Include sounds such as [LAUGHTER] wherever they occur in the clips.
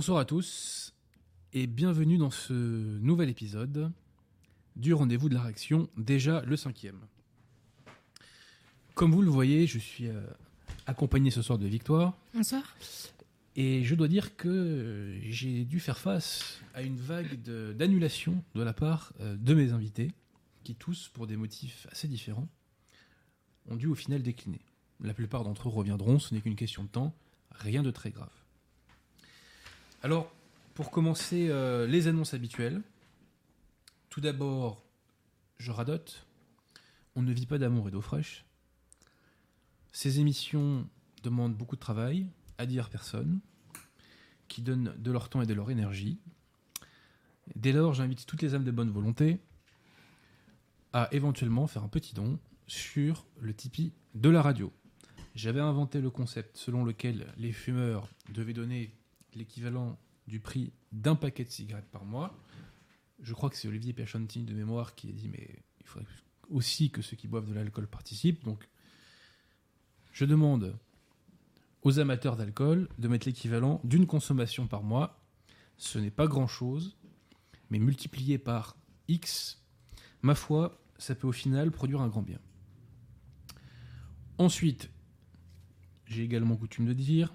Bonsoir à tous et bienvenue dans ce nouvel épisode du rendez-vous de la réaction, déjà le cinquième. Comme vous le voyez, je suis euh, accompagné ce soir de Victoire Bonsoir. et je dois dire que j'ai dû faire face à une vague de- d'annulation de, la part euh, de mes invités qui tous, pour des motifs assez différents, ont dû au final décliner. La plupart d'entre eux reviendront, ce n'est qu'une question de temps, rien de très grave. Alors, pour commencer, euh, les annonces habituelles. Tout d'abord, je radote. On ne vit pas d'amour et d'eau fraîche. Ces émissions demandent beaucoup de travail, à dire personne, qui donnent de leur temps et de leur énergie. Dès lors, j'invite toutes les âmes de bonne volonté à éventuellement faire un petit don sur le Tipeee de la radio. J'avais inventé le concept selon lequel les fumeurs devaient donner l'équivalent du prix d'un paquet de cigarettes par mois. Je crois que c'est Olivier Piacentini de mémoire qui a dit mais il faudrait aussi que ceux qui boivent de l'alcool participent. Donc je demande aux amateurs d'alcool de mettre l'équivalent d'une consommation par mois. Ce n'est pas grand-chose, mais multiplié par X, ma foi, ça peut au final produire un grand bien. Ensuite, j'ai également coutume de dire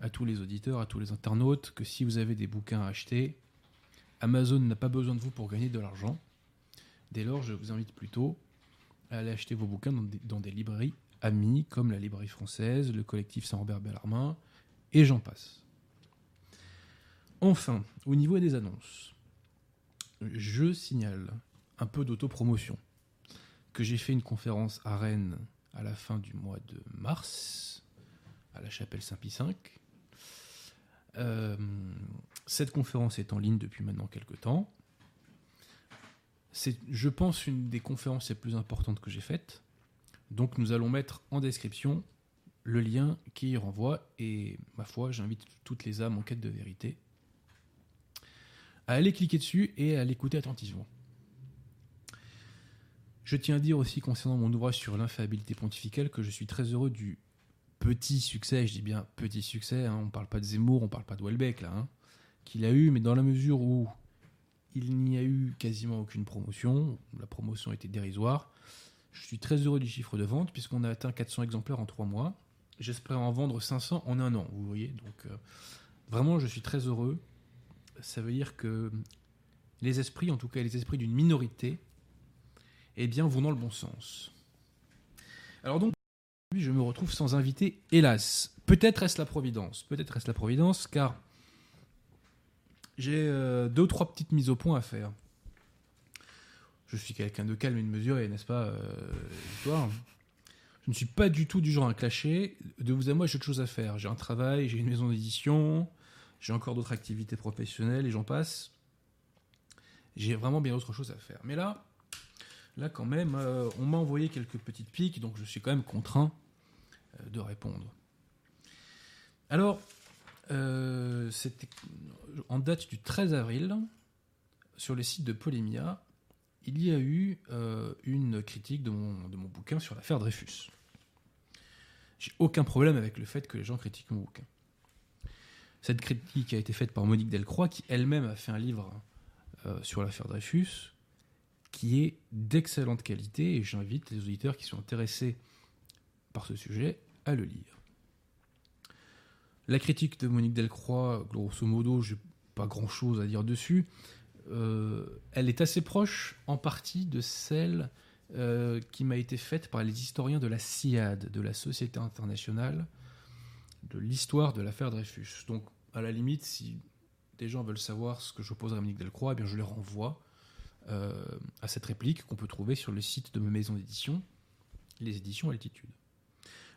à tous les auditeurs, à tous les internautes, que si vous avez des bouquins à acheter, Amazon n'a pas besoin de vous pour gagner de l'argent. Dès lors, je vous invite plutôt à aller acheter vos bouquins dans des, librairies amies comme la Librairie française, le collectif Saint-Robert Bellarmin, et j'en passe. Enfin, au niveau des annonces, je signale un peu d'autopromotion que j'ai fait une conférence à Rennes à la fin du mois de mars, à la chapelle Saint-Pie V. Euh, cette conférence est en ligne depuis maintenant quelques temps. C'est, je pense, une des conférences les plus importantes que j'ai faites. Donc nous allons mettre en description le lien qui y renvoie et ma foi, j'invite toutes les âmes en quête de vérité à aller cliquer dessus et à l'écouter attentivement. Je tiens à dire aussi concernant mon ouvrage sur l'infaillibilité pontificale que je suis très heureux du petit succès, je dis bien petit succès, hein, on ne parle pas de Zemmour, on ne parle pas de Welbeck là, hein, qu'il a eu, mais dans la mesure où il n'y a eu quasiment aucune promotion, la promotion était dérisoire, je suis très heureux du chiffre de vente puisqu'on a atteint 400 exemplaires en 3 mois. J'espère en vendre 500 en un an, vous voyez. Donc euh, vraiment, je suis très heureux. Ça veut dire que les esprits, en tout cas les esprits d'une minorité, eh bien, vont dans le bon sens. Alors donc, je me retrouve sans invité, hélas. Peut-être est-ce la Providence, peut-être est-ce la Providence, car j'ai euh, deux ou trois petites mises au point à faire. Je suis quelqu'un de calme et de mesuré, n'est-ce pas, euh, Je ne suis pas du tout du genre à clasher. De vous à moi, j'ai autre chose à faire. J'ai un travail, j'ai une maison d'édition, j'ai encore d'autres activités professionnelles et j'en passe. J'ai vraiment bien autre chose à faire. Mais là, là quand même, euh, on m'a envoyé quelques petites piques, donc je suis quand même contraint de répondre. Alors, euh, c'était en date du 13 avril, sur le site de Polémia, il y a eu euh, une critique de mon, bouquin sur l'affaire Dreyfus. J'ai aucun problème avec le fait que les gens critiquent mon bouquin. Cette critique a été faite par Monique Delcroix, qui elle-même a fait un livre euh, sur l'affaire Dreyfus, qui est d'excellente qualité, et j'invite les auditeurs qui sont intéressés ce sujet à le lire. La critique de Monique Delcroix, grosso modo, j'ai pas grand-chose à dire dessus. Euh, elle est assez proche en partie de celle euh, qui m'a été faite par les historiens de la SIAD, de la Société internationale de l'histoire de l'affaire Dreyfus. Donc, à la limite, si des gens veulent savoir ce que j'opposerai à Monique Delcroix, eh bien, je les renvoie euh, à cette réplique qu'on peut trouver sur le site de ma maison d'édition, les éditions Altitude.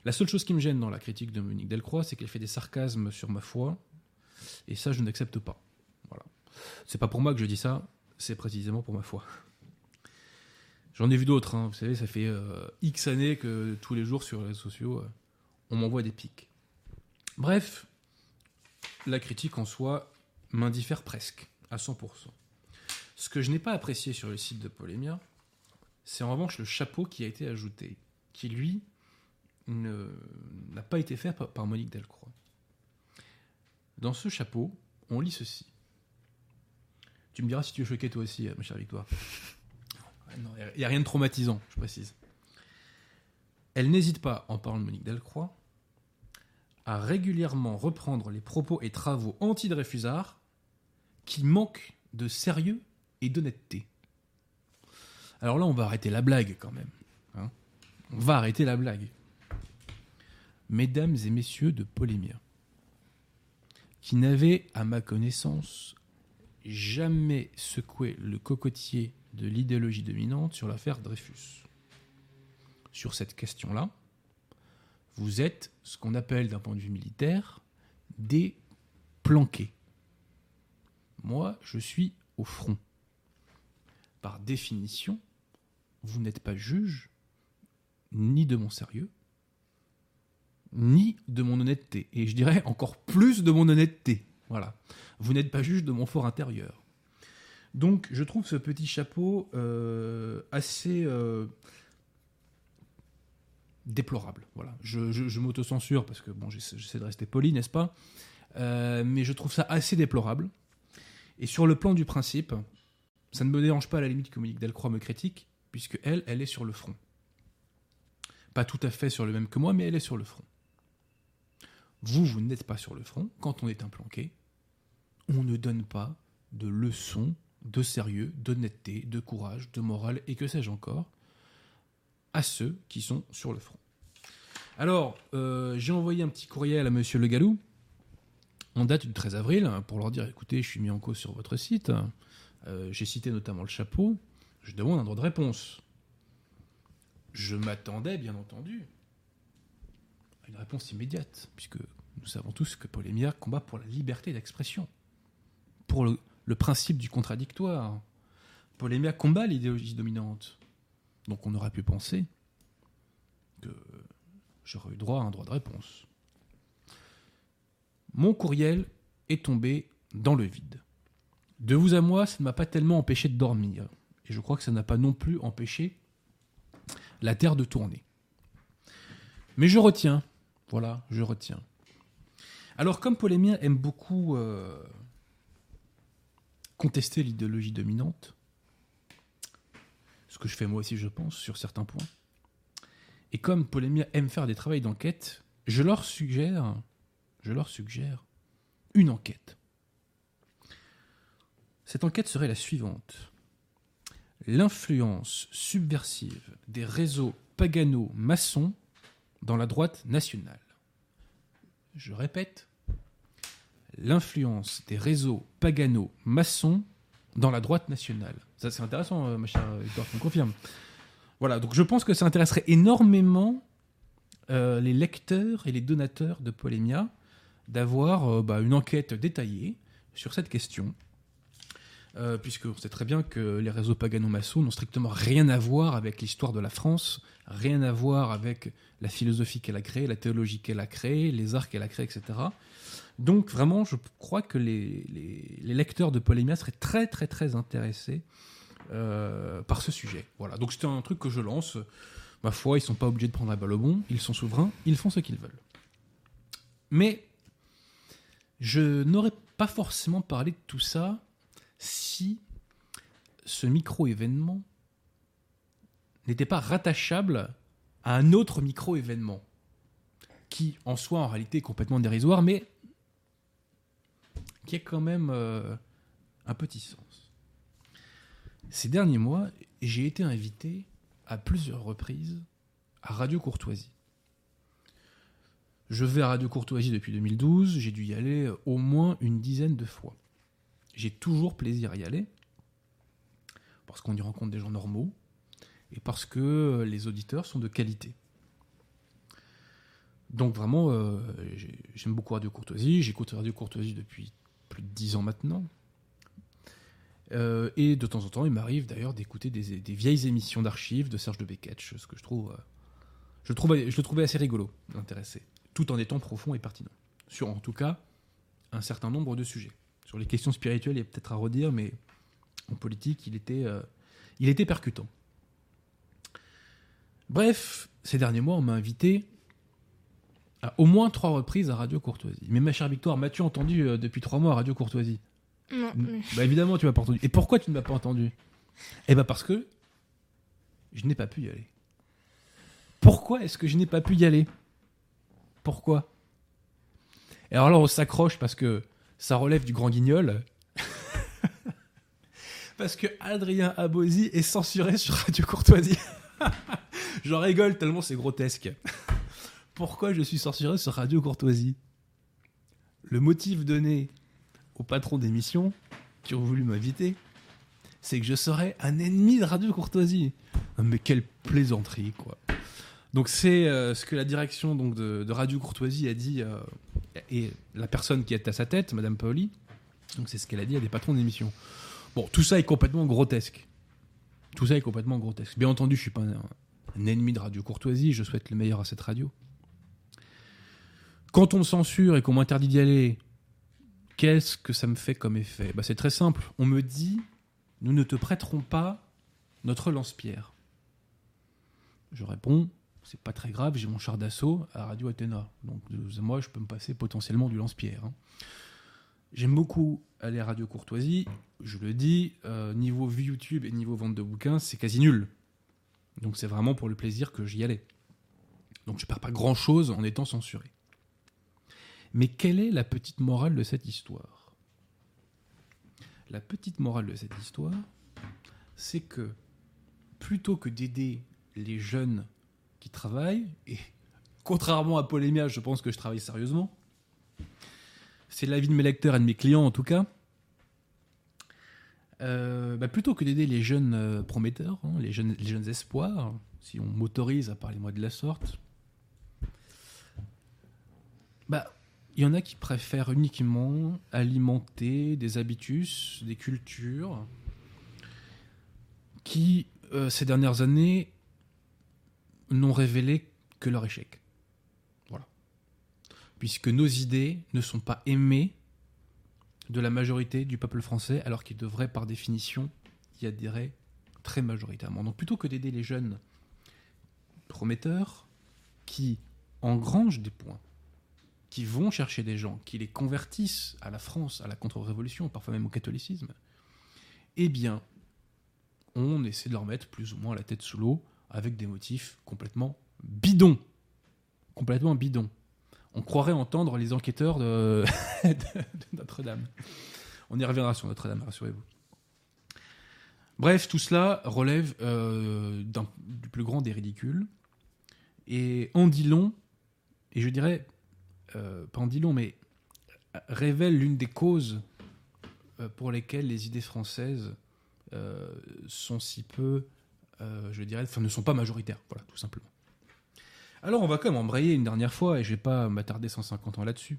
La seule chose qui me gêne dans la critique de Monique Delcroix, c'est qu'elle fait des sarcasmes sur ma foi, et ça, je n'accepte pas. Voilà. C'est pas pour moi que je dis ça, c'est précisément pour ma foi. J'en ai vu d'autres, hein. vous savez, ça fait euh, X années que tous les jours sur les réseaux sociaux, euh, on m'envoie des pics. Bref, la critique en soi m'indiffère presque, à 100%. Ce que je n'ai pas apprécié sur le site de Polémia, c'est en revanche le chapeau qui a été ajouté, qui lui n'a pas été fait par, Monique Delcroix. Dans ce chapeau, on lit ceci. Tu me diras si tu es choqué toi aussi, ma chère Victoire. [LAUGHS] Il n'y a rien de traumatisant, je précise. Elle n'hésite pas, en parlant de Monique Delcroix, à régulièrement reprendre les propos et travaux anti-Dreyfusard qui manquent de sérieux et d'honnêteté. Alors là, on va arrêter la blague quand même. hein. on va arrêter la blague. Mesdames et messieurs de Polémia, qui n'avaient, à ma connaissance, jamais secoué le cocotier de l'idéologie dominante sur l'affaire Dreyfus. Sur cette question-là, vous êtes ce qu'on appelle d'un point de vue militaire des planqués. Moi, je suis au front. Par définition, vous n'êtes pas juge ni de mon sérieux, ni de mon honnêteté. Et je dirais encore plus de mon honnêteté. Voilà. Vous n'êtes pas juge de mon fort intérieur. Donc, je trouve ce petit chapeau euh, assez euh, déplorable. Voilà. Je, m'auto-censure parce que bon, j'essaie j'essaie de rester poli, n'est-ce pas? Euh, Mais je trouve ça assez déplorable. Et sur le plan du principe, ça ne me dérange pas à la limite que Monique Delcroix me critique, puisque elle, elle est sur le front. Pas tout à fait sur le même que moi, mais elle est sur le front. Vous, vous n'êtes pas sur le front. Quand on est implanqué, on ne donne pas de leçons de sérieux, d'honnêteté, de courage, de morale et que sais-je encore à ceux qui sont sur le front. Alors, euh, j'ai envoyé un petit courriel à Monsieur Le Gallou en date du 13 avril pour leur dire écoutez, je suis mis en cause sur votre site. Euh, j'ai cité notamment le chapeau. Je demande un droit de réponse. Je m'attendais, bien entendu, une réponse immédiate, puisque nous savons tous que Paul Émière combat pour la liberté d'expression, pour le, principe du contradictoire. Paul Émière combat l'idéologie dominante. Donc on aurait pu penser que j'aurais eu droit à un droit de réponse. Mon courriel est tombé dans le vide. De vous à moi, ça ne m'a pas tellement empêché de dormir. Et je crois que ça n'a pas non plus empêché la Terre de tourner. Mais je retiens. Voilà, je retiens. Alors, comme Polémien aime beaucoup euh, contester l'idéologie dominante, ce que je fais moi aussi, je pense, sur certains points, et comme Polémia aime faire des travaux d'enquête, je leur suggère, je leur suggère une enquête. Cette enquête serait la suivante. L'influence subversive des réseaux pagano-maçons dans la droite nationale. Je répète, l'influence des réseaux pagano-maçons dans la droite nationale. Ça, c'est intéressant, euh, ma chère Victoire, tu me confirmes. Voilà, donc je pense que ça intéresserait énormément euh, les lecteurs et les donateurs de Polémia d'avoir euh, bah, une enquête détaillée sur cette question. Euh, puisque on sait très bien que les réseaux pagano-maçons n'ont strictement rien à voir avec l'histoire de la France, rien à voir avec la philosophie qu'elle a créée, la théologie qu'elle a créée, les arts qu'elle a créés, etc. Donc vraiment, je crois que les, les- lecteurs de Polémia seraient très très très intéressés euh, par ce sujet. Voilà, donc c'était un truc que je lance. Ma foi, ils sont pas obligés de prendre la balle au bon, ils sont souverains, ils font ce qu'ils veulent. Mais je n'aurais pas forcément parlé de tout ça si ce micro-événement n'était pas rattachable à un autre micro-événement qui, en soi, en réalité, est complètement dérisoire, mais qui a quand même euh, un petit sens. Ces derniers mois, j'ai été invité à plusieurs reprises à Radio Courtoisie. Je vais à Radio Courtoisie depuis 2012, j'ai dû y aller au moins une dizaine de fois. J'ai toujours plaisir à y aller, parce qu'on y rencontre des gens normaux, et parce que les auditeurs sont de qualité. Donc vraiment, euh, j'ai- j'aime beaucoup Radio Courtoisie, j'écoute Radio Courtoisie depuis plus de 10 ans maintenant. Euh, et de temps en temps, il m'arrive d'ailleurs d'écouter des, vieilles émissions d'archives de Serge de Beketch, ce que je trouve, euh, je, le trouvais, assez rigolo, intéressé, tout en étant profond et pertinent. Sur en tout cas un certain nombre de sujets. Sur les questions spirituelles, il y a peut-être à redire, mais en politique, il était, euh, il était percutant. Bref, ces derniers mois, on m'a invité à au moins trois reprises à Radio Courtoisie. Mais ma chère Victoire, m'as-tu entendu euh, depuis trois mois à Radio Courtoisie? Non, mais- Bah évidemment, tu m'as pas entendu. Et pourquoi tu ne m'as pas entendu? Eh ben parce que je n'ai pas pu y aller. Pourquoi est-ce que je n'ai pas pu y aller? Pourquoi? Et alors là, on s'accroche parce que ça relève du grand guignol. [LAUGHS] parce que Adrien Abosi est censuré sur Radio Courtoisie. [LAUGHS] J'en rigole tellement c'est grotesque. Pourquoi je suis censuré sur Radio Courtoisie? Le motif donné au patron d'émission qui ont voulu m'inviter, c'est que je serais un ennemi de Radio Courtoisie. Ah, Mais quelle plaisanterie, quoi. Donc c'est euh, ce que la direction donc, de, Radio Courtoisie a dit, euh, et la personne qui est à sa tête, Madame Paoli, donc c'est ce qu'elle a dit à des patrons d'émission. Bon, tout ça est complètement grotesque. Tout ça est complètement grotesque. Bien entendu, je suis pas un, un ennemi de Radio Courtoisie, je souhaite le meilleur à cette radio. Quand on me censure et qu'on m'interdit d'y aller, qu'est-ce que ça me fait comme effet? Bah, C'est très simple. On me dit, nous ne te prêterons pas notre lance-pierre. Je réponds, c'est pas très grave, j'ai mon char d'assaut à Radio Athéna. Donc moi, je peux me passer potentiellement du lance-pierre. hein. J'aime beaucoup aller à Radio Courtoisie. Je le dis, euh, niveau vue YouTube et niveau vente de bouquins, c'est quasi nul. Donc c'est vraiment pour le plaisir que j'y allais. Donc je perds pas grand-chose en étant censuré. Mais quelle est la petite morale de cette histoire? La petite morale de cette histoire, c'est que plutôt que d'aider les jeunes qui travaillent, et [LAUGHS] contrairement à Polémia, je pense que je travaille sérieusement, c'est l'avis de mes lecteurs et de mes clients en tout cas, euh, bah, plutôt que d'aider les jeunes euh, prometteurs, hein, les, jeunes, espoirs, si on m'autorise à parler moi de la sorte, bah, il y en a qui préfèrent uniquement alimenter des habitus, des cultures, qui, euh, ces dernières années, n'ont révélé que leur échec. Voilà. Puisque nos idées ne sont pas aimées de la majorité du peuple français, alors qu'ils devraient, par définition, y adhérer très majoritairement. Donc plutôt que d'aider les jeunes prometteurs qui engrangent des points, qui vont chercher des gens, qui les convertissent à la France, à la contre-révolution, parfois même au catholicisme, eh bien, on essaie de leur mettre plus ou moins la tête sous l'eau avec des motifs complètement bidons. Complètement bidons. On croirait entendre les enquêteurs [LAUGHS] de, Notre-Dame. On y reviendra sur Notre-Dame, rassurez-vous. Bref, tout cela relève euh, du plus grand des ridicules. Et en dit long, et je dirais, euh, pas en dit long, mais révèle l'une des causes euh, pour lesquelles les idées françaises sont si peu, je dirais, enfin ne sont pas majoritaires, voilà, tout simplement. Alors on va quand même embrayer une dernière fois, et je vais pas m'attarder 150 ans là-dessus.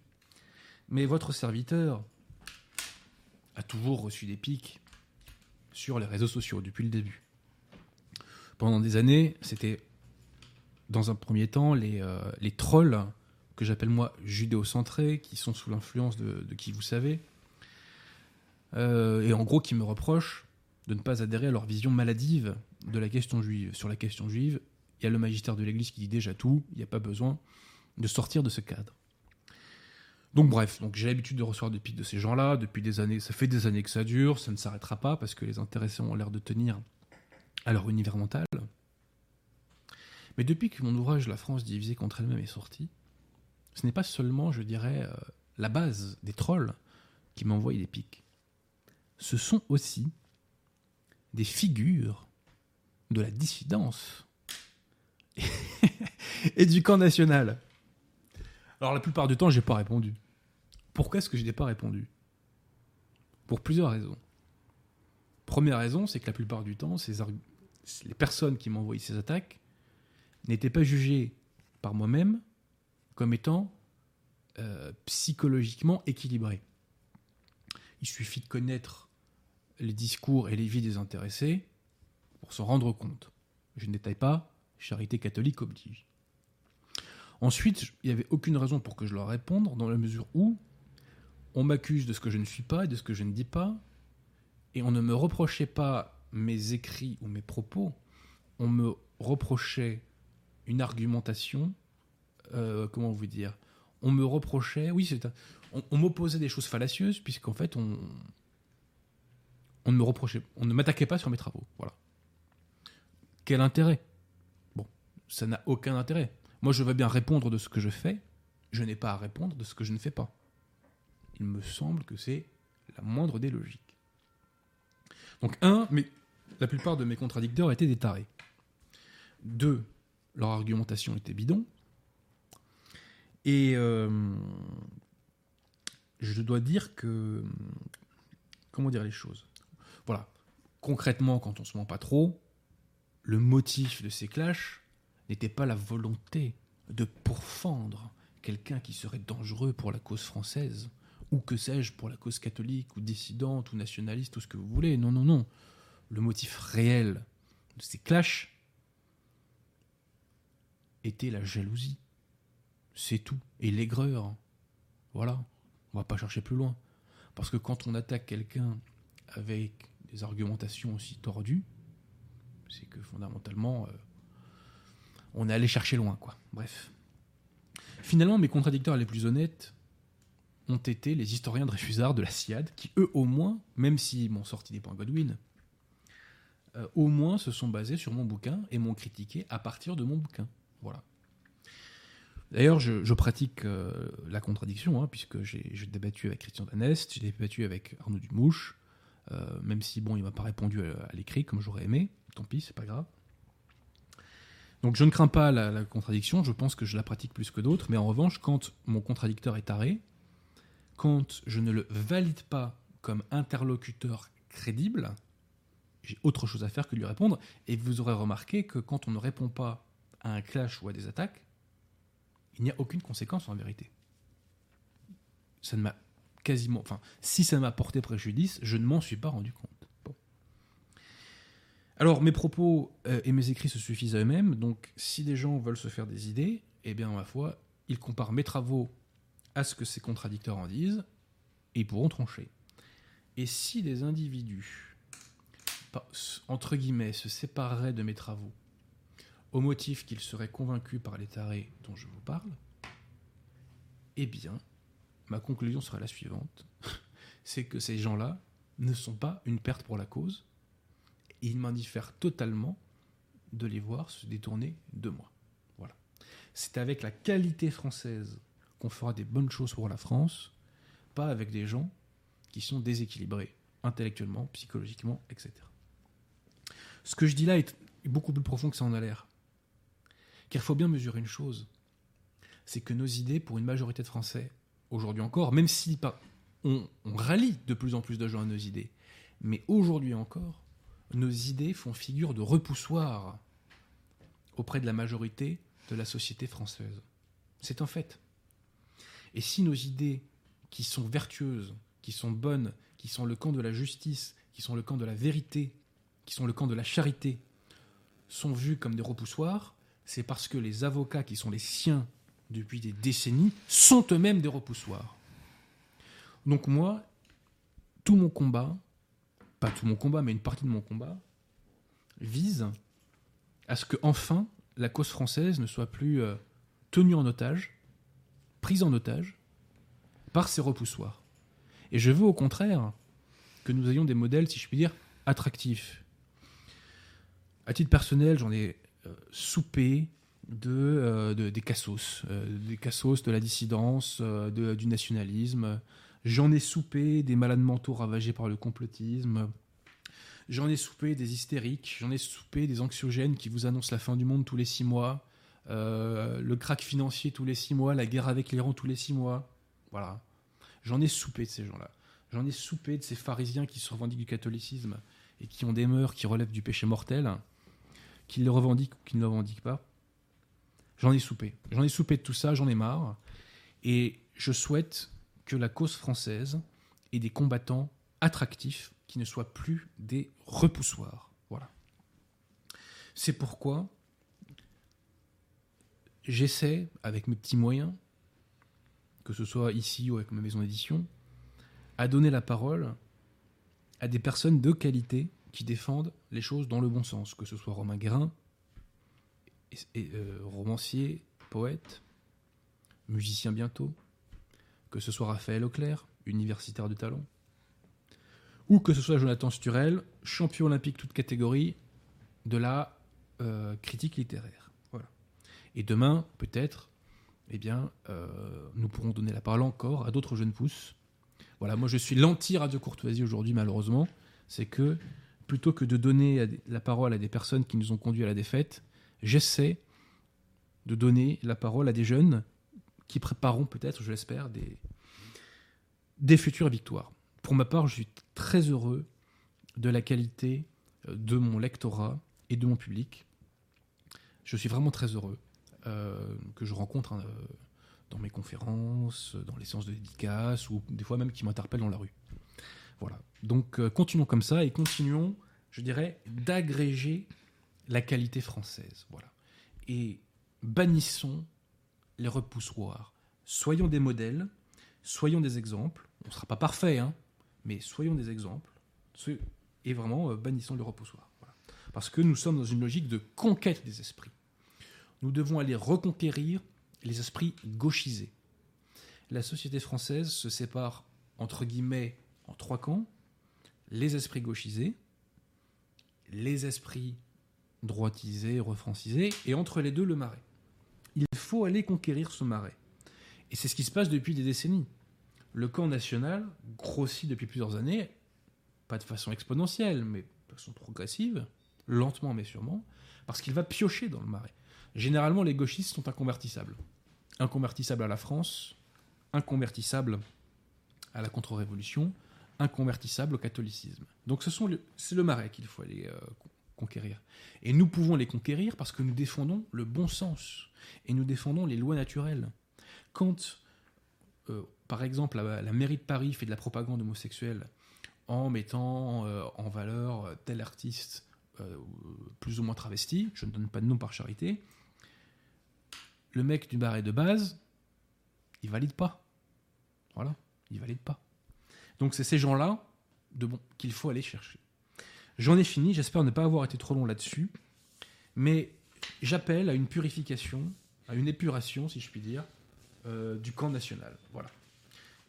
Mais votre serviteur a toujours reçu des pics sur les réseaux sociaux depuis le début. Pendant des années, c'était dans un premier temps les, euh, trolls que j'appelle moi judéocentrés, qui sont sous l'influence de, de qui vous savez, euh, et en gros qui me reprochent de ne pas adhérer à leur vision maladive de la question juive. Sur la question juive, il y a le magistère de l'Église qui dit déjà tout, il n'y a pas besoin de sortir de ce cadre. Donc bref, j'ai l'habitude de recevoir des pics de ces gens-là depuis des années. Ça fait des années que ça dure, ça ne s'arrêtera pas parce que les intéressés ont l'air de tenir à leur univers mental. Mais depuis que mon ouvrage La France divisée contre elle-même est sorti, ce n'est pas seulement, je dirais, euh, la base des trolls qui m'envoient des pics. Ce sont aussi des figures de la dissidence [LAUGHS] et du camp national. Alors la plupart du temps, j'ai pas répondu. Pourquoi est-ce que je n'ai pas répondu? Pour plusieurs raisons. Première raison, c'est que la plupart du temps, ces les personnes qui m'envoyaient ces attaques n'étaient pas jugées par moi-même comme étant euh, psychologiquement équilibrées. Il suffit de connaître les discours et les vies des intéressés pour s'en rendre compte. Je ne détaille pas, charité catholique oblige. Ensuite, il n'y avait aucune raison pour que je leur réponde, dans la mesure où on m'accuse de ce que je ne suis pas et de ce que je ne dis pas, et on ne me reprochait pas mes écrits ou mes propos, on me reprochait une argumentation euh, comment vous dire, on me reprochait, oui, c'est un- on, m'opposait des choses fallacieuses, puisqu'en fait, on, on ne me reprochait, on ne m'attaquait pas sur mes travaux. Voilà. Quel intérêt? Ça n'a aucun intérêt. Moi, je veux bien répondre de ce que je fais, je n'ai pas à répondre de ce que je ne fais pas. Il me semble que c'est la moindre des logiques. Donc, un, mais la plupart de mes contradicteurs étaient des tarés. Deux, leur argumentation était bidon. Et euh, je dois dire que. Comment dire les choses? Voilà. Concrètement, quand on se ment pas trop, le motif de ces clashs n'était pas la volonté de pourfendre quelqu'un qui serait dangereux pour la cause française, ou que sais-je, pour la cause catholique, ou dissidente, ou nationaliste, ou ce que vous voulez. Non, non, non. Le motif réel de ces clashs était la jalousie. C'est tout. Et l'aigreur. Voilà. On va pas chercher plus loin. Parce que quand on attaque quelqu'un avec des argumentations aussi tordues, c'est que fondamentalement, euh, on est allé chercher loin, quoi. Bref. Finalement, mes contradicteurs les plus honnêtes ont été les historiens Dreyfusards de la SIAD, qui eux, au moins, même s'ils m'ont sorti des points Godwin, euh, au moins se sont basés sur mon bouquin et m'ont critiqué à partir de mon bouquin. Voilà. D'ailleurs, je, pratique euh, la contradiction, hein, puisque j'ai j'ai débattu avec Christian Danest, j'ai débattu avec Arnaud Dumouche, euh, même si, bon, il m'a pas répondu à, à l'écrit comme j'aurais aimé, tant pis, c'est pas grave. Donc je ne crains pas la, contradiction, je pense que je la pratique plus que d'autres, mais en revanche, quand mon contradicteur est taré, quand je ne le valide pas comme interlocuteur crédible, j'ai autre chose à faire que lui répondre, et vous aurez remarqué que quand on ne répond pas à un clash ou à des attaques, il n'y a aucune conséquence en vérité. Ça ne m'a quasiment. Enfin, si ça m'a porté préjudice, je ne m'en suis pas rendu compte. Alors, mes propos euh, et mes écrits se suffisent à eux-mêmes, donc si des gens veulent se faire des idées, eh bien, ma foi, ils comparent mes travaux à ce que ces contradicteurs en disent, et ils pourront trancher. Et si des individus, entre guillemets, se sépareraient de mes travaux au motif qu'ils seraient convaincus par les tarés dont je vous parle, eh bien, ma conclusion sera la suivante. [LAUGHS] C'est que ces gens-là ne sont pas une perte pour la cause, et il m'indiffère totalement de les voir se détourner de moi. Voilà. C'est avec la qualité française qu'on fera des bonnes choses pour la France, pas avec des gens qui sont déséquilibrés intellectuellement, psychologiquement, etc. Ce que je dis là est beaucoup plus profond que ça en a l'air. Car il faut bien mesurer une chose, c'est que nos idées, pour une majorité de Français, aujourd'hui encore, même si on rallie de plus en plus de gens à nos idées, mais aujourd'hui encore, nos idées font figure de repoussoir auprès de la majorité de la société française. C'est un fait. Et si nos idées, qui sont vertueuses, qui sont bonnes, qui sont le camp de la justice, qui sont le camp de la vérité, qui sont le camp de la charité, sont vues comme des repoussoirs, c'est parce que les avocats qui sont les siens depuis des décennies sont eux-mêmes des repoussoirs. Donc moi, tout mon combat, pas tout mon combat, mais une partie de mon combat, vise à ce que enfin la cause française ne soit plus euh, tenue en otage, prise en otage par ces repoussoirs. Et je veux au contraire que nous ayons des modèles, si je puis dire, attractifs. À titre personnel, j'en ai euh, soupé de, euh, de- des cassos, des cassos de la dissidence, de- du nationalisme. J'en ai soupé des malades mentaux ravagés par le complotisme. J'en ai soupé des hystériques. J'en ai soupé des anxiogènes qui vous annoncent la fin du monde tous les six mois, euh, le crack financier tous les six mois, la guerre avec l'Iran tous les six mois. Voilà. J'en ai soupé de ces gens-là. J'en ai soupé de ces pharisiens qui se revendiquent du catholicisme et qui ont des mœurs qui relèvent du péché mortel, qu'ils le revendiquent ou qu'ils ne le revendiquent pas. J'en ai soupé. J'en ai soupé de tout ça, j'en ai marre. Et je souhaite la cause française ait des combattants attractifs qui ne soient plus des repoussoirs. Voilà. C'est pourquoi j'essaie, avec mes petits moyens, que ce soit ici ou avec ma maison d'édition, à donner la parole à des personnes de qualité qui défendent les choses dans le bon sens, que ce soit Romain Guérin, et- et, euh, romancier, poète, musicien bientôt, que ce soit Raphaël Auclair, universitaire de talent, ou que ce soit Jonathan Sturel, champion olympique toute catégorie de la euh, critique littéraire. Voilà. Et demain, peut-être, eh bien, euh, nous pourrons donner la parole encore à d'autres jeunes pousses. Voilà, moi je suis l'anti-radio courtoisie aujourd'hui, malheureusement. C'est que plutôt que de donner la parole à des personnes qui nous ont conduits à la défaite, j'essaie de donner la parole à des jeunes qui prépareront peut-être, je l'espère, des, futures victoires. Pour ma part, je suis très heureux de la qualité euh, de mon lectorat et de mon public. Je suis vraiment très heureux euh, que je rencontre hein, dans mes conférences, dans les séances de dédicaces, ou des fois même qui m'interpellent dans la rue. Voilà. Donc euh, continuons comme ça et continuons, je dirais, d'agréger la qualité française. Voilà. Et bannissons les repoussoirs. Soyons des modèles, soyons des exemples. On ne sera pas parfait, hein, mais soyons des exemples. Et vraiment, euh, bannissons le repoussoir. Parce que nous sommes dans une logique de conquête des esprits. Nous devons aller reconquérir les esprits gauchisés. La société française se sépare, entre guillemets, en trois camps. Les esprits gauchisés, les esprits droitisés, refrancisés, et entre les deux, le marais. Il faut aller conquérir ce marais. Et c'est ce qui se passe depuis des décennies. Le camp national grossit depuis plusieurs années, pas de façon exponentielle, mais de façon progressive, lentement mais sûrement, parce qu'il va piocher dans le marais. Généralement, les gauchistes sont inconvertissables. Inconvertissables à la France, inconvertissables à la contre-révolution, inconvertissables au catholicisme. Donc ce c'est le marais qu'il faut aller euh, Et nous pouvons les conquérir parce que nous défendons le bon sens et nous défendons les lois naturelles. Quand, euh, par exemple, la, mairie de Paris fait de la propagande homosexuelle en mettant euh, en valeur tel artiste plus ou moins travesti, je ne donne pas de nom par charité, le mec du barret de base, il valide pas. Voilà, il valide pas. Donc c'est ces gens-là bon qu'il faut aller chercher. J'en ai fini, j'espère ne pas avoir été trop long là-dessus, mais j'appelle à une purification, à une épuration, si je puis dire, euh, du camp national. Voilà.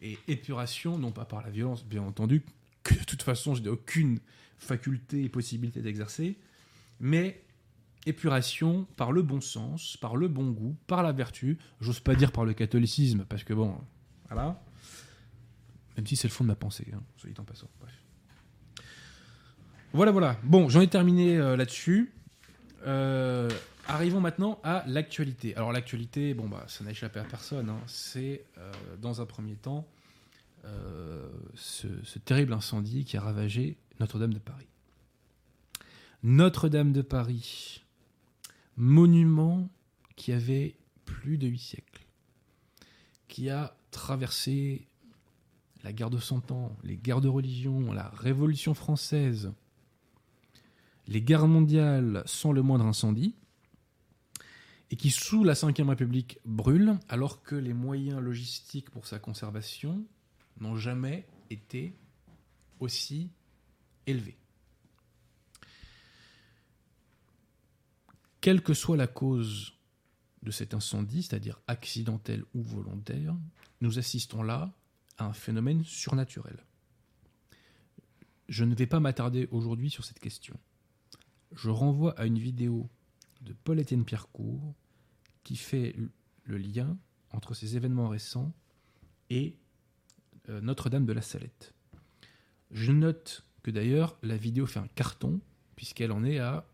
Et épuration, non pas par la violence, bien entendu, que de toute façon je n'ai aucune faculté et possibilité d'exercer, mais épuration par le bon sens, par le bon goût, par la vertu, j'ose pas dire par le catholicisme, parce que bon, voilà, même si c'est le fond de ma pensée, hein, en passant. Bref. Voilà, voilà. Bon, j'en ai terminé euh, là-dessus. Euh, arrivons maintenant à l'actualité. Alors l'actualité, bon bah, ça n'a échappé à personne. Hein. C'est euh, dans un premier temps ce, ce, terrible incendie qui a ravagé Notre-Dame de Paris. Notre-Dame de Paris, monument qui avait plus de huit siècles, qui a traversé la guerre de Cent Ans, les guerres de religion, la Révolution française, les guerres mondiales sans le moindre incendie, et qui, sous la Ve République, brûle, alors que les moyens logistiques pour sa conservation n'ont jamais été aussi élevés. Quelle que soit la cause de cet incendie, c'est-à-dire accidentel ou volontaire, nous assistons là à un phénomène surnaturel. Je ne vais pas m'attarder aujourd'hui sur cette question. Je renvoie à une vidéo de Paul-Étienne Pierrecourt qui fait le lien entre ces événements récents et euh, Notre-Dame de la Salette. Je note que d'ailleurs la vidéo fait un carton puisqu'elle en est à,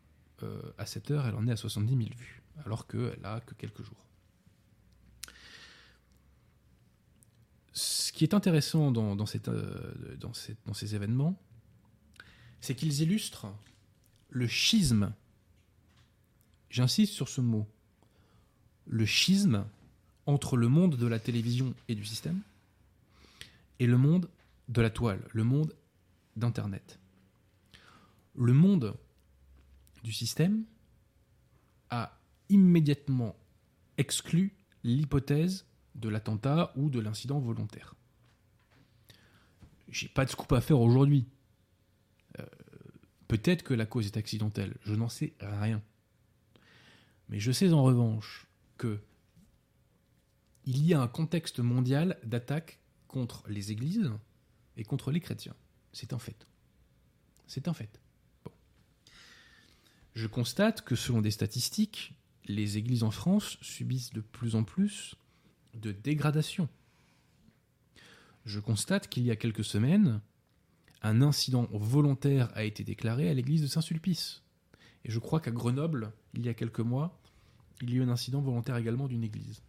euh, à cette heure, elle en est à 70 000 vues, alors qu'elle a que quelques jours. ce qui est intéressant dans, euh, dans, ces événements, c'est qu'ils illustrent le schisme, j'insiste sur ce mot, le schisme entre le monde de la télévision et du système et le monde de la toile, le monde d'Internet. Le monde du système a immédiatement exclu l'hypothèse de l'attentat ou de l'incident volontaire. J'ai pas de scoop à faire aujourd'hui. Peut-être que la cause est accidentelle, je n'en sais rien. Mais je sais en revanche que il y a un contexte mondial d'attaque contre les églises et contre les chrétiens. C'est un fait. C'est un fait. Je constate que selon des statistiques, les églises en France subissent de plus en plus de dégradation. Je constate qu'il y a quelques semaines, un incident volontaire a été déclaré à l'église de Saint-Sulpice. Et je crois qu'à Grenoble, il y a quelques mois, il y a eu un incident volontaire également d'une église.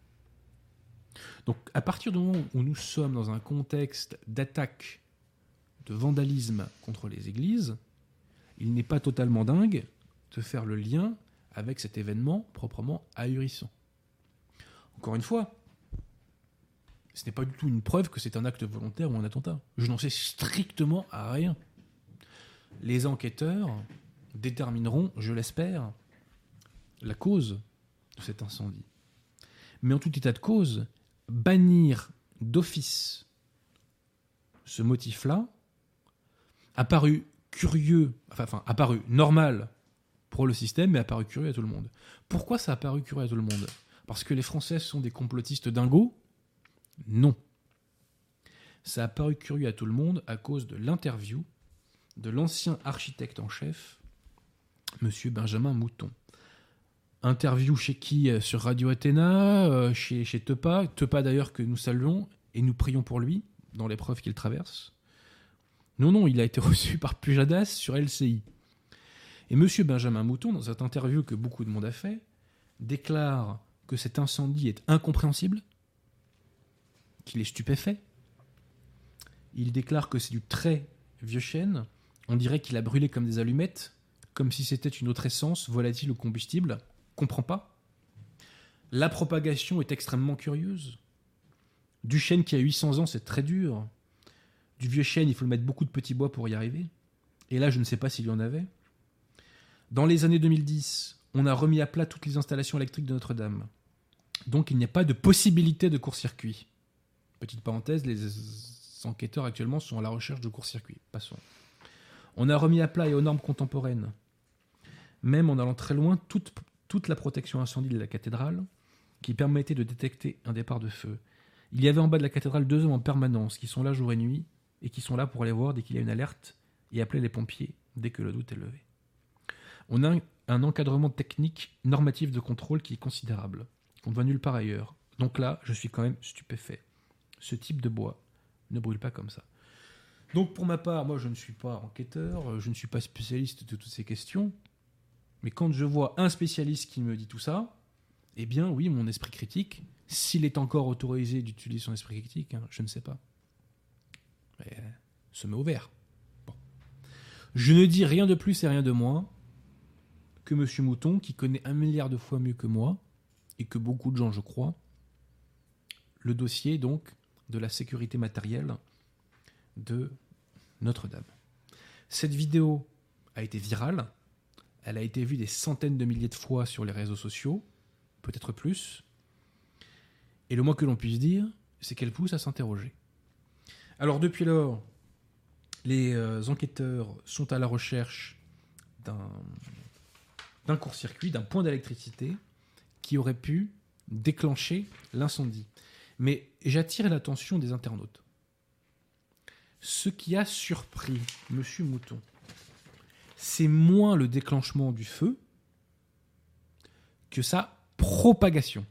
Donc à partir du moment où nous sommes dans un contexte d'attaque, de vandalisme contre les églises, il n'est pas totalement dingue de faire le lien avec cet événement proprement ahurissant. Encore une fois, ce n'est pas du tout une preuve que c'est un acte volontaire ou un attentat. Je n'en sais strictement à rien. Les enquêteurs détermineront, je l'espère, la cause de cet incendie. Mais en tout état de cause, bannir d'office ce motif-là a paru curieux, enfin, enfin, a paru normal pour le système, mais a paru curieux à tout le monde. Pourquoi ça a paru curieux à tout le monde? Parce que les Français sont des complotistes dingos Non. Ça a paru curieux à tout le monde à cause de l'interview de l'ancien architecte en chef, Monsieur Benjamin Mouton. Interview chez qui euh, Sur Radio Athéna, euh, chez, chez Tepa. Tepa d'ailleurs que nous saluons et nous prions pour lui dans l'épreuve qu'il traverse. Non, non, il a été [LAUGHS] reçu par Pujadas sur LCI. Et Monsieur Benjamin Mouton, dans cette interview que beaucoup de monde a fait, déclare que cet incendie est incompréhensible, qu'il est stupéfait. Il déclare que c'est du très vieux chêne. On dirait qu'il a brûlé comme des allumettes, comme si c'était une autre essence, volatile ou combustible comprend pas. La propagation est extrêmement curieuse. Du chêne qui a 800 ans, c'est très dur. Du vieux chêne, il faut mettre beaucoup de petits bois pour y arriver. Et là, je ne sais pas s'il y en avait. Dans les années 2010, on a remis à plat toutes les installations électriques de Notre-Dame. Donc il n'y a pas de possibilité de court-circuit. Petite parenthèse, les enquêteurs actuellement sont à la recherche de court-circuit. Passons. On a remis à plat et aux normes contemporaines, même en allant très loin, toute toute la protection incendie de la cathédrale qui permettait de détecter un départ de feu. Il y avait en bas de la cathédrale deux hommes en permanence qui sont là jour et nuit et qui sont là pour aller voir dès qu'il y a une alerte et appeler les pompiers dès que le doute est levé. On a un encadrement technique normatif de contrôle qui est considérable, qu'on ne voit nulle part ailleurs. Donc là, je suis quand même stupéfait. Ce type de bois ne brûle pas comme ça. Donc pour ma part, moi je ne suis pas enquêteur, je ne suis pas spécialiste de toutes ces questions, mais quand je vois un spécialiste qui me dit tout ça, eh bien oui, mon esprit critique, s'il est encore autorisé d'utiliser son esprit critique, hein, je ne sais pas, euh, se met au vert. Je ne dis rien de plus et rien de moins que M. Mouton, qui connaît un milliard de fois mieux que moi, et que beaucoup de gens, je crois, le dossier donc de la sécurité matérielle de Notre-Dame. Cette vidéo a été virale, elle a été vue des centaines de milliers de fois sur les réseaux sociaux, peut-être plus. Et le moins que l'on puisse dire, c'est qu'elle pousse à s'interroger. Alors depuis lors, les euh, enquêteurs sont à la recherche d'un court-circuit, d'un point d'électricité qui aurait pu déclencher l'incendie. Mais j'attire l'attention des internautes. Ce qui a surpris M. Mouton, c'est moins le déclenchement du feu que sa propagation.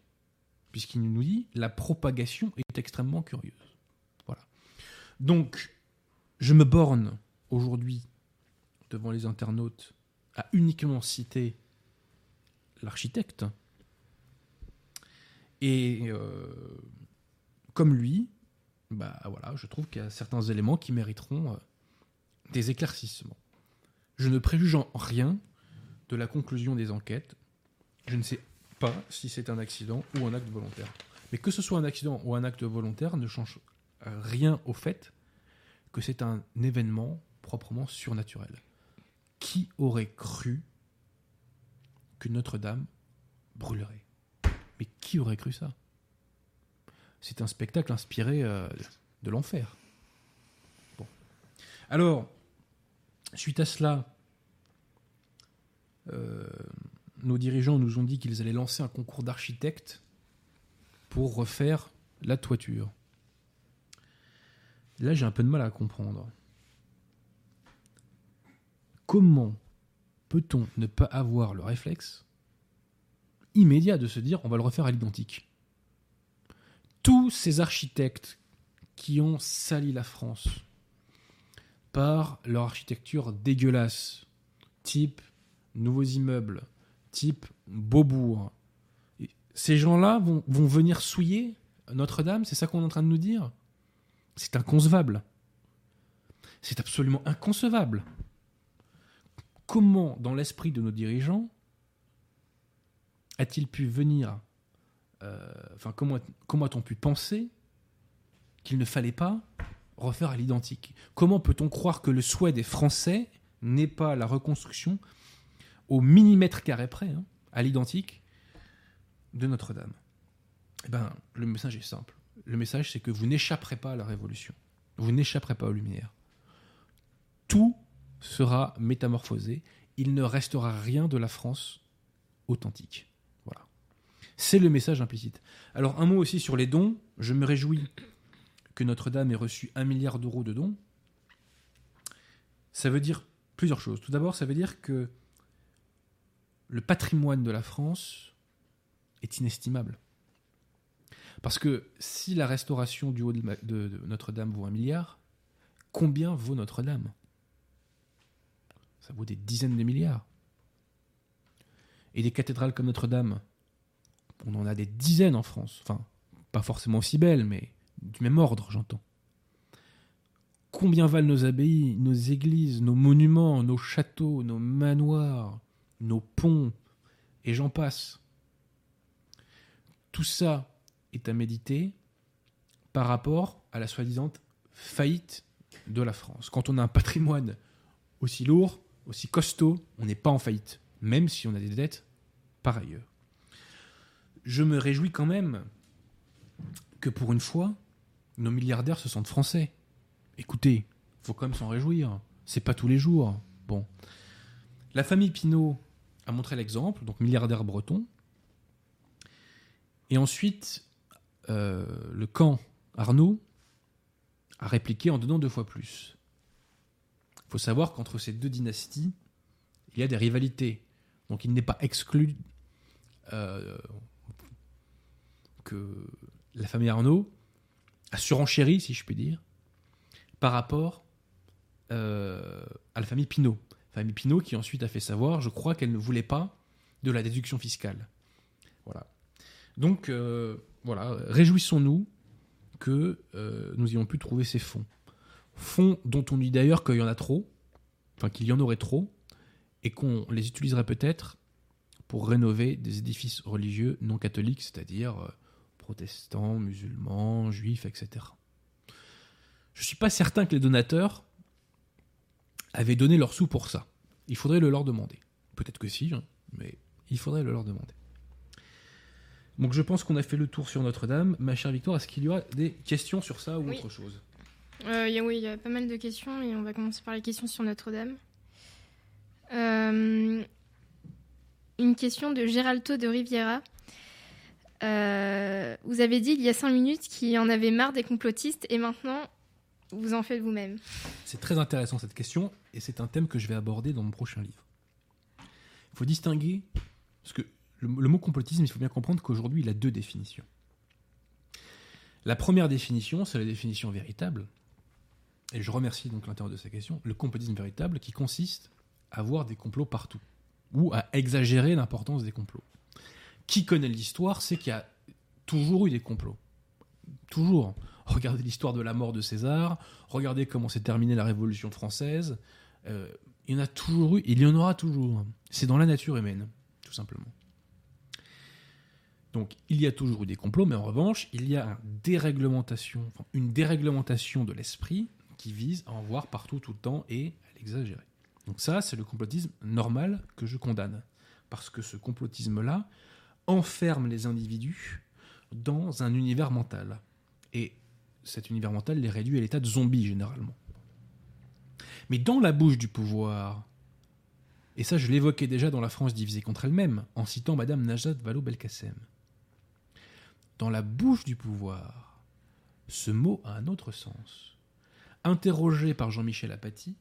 Puisqu'il nous dit la propagation est extrêmement curieuse. Voilà. Donc, je me borne aujourd'hui devant les internautes à uniquement citer l'architecte. Et euh, comme lui, bah voilà, je trouve qu'il y a certains éléments qui mériteront euh, des éclaircissements. Je ne préjuge en rien de la conclusion des enquêtes. Je ne sais pas si c'est un accident ou un acte volontaire. Mais que ce soit un accident ou un acte volontaire ne change rien au fait que c'est un événement proprement surnaturel. Qui aurait cru que Notre-Dame brûlerait? Mais qui aurait cru ça? C'est un spectacle inspiré euh, de l'enfer. Alors, Suite à cela, euh, nos dirigeants nous ont dit qu'ils allaient lancer un concours d'architectes pour refaire la toiture. Là, j'ai un peu de mal à comprendre. Comment peut-on ne pas avoir le réflexe immédiat de se dire on va le refaire à l'identique? Tous ces architectes qui ont sali la France par leur architecture dégueulasse, type nouveaux immeubles, type Beaubourg, ces gens-là vont, vont venir souiller Notre-Dame, c'est ça qu'on est en train de nous dire? C'est inconcevable. C'est absolument inconcevable. Comment, dans l'esprit de nos dirigeants, a-t-il pu venir Enfin, comment, comment a-t-on pu penser qu'il ne fallait pas refaire à l'identique? Comment peut-on croire que le souhait des Français n'est pas la reconstruction au millimètre carré près, hein, à l'identique, de Notre-Dame? Eh ben, Le message est simple. Le message, c'est que vous n'échapperez pas à la révolution. Vous n'échapperez pas aux Lumières. Tout sera métamorphosé. Il ne restera rien de la France authentique. C'est le message implicite. Alors, un mot aussi sur les dons. Je me réjouis que Notre-Dame ait reçu un milliard d'euros de dons. Ça veut dire plusieurs choses. Tout d'abord, ça veut dire que le patrimoine de la France est inestimable. Parce que si la restauration du haut de Notre-Dame vaut un milliard, combien vaut Notre-Dame? Ça vaut des dizaines de milliards. Et des cathédrales comme Notre-Dame, on en a des dizaines en France. Enfin, pas forcément aussi belles, mais du même ordre, j'entends. Combien valent nos abbayes, nos églises, nos monuments, nos châteaux, nos manoirs, nos ponts, et j'en passe tout ça est à méditer par rapport à la soi-disant faillite de la France. Quand on a un patrimoine aussi lourd, aussi costaud, on n'est pas en faillite, même si on a des dettes par ailleurs. Je me réjouis quand même que pour une fois, nos milliardaires se sentent français. Écoutez, faut quand même s'en réjouir. C'est pas tous les jours. Bon. La famille Pinault a montré l'exemple, donc milliardaire breton, et ensuite, euh, le camp Arnaud a répliqué en donnant deux fois plus. Il faut savoir qu'entre ces deux dynasties, il y a des rivalités. Donc il n'est pas exclu euh, la famille Arnaud a surenchéri, si je puis dire, par rapport euh, à la famille Pinault. Famille Pinault qui ensuite a fait savoir, je crois qu'elle ne voulait pas de la déduction fiscale. Voilà. Donc, euh, voilà, réjouissons-nous que euh, nous ayons pu trouver ces fonds. Fonds dont on dit d'ailleurs qu'il y en a trop, enfin qu'il y en aurait trop, et qu'on les utiliserait peut-être pour rénover des édifices religieux non catholiques, c'est-à-dire protestants, musulmans, juifs, etc. Je ne suis pas certain que les donateurs avaient donné leurs sous pour ça. Il faudrait le leur demander. Peut-être que si, hein, mais il faudrait le leur demander. Donc je pense qu'on a fait le tour sur Notre-Dame. Ma chère Victoire, est-ce qu'il y aura des questions sur ça ou autre chose? Euh, Oui, il y a pas mal de questions et on va commencer par les questions sur Notre-Dame. Euh, une question de Geralto de Riviera. Euh, vous avez dit il y a cinq minutes qu'il en avait marre des complotistes et maintenant vous en faites vous-même. C'est très intéressant cette question et c'est un thème que je vais aborder dans mon prochain livre. Il faut distinguer, parce que le, mot complotisme, il faut bien comprendre qu'aujourd'hui, il a deux définitions. La première définition, c'est la définition véritable, et je remercie donc l'intérieur de sa question, le complotisme véritable qui consiste à voir des complots partout, ou à exagérer l'importance des complots. Qui connaît l'histoire sait qu'il y a toujours eu des complots. Toujours. Regardez l'histoire de la mort de César, regardez comment s'est terminée la Révolution française. Euh, il y en a toujours eu, il y en aura toujours. C'est dans la nature humaine, tout simplement. Donc il y a toujours eu des complots, mais en revanche, il y a une déréglementation, une déréglementation de l'esprit qui vise à en voir partout tout le temps et à l'exagérer. Donc ça, c'est le complotisme normal que je condamne. Parce que ce complotisme-là enferme les individus dans un univers mental. Et cet univers mental les réduit à l'état de zombie généralement. Mais dans la bouche du pouvoir, et ça je l'évoquais déjà dans La France divisée contre elle-même, en citant Madame Najat Vallaud-Belkacem, dans la bouche du pouvoir, ce mot a un autre sens. Interrogé par Jean-Michel Apathy,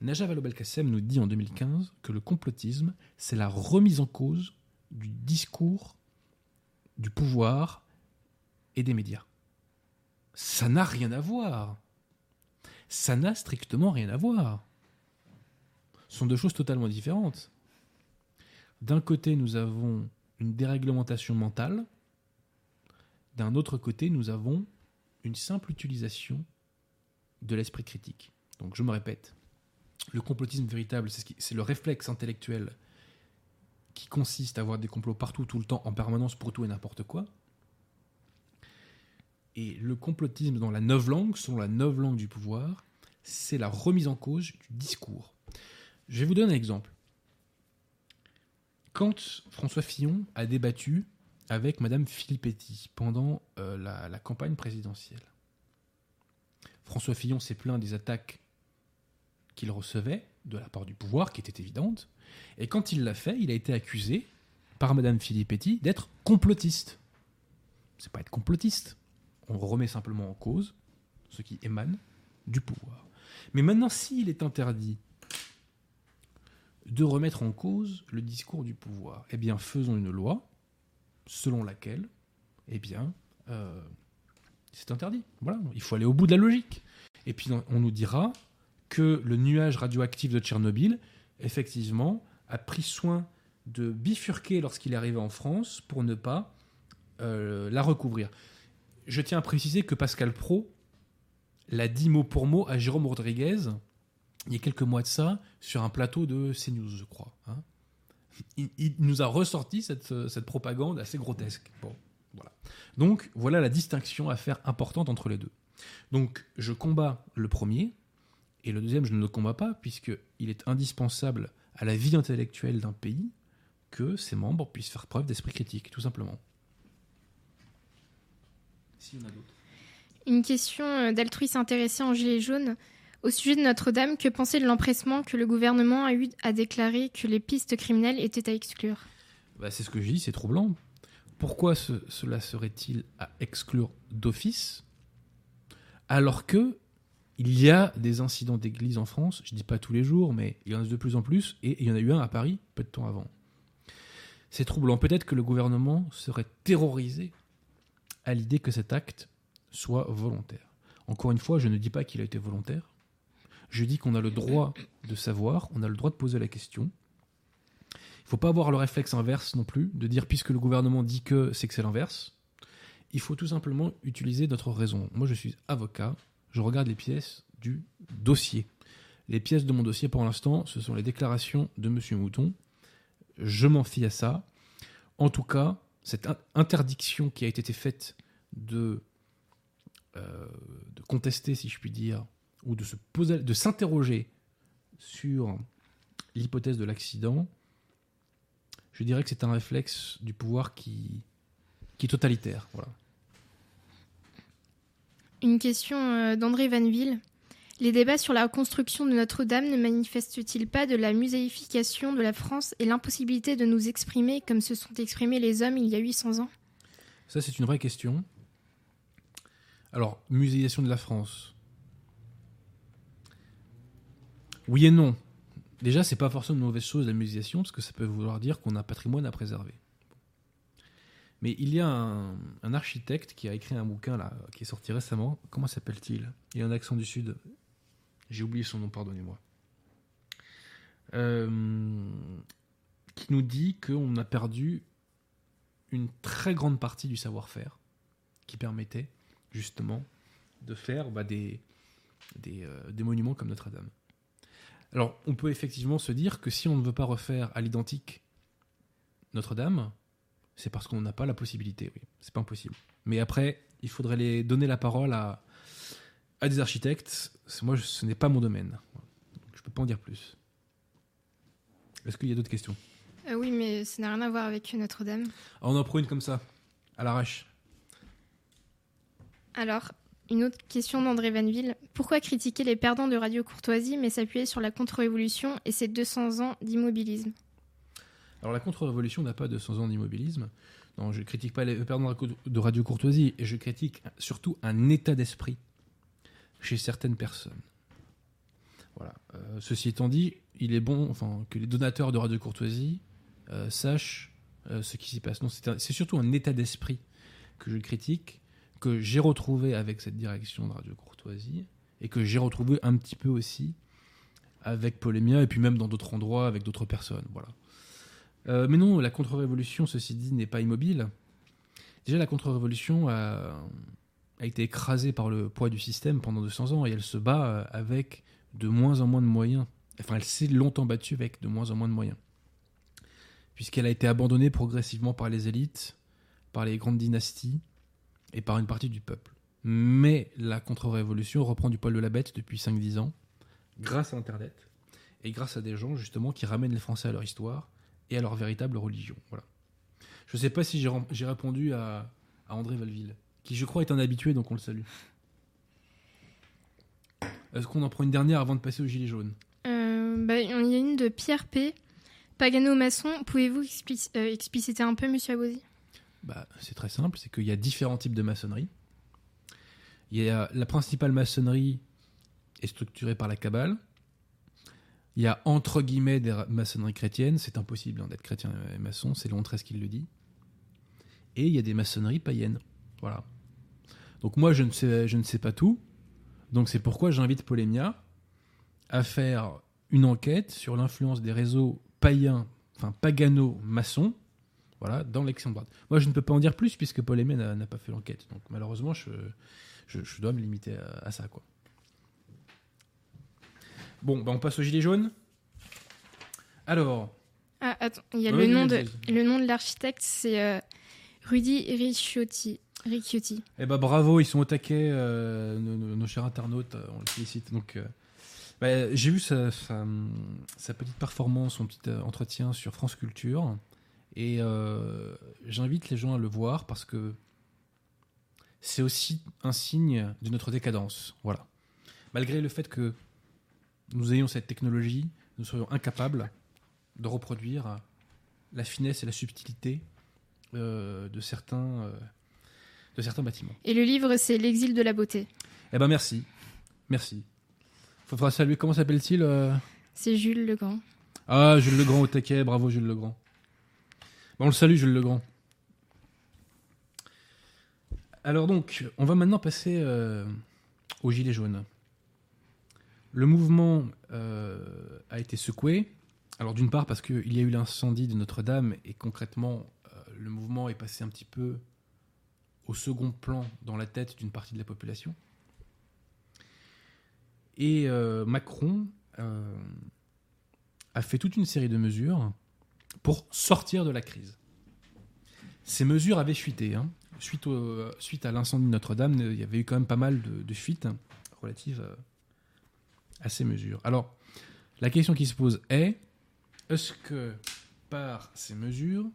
Najat Vallaud-Belkacem nous dit en 2015 que le complotisme, c'est la remise en cause du discours, du pouvoir et des médias. Ça n'a rien à voir. Ça n'a strictement rien à voir. Ce sont deux choses totalement différentes. D'un côté, nous avons une déréglementation mentale. D'un autre côté, nous avons une simple utilisation de l'esprit critique. Donc je me répète, le complotisme véritable, c'est le réflexe intellectuel qui consiste à avoir des complots partout, tout le temps, en permanence, pour tout et n'importe quoi. Et le complotisme dans la neuve langue, selon la neuve langue du pouvoir, c'est la remise en cause du discours. Je vais vous donner un exemple. Quand François Fillon a débattu avec Madame Filippetti pendant euh, la, campagne présidentielle, François Fillon s'est plaint des attaques qu'il recevait de la part du pouvoir, qui étaient évidentes, et quand il l'a fait, il a été accusé par Madame Filippetti d'être complotiste. C'est pas être complotiste. On remet simplement en cause ce qui émane du pouvoir. Mais maintenant, s'il est interdit de remettre en cause le discours du pouvoir, eh bien, faisons une loi selon laquelle, eh bien, euh, c'est interdit. Voilà, il faut aller au bout de la logique. Et puis, on nous dira que le nuage radioactif de Tchernobyl, effectivement, a pris soin de bifurquer lorsqu'il arrivé en France pour ne pas euh, la recouvrir. Je tiens à préciser que Pascal Pro l'a dit mot pour mot à Jérôme Rodriguez il y a quelques mois de ça sur un plateau de CNews, je crois. Hein. Il, nous a ressorti cette, cette propagande assez grotesque. Bon, voilà. Donc voilà la distinction à faire importante entre les deux. Donc je combats le premier, et le deuxième je ne le combats pas, puisqu'il est indispensable à la vie intellectuelle d'un pays que ses membres puissent faire preuve d'esprit critique, tout simplement. S'il y en a d'autres. Une question euh, d'altruiste intéressé en gilet jaune. Au sujet de Notre-Dame, que penser de l'empressement que le gouvernement a eu à déclarer que les pistes criminelles étaient à exclure? Bah, C'est ce que je dis, c'est troublant. Pourquoi cela serait-il à exclure d'office? Alors que il y a des incidents d'église en France, je ne dis pas tous les jours, mais il y en a de plus en plus, et il y en a eu un à Paris peu de temps avant. C'est troublant. Peut-être que le gouvernement serait terrorisé à l'idée que cet acte soit volontaire. Encore une fois, je ne dis pas qu'il a été volontaire. Je dis qu'on a le droit de savoir, on a le droit de poser la question. Il ne faut pas avoir le réflexe inverse non plus, de dire puisque le gouvernement dit que c'est que c'est l'inverse. Il faut tout simplement utiliser notre raison. Moi, je suis avocat, je regarde les pièces du dossier. Les pièces de mon dossier, pour l'instant, ce sont les déclarations de M. Mouton. Je m'en fie à ça. En tout cas, cette interdiction qui a été faite de, euh, de contester, si je puis dire, ou de se poser, de s'interroger sur l'hypothèse de l'accident, je dirais que c'est un réflexe du pouvoir qui, qui est totalitaire. Une question euh, d'André Vanville. Les débats sur la construction de Notre-Dame ne manifestent-ils pas de la muséification de la France et l'impossibilité de nous exprimer comme se sont exprimés les hommes il y a 800 ans? Ça, c'est une vraie question. Alors, muséisation de la France. Oui et non. Déjà, c'est pas forcément une mauvaise chose la muséisation, parce que ça peut vouloir dire qu'on a un patrimoine à préserver. Mais il y a un, architecte qui a écrit un bouquin là, qui est sorti récemment. Comment s'appelle-t-il? Il a un accent du Sud. J'ai oublié son nom, pardonnez-moi. Euh, qui nous dit qu'on a perdu une très grande partie du savoir-faire qui permettait justement de faire bah, des, euh, des monuments comme Notre-Dame. Alors, on peut effectivement se dire que si on ne veut pas refaire à l'identique Notre-Dame, c'est parce qu'on n'a pas la possibilité, oui. C'est pas impossible. Mais après, il faudrait les donner la parole à, à des architectes. Moi, ce n'est pas mon domaine. Je peux pas en dire plus. Est-ce qu'il y a d'autres questions? Euh, Oui, mais ça n'a rien à voir avec Notre-Dame. Ah, on en prend une comme ça, à l'arrache. Alors, une autre question d'André Vanville. Pourquoi critiquer les perdants de Radio Courtoisie mais s'appuyer sur la contre-révolution et ses 200 ans d'immobilisme? Alors la contre-révolution n'a pas 200 ans d'immobilisme. Non, je critique pas les perdants de radio courtoisie, et je critique surtout un état d'esprit chez certaines personnes. Voilà. Euh, ceci étant dit, il est bon enfin, que les donateurs de radio courtoisie euh, sachent euh, ce qui s'y passe. Non, c'est surtout un état d'esprit que je critique, que j'ai retrouvé avec cette direction de radio courtoisie, et que j'ai retrouvé un petit peu aussi avec Polémia, et puis même dans d'autres endroits avec d'autres personnes. Voilà. Euh, mais non, la contre-révolution, ceci dit, n'est pas immobile. Déjà, la contre-révolution a, a été écrasée par le poids du système pendant 200 ans et elle se bat euh, avec de moins en moins de moyens. Enfin, elle s'est longtemps battue avec de moins en moins de moyens. Puisqu'elle a été abandonnée progressivement par les élites, par les grandes dynasties et par une partie du peuple. Mais la contre-révolution reprend du poil de la bête depuis 5-10 ans, grâce à Internet et grâce à des gens justement qui ramènent les Français à leur histoire et à leur véritable religion. Voilà. Je ne sais pas si j'ai rem- j'ai répondu à, à André Valville, qui je crois est un habitué, donc on le salue. Est-ce qu'on en prend une dernière avant de passer au gilet jaune Euh, bah, il y a une de Pierre P. Pagano-maçon. Pouvez-vous explic- euh, expliciter un peu, monsieur Abosi? Bah, C'est très simple, c'est qu'il y a différents types de maçonnerie. Il y a la principale maçonnerie est structurée par la Kabbale. Il y a entre guillemets des maçonneries chrétiennes, c'est impossible hein, d'être chrétien et maçon, c'est XIII qui le dit? Et il y a des maçonneries païennes. Voilà. Donc moi je ne sais, je ne sais pas tout, donc c'est pourquoi j'invite Polémia à faire une enquête sur l'influence des réseaux païens, enfin pagano-maçons, voilà, dans l'extrême droite. Moi, je ne peux pas en dire plus puisque Aimé n'a pas fait l'enquête. Donc, malheureusement, je, je, je dois me limiter à, à ça, quoi. Bon, bah, on passe au gilet jaune. Alors, Ah, attends, il y a Ouais, le, nom de, le nom de l'architecte, c'est euh, Rudy Ricciotti. Ricciotti. eh ben, bravo, ils sont au taquet, euh, nos, nos- nos chers internautes, euh, on les félicite. Donc, euh, bah, j'ai vu sa, sa, sa petite performance, son petit entretien sur France Culture, et j'invite les gens à le voir parce que c'est aussi un signe de notre décadence. Voilà. Malgré le fait que nous ayons cette technologie, nous serions incapables de reproduire la finesse et la subtilité euh, de, certains, euh, de certains bâtiments. Et le livre, c'est L'exil de la beauté. Eh ben merci. Merci. Faudra saluer, comment s'appelle-t-il euh? C'est Jules Legrand. Ah, Jules Legrand au taquet, bravo Jules Legrand. Bon, on le salue Jules Legrand. Alors donc, on va maintenant passer euh, au gilet jaune. Le mouvement euh, a été secoué. Alors d'une part parce qu'il y a eu l'incendie de Notre-Dame et concrètement euh, le mouvement est passé un petit peu au second plan dans la tête d'une partie de la population. Et euh, Macron a fait toute une série de mesures pour sortir de la crise. Ces mesures avaient fuité. hein. Suite, à l'incendie de Notre-Dame, il y avait eu quand même pas mal de, de fuites relatives à ces mesures. Alors, la question qui se pose est, est-ce que par ces mesures,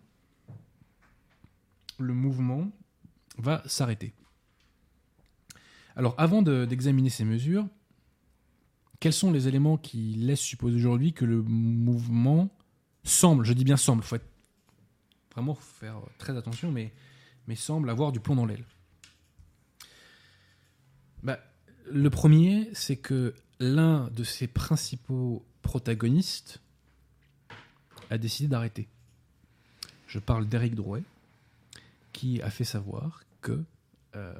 le mouvement va s'arrêter? Alors, avant de- d'examiner ces mesures, quels sont les éléments qui laissent supposer aujourd'hui que le mouvement semble, je dis bien semble, faut être vraiment faire très attention, mais, mais semble avoir du plomb dans l'aile? Bah, le premier, c'est que l'un de ses principaux protagonistes a décidé d'arrêter. Je parle d'Éric Drouet, qui a fait savoir que euh,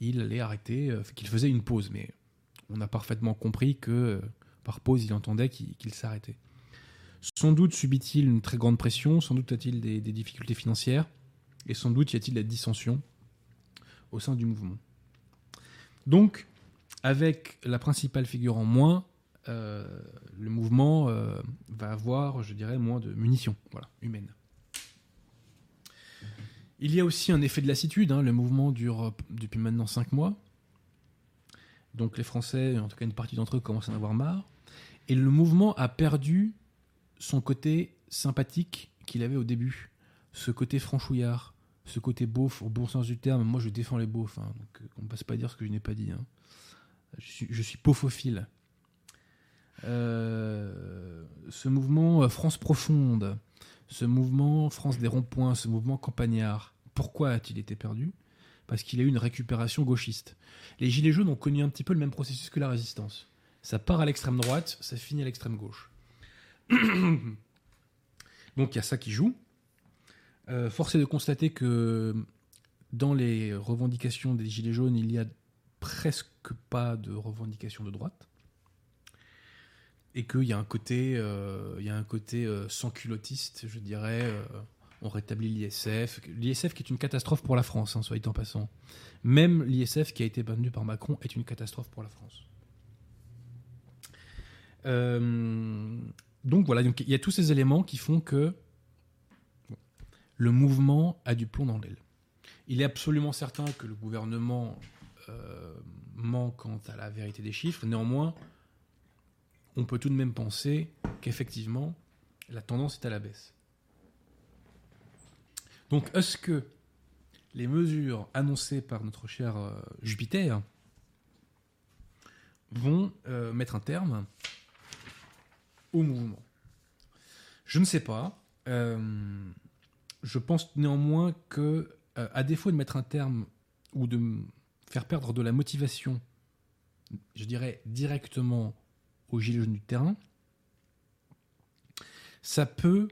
il allait arrêter, euh, qu'il faisait une pause, mais on a parfaitement compris que euh, par pause, il entendait qu'il s'arrêtait. Sans doute subit-il une très grande pression, sans doute a-t-il des, des difficultés financières, et sans doute y a-t-il la dissension au sein du mouvement. Donc, avec la principale figure en moins, euh, le mouvement euh, va avoir, je dirais, moins de munitions voilà, humaines. Il y a aussi un effet de lassitude. hein, le mouvement dure depuis maintenant 5 mois. Donc les Français, en tout cas une partie d'entre eux, commencent à en avoir marre. Et le mouvement a perdu son côté sympathique qu'il avait au début. Ce côté franchouillard, ce côté beauf, au bon sens du terme. Moi, je défends les beaufs. hein, donc euh, on ne passe pas à dire ce que je n'ai pas dit. hein. Je suis, beaufophile. Euh, ce mouvement euh, France profonde, ce mouvement France des ronds-points, ce mouvement campagnard, pourquoi a-t-il été perdu? Parce qu'il a eu une récupération gauchiste. Les Gilets jaunes ont connu un petit peu le même processus que la résistance. Ça part à l'extrême droite, ça finit à l'extrême gauche. [COUGHS] Donc il y a ça qui joue. Euh, force est de constater que dans les revendications des Gilets jaunes, il y a presque pas de revendications de droite. Et qu'il y a un côté, euh, il y a un côté euh, sans culottiste, je dirais. euh, on rétablit l'ISF. L'ISF qui est une catastrophe pour la France, hein, soit dit en passant. Même l'ISF qui a été maintenu par Macron est une catastrophe pour la France. Donc voilà, il y a tous ces éléments qui font que le mouvement a du plomb dans l'aile. Il est absolument certain que le gouvernement ment quant à la vérité des chiffres. Néanmoins, on peut tout de même penser qu'effectivement, la tendance est à la baisse. Donc, est-ce que les mesures annoncées par notre cher euh, Jupiter vont euh, mettre un terme au mouvement? Je ne sais pas. Euh, je pense néanmoins que, euh, à défaut de mettre un terme ou de faire perdre de la motivation, je dirais directement aux gilets jaunes du terrain, ça peut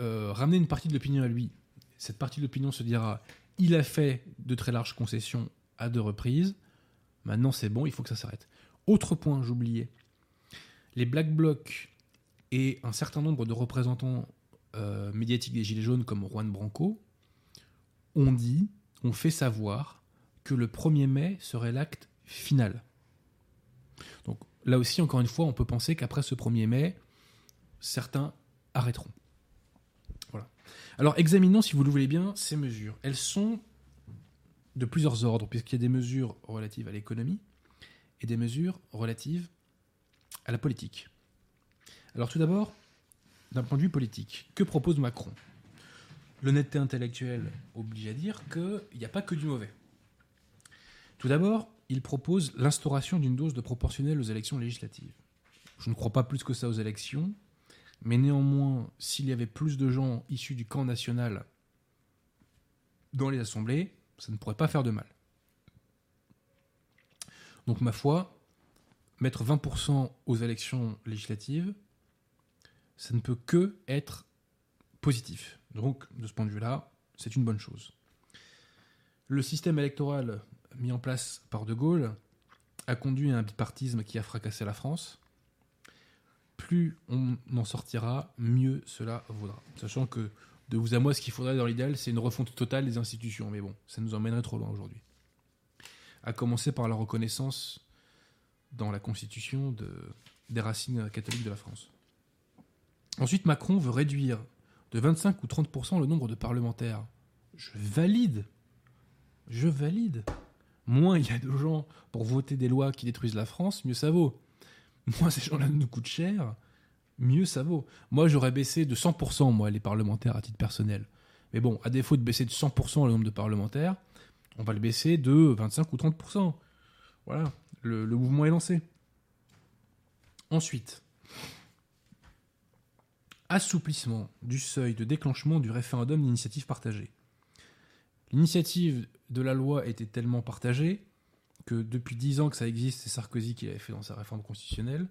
euh, ramener une partie de l'opinion à lui. Cette partie de l'opinion se dira il a fait de très larges concessions à deux reprises, maintenant c'est bon, il faut que ça s'arrête. Autre point, j'oubliais les Black Blocs et un certain nombre de représentants euh, médiatiques des Gilets jaunes comme Juan Branco ont dit, ont fait savoir que le 1er mai serait l'acte final. Donc là aussi, encore une fois, on peut penser qu'après ce 1er mai, certains arrêteront. Voilà. Alors examinons, si vous le voulez bien, ces mesures. Elles sont de plusieurs ordres, puisqu'il y a des mesures relatives à l'économie et des mesures relatives à la politique. Alors tout d'abord, d'un point de vue politique, que propose Macron? L'honnêteté intellectuelle oblige à dire qu'il n'y a pas que du mauvais. Tout d'abord, il propose l'instauration d'une dose de proportionnelle aux élections législatives. Je ne crois pas plus que ça aux élections, mais néanmoins, s'il y avait plus de gens issus du camp national dans les assemblées, ça ne pourrait pas faire de mal. Donc ma foi, mettre 20% aux élections législatives, ça ne peut que être positif. Donc, de ce point de vue-là, c'est une bonne chose. Le système électoral mis en place par De Gaulle a conduit à un bipartisme qui a fracassé la France. Plus on en sortira, mieux cela vaudra. Sachant que, de vous à moi, ce qu'il faudrait dans l'idéal, c'est une refonte totale des institutions. Mais bon, ça nous emmènerait trop loin aujourd'hui. À commencer par la reconnaissance dans la Constitution de, des racines catholiques de la France. Ensuite, Macron veut réduire de 25 ou 30% le nombre de parlementaires. Je valide. Je valide. Moins il y a de gens pour voter des lois qui détruisent la France, mieux ça vaut. Moins ces gens-là nous coûtent cher, mieux ça vaut. Moi, j'aurais baissé de 100%, moi, les parlementaires à titre personnel. Mais bon, à défaut de baisser de 100% le nombre de parlementaires, on va le baisser de 25 ou 30%. Voilà, le, le mouvement est lancé. Ensuite, assouplissement du seuil de déclenchement du référendum d'initiative partagée. L'initiative de la loi était tellement partagée que depuis dix ans que ça existe, c'est Sarkozy qui l'avait fait dans sa réforme constitutionnelle,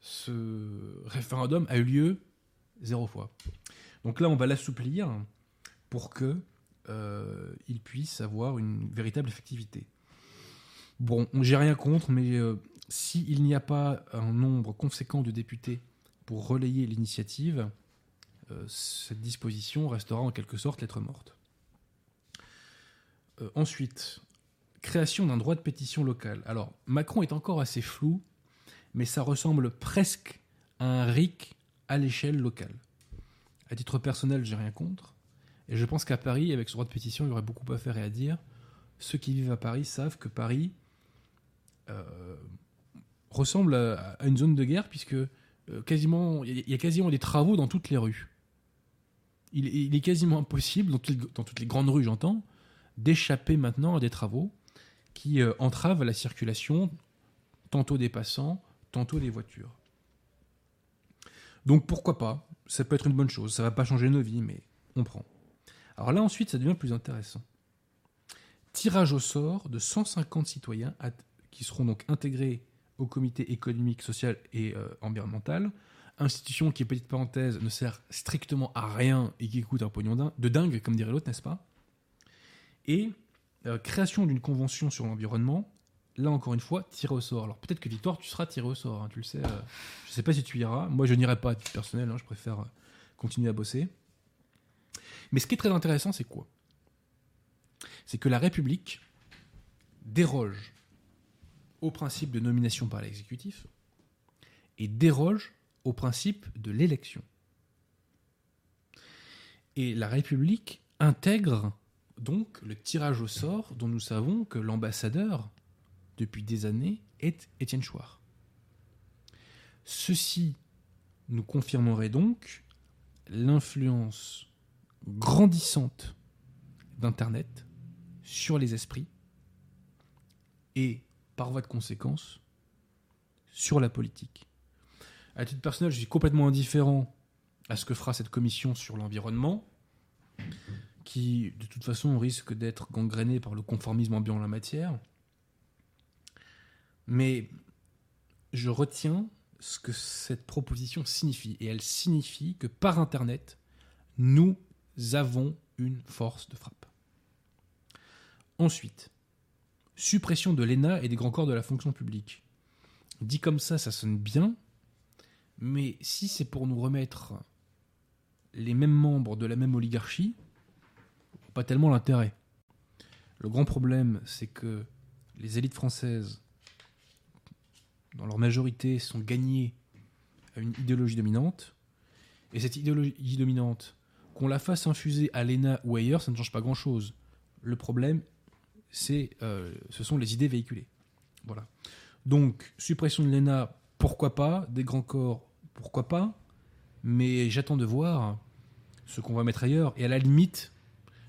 ce référendum a eu lieu zéro fois. Donc là, on va l'assouplir pour que euh, il puisse avoir une véritable effectivité. Bon, j'ai rien contre, mais euh, s'il n'y a pas un nombre conséquent de députés pour relayer l'initiative, euh, cette disposition restera en quelque sorte lettre morte. Euh, ensuite, création d'un droit de pétition local. Alors, Macron est encore assez flou, mais ça ressemble presque à un RIC à l'échelle locale. À titre personnel, j'ai rien contre, et je pense qu'à Paris, avec ce droit de pétition, il y aurait beaucoup à faire et à dire. Ceux qui vivent à Paris savent que Paris euh, ressemble à, une zone de guerre, puisque euh, il y a quasiment des travaux dans toutes les rues. Il, est quasiment impossible, dans toutes les grandes rues, j'entends, d'échapper maintenant à des travaux qui euh, entravent la circulation, tantôt des passants, tantôt des voitures. Donc pourquoi pas? Ça peut être une bonne chose. Ça va pas changer nos vies, mais on prend. Alors là, ensuite, ça devient plus intéressant. Tirage au sort de 150 citoyens qui seront donc intégrés au comité économique, social et euh, environnemental. Institution qui, petite parenthèse, ne sert strictement à rien et qui coûte un pognon de dingue, comme dirait l'autre, n'est-ce pas? Et euh, création d'une convention sur l'environnement, là encore une fois, tiré au sort. Alors peut-être que Victoire, tu seras tiré au sort, hein, tu le sais. Euh, je ne sais pas si tu iras. Moi, je n'irai pas à titre personnel, hein, je préfère continuer à bosser. Mais ce qui est très intéressant, c'est quoi? C'est que la République déroge au principe de nomination par l'exécutif et déroge au principe de l'élection. Et la République intègre donc le tirage au sort dont nous savons que l'ambassadeur, depuis des années, est Étienne Chouard. Ceci nous confirmerait donc l'influence grandissante d'Internet sur les esprits et par voie de conséquence, sur la politique. À titre personnel, je suis complètement indifférent à ce que fera cette commission sur l'environnement, qui de toute façon risque d'être gangrénée par le conformisme ambiant en la matière. Mais je retiens ce que cette proposition signifie. Et elle signifie que par Internet, nous avons une force de frappe. Ensuite, suppression de l'ENA et des grands corps de la fonction publique. Dit comme ça, ça sonne bien, mais si c'est pour nous remettre les mêmes membres de la même oligarchie, pas tellement l'intérêt. Le grand problème, c'est que les élites françaises, dans leur majorité, sont gagnées à une idéologie dominante, et cette idéologie dominante, qu'on la fasse infuser à l'ENA ou ailleurs, ça ne change pas grand-chose. Le problème, c'est, euh, ce sont les idées véhiculées. Voilà. Donc, suppression de l'ENA, pourquoi pas Des grands corps, pourquoi pas Mais j'attends de voir ce qu'on va mettre ailleurs. Et à la limite,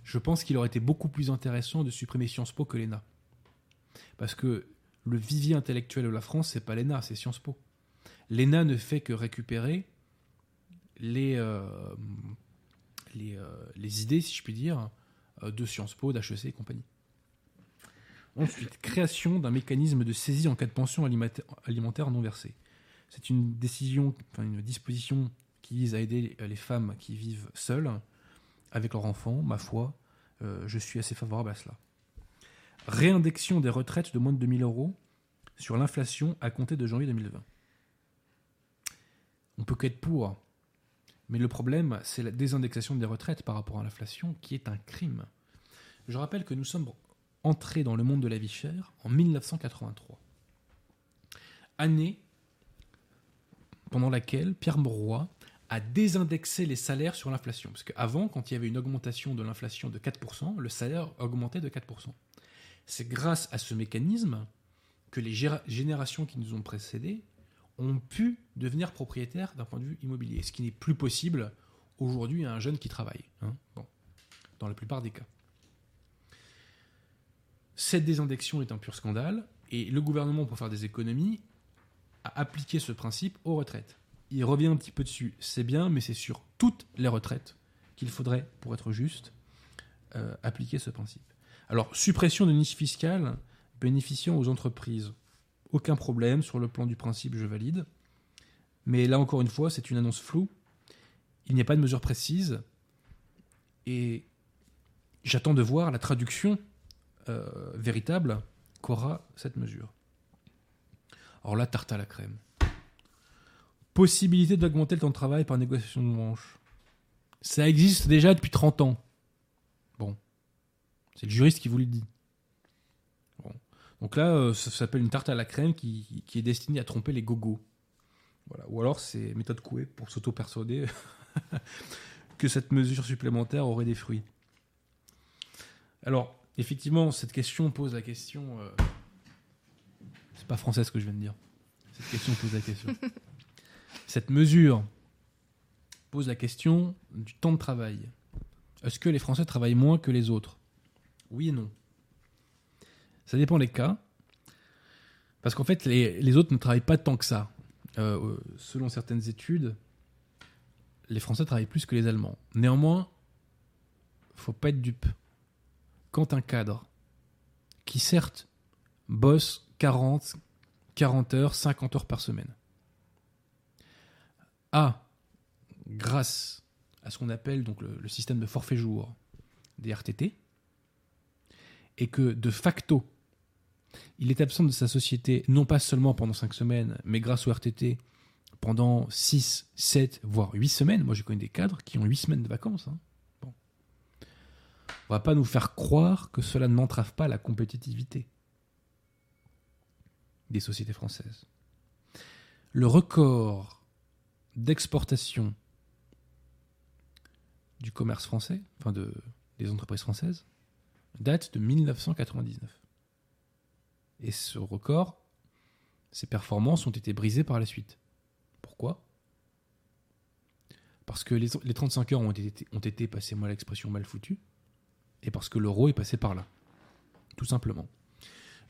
je pense qu'il aurait été beaucoup plus intéressant de supprimer Sciences Po que l'ENA. Parce que le vivier intellectuel de la France, c'est pas l'ENA, c'est Sciences Po. L'ENA ne fait que récupérer les, euh, euh, idées, si je puis dire, de Sciences Po, d'HEC et compagnie. Ensuite, création d'un mécanisme de saisie en cas de pension alimentaire non versée. C'est une décision, une disposition qui vise à aider les femmes qui vivent seules avec leurs enfants. Ma foi, euh, je suis assez favorable à cela. Réindexion des retraites de moins de 2000 euros sur l'inflation à compter de janvier 2020. On peut qu'être pour, mais le problème, c'est la désindexation des retraites par rapport à l'inflation qui est un crime. Je rappelle que nous sommes entré dans le monde de la vie chère en 1983. Année pendant laquelle Pierre Mauroy a désindexé les salaires sur l'inflation. Parce qu'avant, quand il y avait une augmentation de l'inflation de 4%, le salaire augmentait de 4%. C'est grâce à ce mécanisme que les générations qui nous ont précédés ont pu devenir propriétaires d'un point de vue immobilier, ce qui n'est plus possible aujourd'hui à un jeune qui travaille, hein. dans la plupart des cas. Cette désindexion est un pur scandale, et le gouvernement, pour faire des économies, a appliqué ce principe aux retraites. Il revient un petit peu dessus, c'est bien, mais c'est sur toutes les retraites qu'il faudrait, pour être juste, euh, appliquer ce principe. Alors, suppression de niches fiscales bénéficiant aux entreprises. Aucun problème, sur le plan du principe, je valide. Mais là, encore une fois, c'est une annonce floue. Il n'y a pas de mesure précise. Et j'attends de voir la traduction euh, véritable qu'aura cette mesure. Alors là, tarte à la crème. Possibilité d'augmenter le temps de travail par négociation de branche. Ça existe déjà depuis 30 ans. Bon. C'est le juriste qui vous le dit. Bon. Donc là, euh, ça s'appelle une tarte à la crème qui, est destinée à tromper les gogos. Voilà. Ou alors c'est méthode couée pour s'auto-persuader [LAUGHS] que cette mesure supplémentaire aurait des fruits. Alors, effectivement, cette question pose la question. Euh, c'est pas français ce que je viens de dire. Cette question pose la question. [LAUGHS] cette mesure pose la question du temps de travail. Est-ce que les Français travaillent moins que les autres? Oui et non. Ça dépend des cas. Parce qu'en fait, les, autres ne travaillent pas tant que ça. Euh, selon certaines études, les Français travaillent plus que les Allemands. Néanmoins, faut pas être dupe. Quand un cadre, qui certes bosse 40, 40 heures, 50 heures par semaine, a, grâce à ce qu'on appelle donc le, le système de forfait jour des RTT, et que de facto, il est absent de sa société, non pas seulement pendant 5 semaines, mais grâce au RTT, pendant 6, 7, voire 8 semaines. Moi, je connais des cadres qui ont 8 semaines de vacances. Hein. Bon. On va pas nous faire croire que cela n'entrave pas la compétitivité des sociétés françaises. Le record d'exportation du commerce français, enfin de, des entreprises françaises, date de 1999. Et ce record, ces performances ont été brisées par la suite. Pourquoi? Parce que les, les 35 heures ont été, ont été passez-moi l'expression, mal foutues, et parce que l'euro est passé par là. Tout simplement.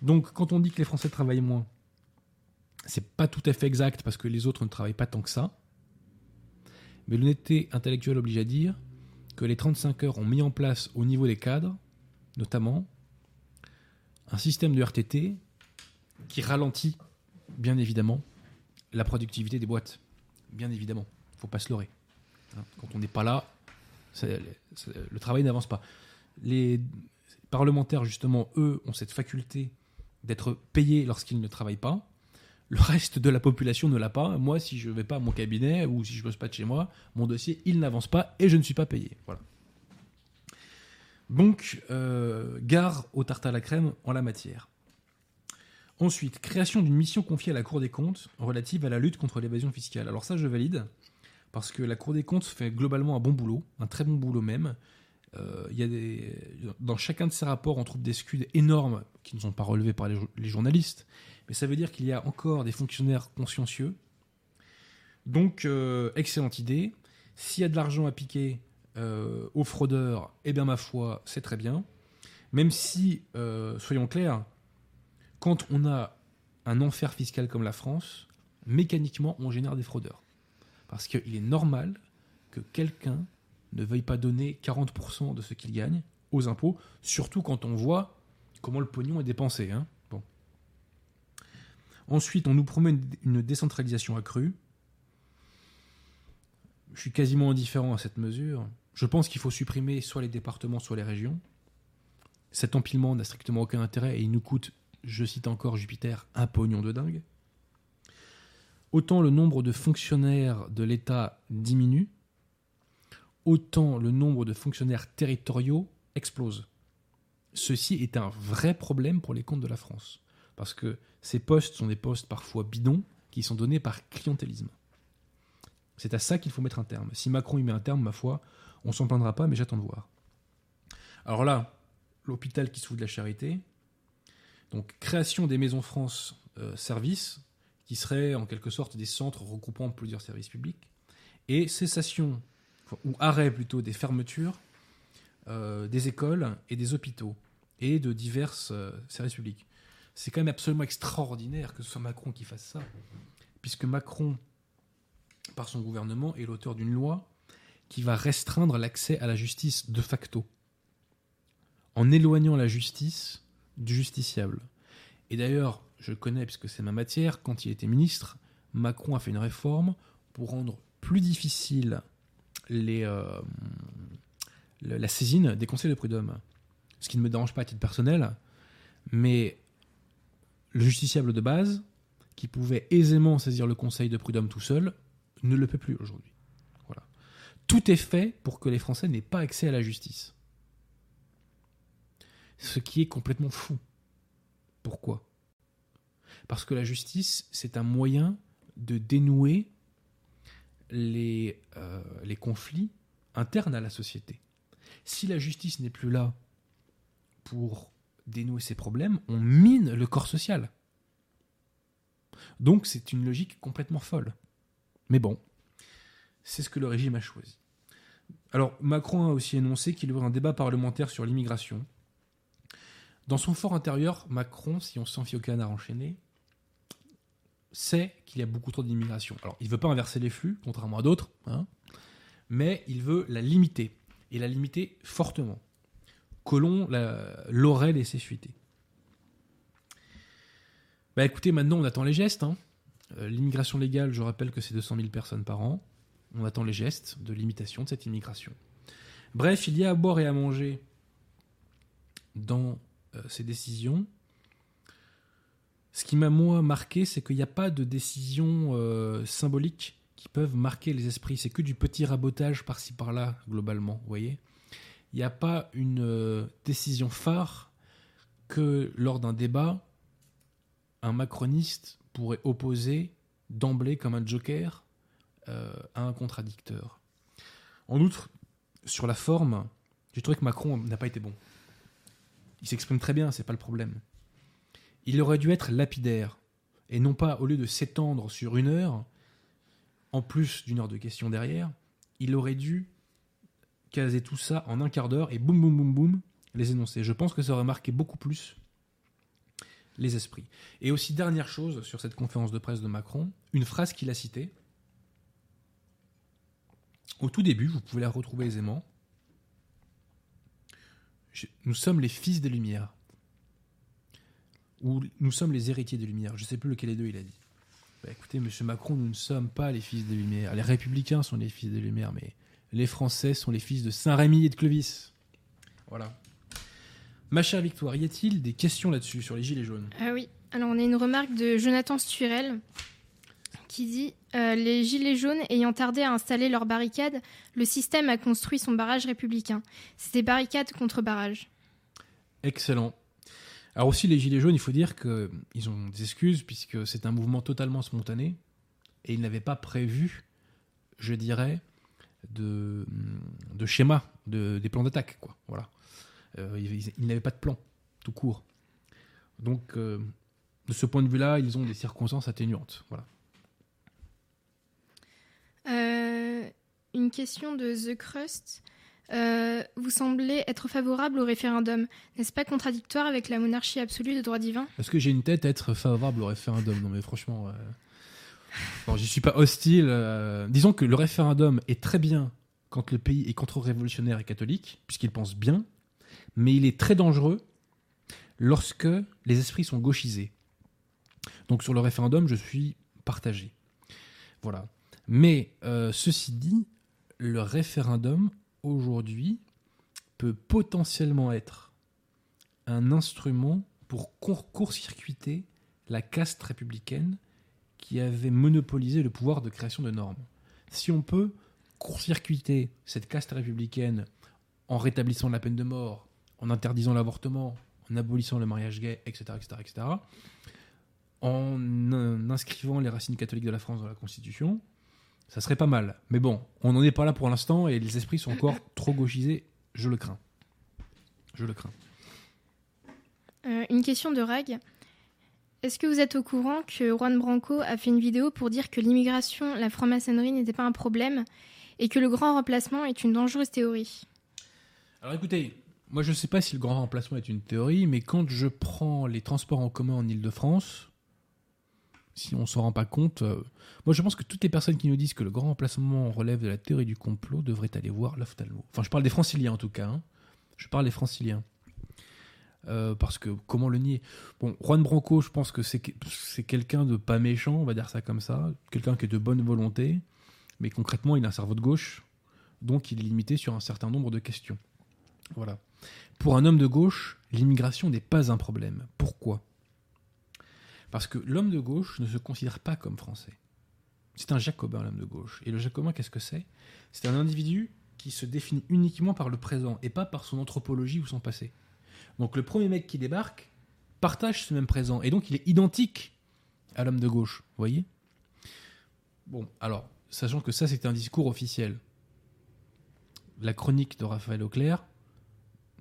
Donc, quand on dit que les Français travaillent moins, c'est pas tout à fait exact parce que les autres ne travaillent pas tant que ça. Mais l'honnêteté intellectuelle oblige à dire que les 35 heures ont mis en place au niveau des cadres, notamment, un système de RTT qui ralentit, bien évidemment, la productivité des boîtes. Bien évidemment, faut pas se leurrer. Hein, Quand on n'est pas là, le travail n'avance pas. Les parlementaires, justement, eux, ont cette faculté d'être payés lorsqu'ils ne travaillent pas. Le reste de la population ne l'a pas. Moi, si je ne vais pas à mon cabinet ou si je ne bosse pas de chez moi, mon dossier, il n'avance pas et je ne suis pas payé. Voilà. Donc, euh, gare au tarte à la crème en la matière. Ensuite, création d'une mission confiée à la Cour des comptes relative à la lutte contre l'évasion fiscale. Alors ça, je valide, parce que la Cour des comptes fait globalement un bon boulot, un très bon boulot même. Euh, y a. Dans chacun de ces rapports, on trouve des scuds énormes qui ne sont pas relevés par les journalistes, mais ça veut dire qu'il y a encore des fonctionnaires consciencieux. Donc, euh, excellente idée. S'il y a de l'argent à piquer euh, aux fraudeurs, eh bien, ma foi, c'est très bien. Même si, euh, soyons clairs, quand on a un enfer fiscal comme la France, mécaniquement, on génère des fraudeurs. Parce qu'il est normal que quelqu'un ne veuille pas donner 40% de ce qu'il gagne aux impôts, surtout quand on voit comment le pognon est dépensé. hein. Ensuite, on nous promet une décentralisation accrue. Je suis quasiment indifférent à cette mesure. Je pense qu'il faut supprimer soit les départements, soit les régions. Cet empilement n'a strictement aucun intérêt et il nous coûte, je cite encore Jupiter, un pognon de dingue. Autant le nombre de fonctionnaires de l'État diminue, autant le nombre de fonctionnaires territoriaux explose. Ceci est un vrai problème pour les comptes de la France, parce que ces postes sont des postes parfois bidons qui sont donnés par clientélisme. C'est à ça qu'il faut mettre un terme. Si Macron y met un terme, ma foi, on s'en plaindra pas, mais j'attends de voir. Alors là, l'hôpital qui s'ouvre de la charité, donc création des maisons France euh, services, qui seraient en quelque sorte des centres regroupant plusieurs services publics, et cessation, ou arrêt plutôt, des fermetures euh, des écoles et des hôpitaux, et de divers euh, services publics. C'est quand même absolument extraordinaire que ce soit Macron qui fasse ça, puisque Macron, par son gouvernement, est l'auteur d'une loi qui va restreindre l'accès à la justice de facto, en éloignant la justice du justiciable. Et d'ailleurs, je connais, puisque c'est ma matière, quand il était ministre, Macron a fait une réforme pour rendre plus difficile euh, la saisine des conseils de prud'homme. Ce qui ne me dérange pas à titre personnel, mais le justiciable de base, qui pouvait aisément saisir le conseil de prud'homme tout seul, ne le peut plus aujourd'hui. Tout est fait pour que les Français n'aient pas accès à la justice. Ce qui est complètement fou. Pourquoi? Parce que la justice, c'est un moyen de dénouer euh, les conflits internes à la société. Si la justice n'est plus là pour dénouer ces problèmes, on mine le corps social. Donc c'est une logique complètement folle. Mais bon, c'est ce que le régime a choisi. Alors Macron a aussi annoncé qu'il y aurait un débat parlementaire sur l'immigration. Dans son fort intérieur, Macron, si on s'en fie au canard enchaîné, sait qu'il y a beaucoup trop d'immigration. Alors il ne veut pas inverser les flux, contrairement à d'autres, hein, mais il veut la limiter, et la limiter fortement. Colomb l'aurait laissé fuiter. Bah écoutez, maintenant on attend les gestes. Hein. Euh, l'immigration légale, je rappelle que c'est 200 000 personnes par an. On attend les gestes de limitation de cette immigration. Bref, il y a à boire et à manger dans euh, ces décisions. Ce qui m'a moi marqué, c'est qu'il n'y a pas de décisions euh, symboliques qui peuvent marquer les esprits. C'est que du petit rabotage par-ci par-là, globalement, vous voyez Il n'y a pas une décision phare que lors d'un débat, un macroniste pourrait opposer d'emblée comme un joker euh, à un contradicteur. En outre, sur la forme, j'ai trouvé que Macron n'a pas été bon. Il s'exprime très bien, c'est pas le problème. Il aurait dû être lapidaire, et non pas, au lieu de s'étendre sur une heure, en plus d'une heure de questions derrière, il aurait dû caser tout ça en un quart d'heure et boum boum boum boum les énoncer. Je pense que ça aurait marqué beaucoup plus les esprits. Et aussi, dernière chose sur cette conférence de presse de Macron, une phrase qu'il a citée. Au tout début, vous pouvez la retrouver aisément. nous sommes les fils des Lumières. Ou nous sommes les héritiers des Lumières. Je ne sais plus lequel des deux il a dit. Bah, écoutez, monsieur Macron, nous ne sommes pas les fils des Lumières. Les républicains sont les fils des Lumières, mais les Français sont les fils de Saint-Rémy et de Clovis. Voilà. Ma chère Victoire, y a-t-il des questions là-dessus, sur les gilets jaunes? Ah oui, alors on a une remarque de Jonathan Sturel qui dit euh, Les gilets jaunes ayant tardé à installer leurs barricades, le système a construit son barrage républicain. C'est des barricades contre barrage. Excellent. Alors aussi, les gilets jaunes, il faut dire qu'ils ont des excuses puisque c'est un mouvement totalement spontané et ils n'avaient pas prévu, je dirais, de, de schéma, de, des plans d'attaque. quoi. Voilà. Euh, ils, n'avaient pas de plan, tout court. Donc, euh, de ce point de vue-là, ils ont des circonstances atténuantes. Voilà. Euh, une question de The Crust. vous semblez être favorable au référendum. N'est-ce pas contradictoire avec la monarchie absolue de droit divin Est-ce que j'ai une tête à être favorable au référendum? Non, mais franchement, bon, j'y suis pas hostile. disons que le référendum est très bien quand le pays est contre-révolutionnaire et catholique, puisqu'il pense bien, mais il est très dangereux lorsque les esprits sont gauchisés. Donc sur le référendum, je suis partagé. Voilà. Mais euh, ceci dit, le référendum aujourd'hui peut potentiellement être un instrument pour court-circuiter la caste républicaine qui avait monopolisé le pouvoir de création de normes. Si on peut court-circuiter cette caste républicaine en rétablissant la peine de mort, en interdisant l'avortement, en abolissant le mariage gay, etc., etc., etc., en inscrivant les racines catholiques de la France dans la Constitution, ça serait pas mal. Mais bon, on n'en est pas là pour l'instant et les esprits sont encore [COUGHS] trop gauchisés. Je le crains. Je le crains. Euh, une question de Rag. Est-ce que vous êtes au courant que Juan Branco a fait une vidéo pour dire que l'immigration, la franc-maçonnerie n'était pas un problème et que le grand remplacement est une dangereuse théorie? Alors écoutez, moi, je ne sais pas si le grand remplacement est une théorie, mais quand je prends les transports en commun en Ile-de-France, si on s'en rend pas compte, euh, moi je pense que toutes les personnes qui nous disent que le grand remplacement relève de la théorie du complot devraient aller voir l'ophtalmo. Enfin, je parle des franciliens en tout cas. Hein. Je parle des franciliens. Euh, parce que comment le nier? Bon, Juan Branco, je pense que c'est quelqu'un de pas méchant, on va dire ça comme ça, quelqu'un qui est de bonne volonté, mais concrètement, il a un cerveau de gauche, donc il est limité sur un certain nombre de questions. Voilà. Pour un homme de gauche, l'immigration n'est pas un problème. Pourquoi? Parce que l'homme de gauche ne se considère pas comme français. C'est un jacobin, l'homme de gauche. Et le jacobin, qu'est-ce que c'est? C'est un individu qui se définit uniquement par le présent et pas par son anthropologie ou son passé. Donc le premier mec qui débarque partage ce même présent et donc il est identique à l'homme de gauche, vous voyez? Bon, alors, sachant que ça c'est un discours officiel, la chronique de Raphaël Auclair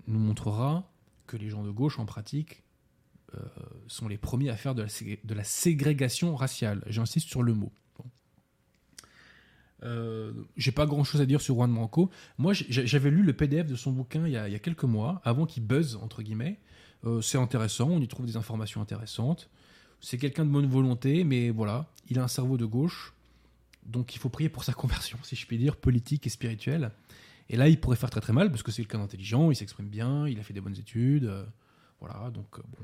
nous montrera que les gens de gauche, en pratique, euh, sont les premiers à faire de la, de la ségrégation raciale. J'insiste sur le mot. Euh, j'ai pas grand chose à dire sur Juan Branco. Moi, j'avais lu le PDF de son bouquin il y a, quelques mois, avant qu'il buzz, entre guillemets. Euh, c'est intéressant, on y trouve des informations intéressantes. C'est quelqu'un de bonne volonté, mais voilà, il a un cerveau de gauche. Donc il faut prier pour sa conversion, si je puis dire, politique et spirituelle. Et là, il pourrait faire très très mal parce que c'est quelqu'un d'intelligent, il s'exprime bien, il a fait des bonnes études. euh, voilà, donc bon,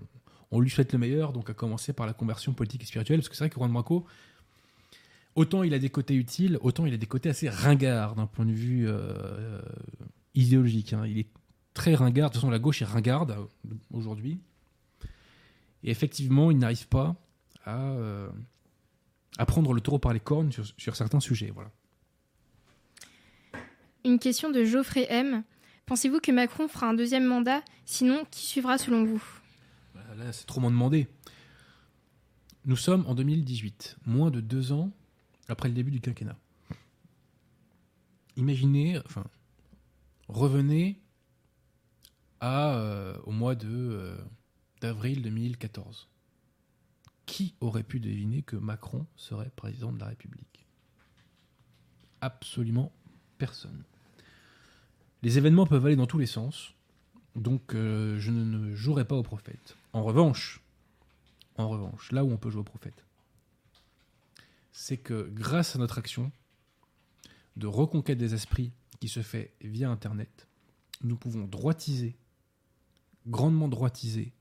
on lui souhaite le meilleur, donc à commencer par la conversion politique et spirituelle, parce que c'est vrai que Juan Branco, autant il a des côtés utiles, autant il a des côtés assez ringards d'un point de vue euh, euh, idéologique. hein. Il est très ringard, de toute façon la gauche est ringarde euh, aujourd'hui. Et effectivement, il n'arrive pas à, euh, à prendre le taureau par les cornes sur, sur certains sujets. Voilà. Une question de Geoffrey M. Pensez-vous que Macron fera un deuxième mandat? Sinon, qui suivra selon vous? Voilà, Là, c'est trop m'en demander. Nous sommes en 2018, moins de deux ans après le début du quinquennat. Imaginez, enfin, revenez à, euh, au mois de, euh, d'avril 2014. Qui aurait pu deviner que Macron serait président de la République? Absolument personne. Les événements peuvent aller dans tous les sens. Donc euh, je ne, jouerai pas au prophète. En revanche, en revanche, là où on peut jouer au prophète, c'est que grâce à notre action de reconquête des esprits qui se fait via Internet, nous pouvons droitiser, grandement droitiser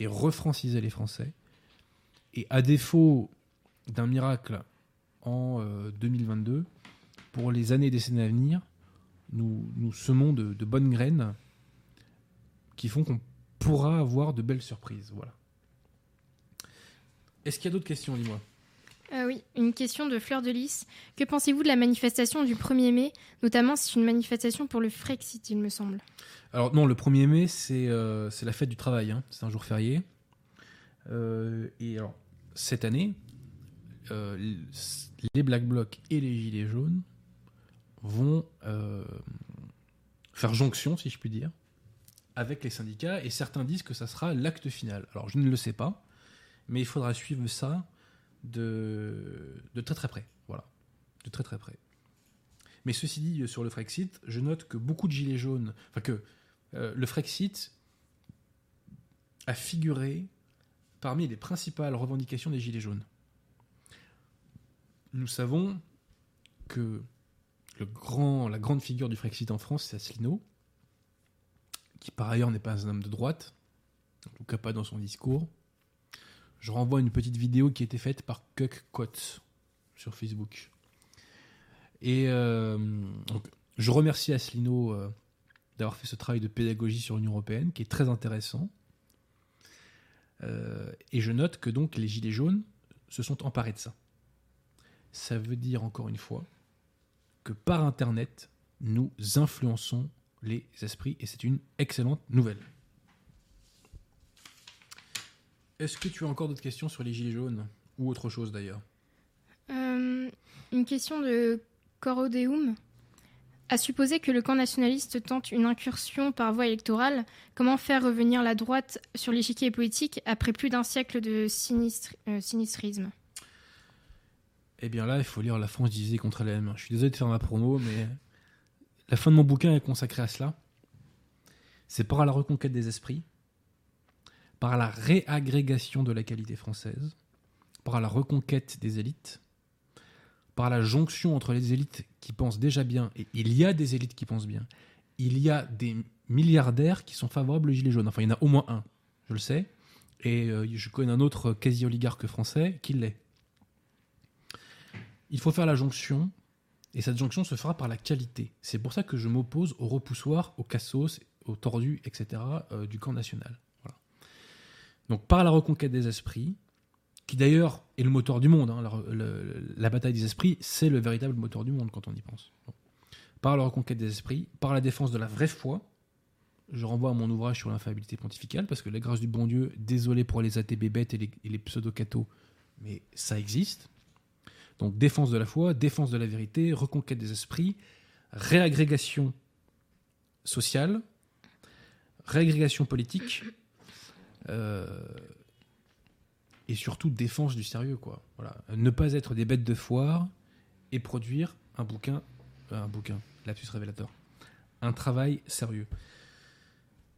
et refranciser les Français. Et à défaut d'un miracle en euh, 2022, pour les années et décennies à venir, nous, nous semons de, de bonnes graines qui font qu'on pourra avoir de belles surprises. Voilà. Est-ce qu'il y a d'autres questions, dis-moi? Ah oui, une question de Fleur de Lys. Que pensez-vous de la manifestation du 1er mai? Notamment, c'est une manifestation pour le Frexit, il me semble. Alors non, le 1er mai, c'est euh, c'est la fête du travail, hein. c'est un jour férié. Euh, et alors, cette année, euh, les Black Blocs et les Gilets jaunes vont faire jonction, si je puis dire, avec les syndicats, et certains disent que ça sera l'acte final. Alors je ne le sais pas, mais il faudra suivre ça de, très très près. Voilà, de très très près. Mais ceci dit, sur le Frexit, je note que beaucoup de gilets jaunes, enfin que euh, le Frexit a figuré parmi les principales revendications des gilets jaunes. Nous savons que le grand, la grande figure du Frexit en France, c'est Asselineau, qui par ailleurs n'est pas un homme de droite, en tout cas pas dans son discours. Je renvoie une petite vidéo qui a été faite par Cuck Coates sur Facebook. Et euh, donc, je remercie Asselineau euh, d'avoir fait ce travail de pédagogie sur l'Union européenne, qui est très intéressant. Euh, et je note que donc les Gilets jaunes se sont emparés de ça. Ça veut dire encore une fois que par Internet, nous influençons les esprits et c'est une excellente nouvelle. Est-ce que tu as encore d'autres questions sur les Gilets jaunes ou autre chose d'ailleurs Euh, une question de Corodeum. À supposer que le camp nationaliste tente une incursion par voie électorale, comment faire revenir la droite sur l'échiquier politique après plus d'un siècle de sinistre- euh, sinistrisme? Eh bien là, il faut lire La France divisée contre elle-même. Je suis désolé de faire ma promo, mais la fin de mon bouquin est consacrée à cela. C'est par la reconquête des esprits, par la réagrégation de la qualité française, par la reconquête des élites, par la jonction entre les élites qui pensent déjà bien, et il y a des élites qui pensent bien, il y a des milliardaires qui sont favorables aux Gilets jaunes. Enfin, il y en a au moins un, je le sais, et euh, je connais un autre quasi-oligarque français qui l'est. Il faut faire la jonction, et cette jonction se fera par la qualité. C'est pour ça que je m'oppose au repoussoir, aux cassos, aux tordus, etc. euh, du camp national. Donc par la reconquête des esprits, qui d'ailleurs est le moteur du monde, hein, la, le- la bataille des esprits, c'est le véritable moteur du monde quand on y pense. Par la reconquête des esprits, par la défense de la vraie foi, je renvoie à mon ouvrage sur l'infaillibilité pontificale, parce que la grâce du bon Dieu, désolé pour les athées bébêtes et les, les pseudo-cathos, mais ça existe. Donc défense de la foi, défense de la vérité, reconquête des esprits, réagrégation sociale, réagrégation politique, et surtout défense du sérieux. Quoi. Voilà. Ne pas être des bêtes de foire et produire un bouquin, euh, un bouquin, lapsus révélateur, un travail sérieux.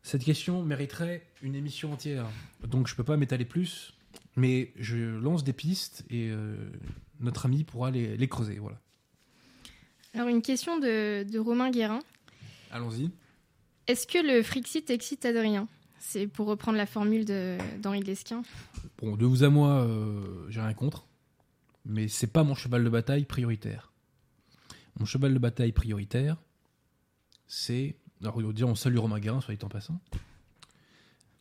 Cette question mériterait une émission entière, donc je peux pas m'étaler plus, mais je lance des pistes et euh, notre ami pourra les, les creuser. Voilà. Alors une question de, de Romain Guérin. Allons-y. Est-ce que le Frixit excite Adrien? C'est pour reprendre la formule d'Henri Lesquin. Bon, de vous à moi, euh, j'ai rien contre, mais c'est pas mon cheval de bataille prioritaire. Mon cheval de bataille prioritaire, c'est. Alors, dire, on salue Romain Guérin, soit dit en passant.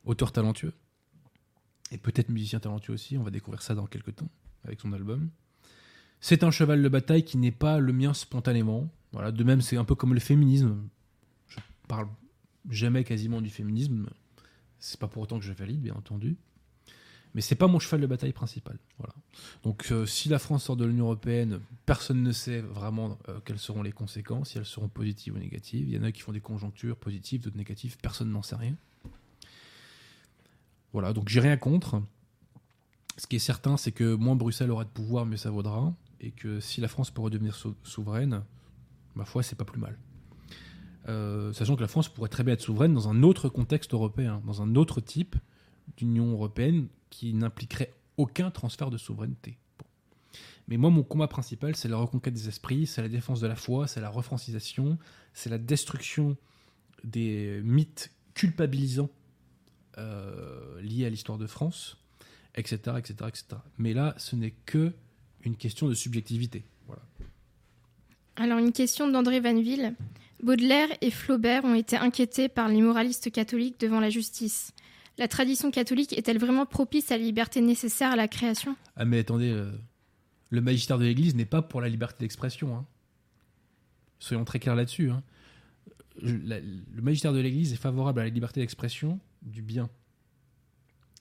Auteur talentueux. Et peut-être musicien talentueux aussi, on va découvrir ça dans quelques temps, avec son album. C'est un cheval de bataille qui n'est pas le mien spontanément. Voilà, de même, c'est un peu comme le féminisme. Je parle jamais quasiment du féminisme. C'est pas pour autant que je valide, bien entendu. Mais c'est pas mon cheval de bataille principal. Voilà. Donc, euh, si la France sort de l'Union européenne, personne ne sait vraiment euh, quelles seront les conséquences, si elles seront positives ou négatives. Il y en a qui font des conjonctures positives, d'autres négatives. Personne n'en sait rien. Voilà. Donc, j'ai rien contre. Ce qui est certain, c'est que moins Bruxelles aura de pouvoir, mieux ça vaudra. Et que si la France peut redevenir souveraine, ma foi, c'est pas plus mal. Euh, sachant que la France pourrait très bien être souveraine dans un autre contexte européen, dans un autre type d'Union européenne qui n'impliquerait aucun transfert de souveraineté. Mais moi, mon combat principal, c'est la reconquête des esprits, c'est la défense de la foi, c'est la refrancisation, c'est la destruction des mythes culpabilisants euh, liés à l'histoire de France, etc., etc., etc. Mais là, ce n'est que une question de subjectivité. Alors, une question d'André Vanville. Baudelaire et Flaubert ont été inquiétés par les moralistes catholiques devant la justice. La tradition catholique est-elle vraiment propice à la liberté nécessaire à la création? Ah mais attendez, euh, le magistère de l'Église n'est pas pour la liberté d'expression. Hein. Soyons très clairs là-dessus. Hein. le magistère de l'Église est favorable à la liberté d'expression du bien.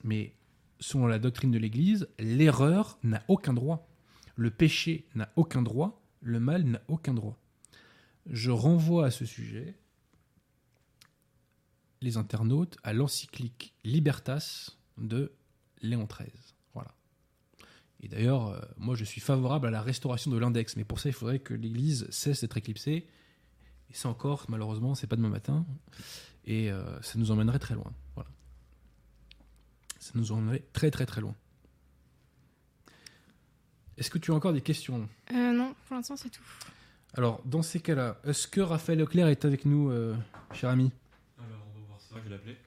Mais selon la doctrine de l'Église, l'erreur n'a aucun droit. Le péché n'a aucun droit. Le mal n'a aucun droit. Je renvoie à ce sujet les internautes à l'encyclique Libertas de Léon XIII. Voilà. Et d'ailleurs, euh, moi je suis favorable à la restauration de l'index, mais pour ça il faudrait que l'Église cesse d'être éclipsée. Et ça encore, malheureusement, c'est pas demain matin. Et euh, ça nous emmènerait très loin. Ça nous emmènerait très très très loin. Est-ce que tu as encore des questions? Euh, Non, pour l'instant c'est tout. Alors, dans ces cas-là, est-ce que Raphaël Leclerc est avec nous, cher ami? Je vais l'appeler.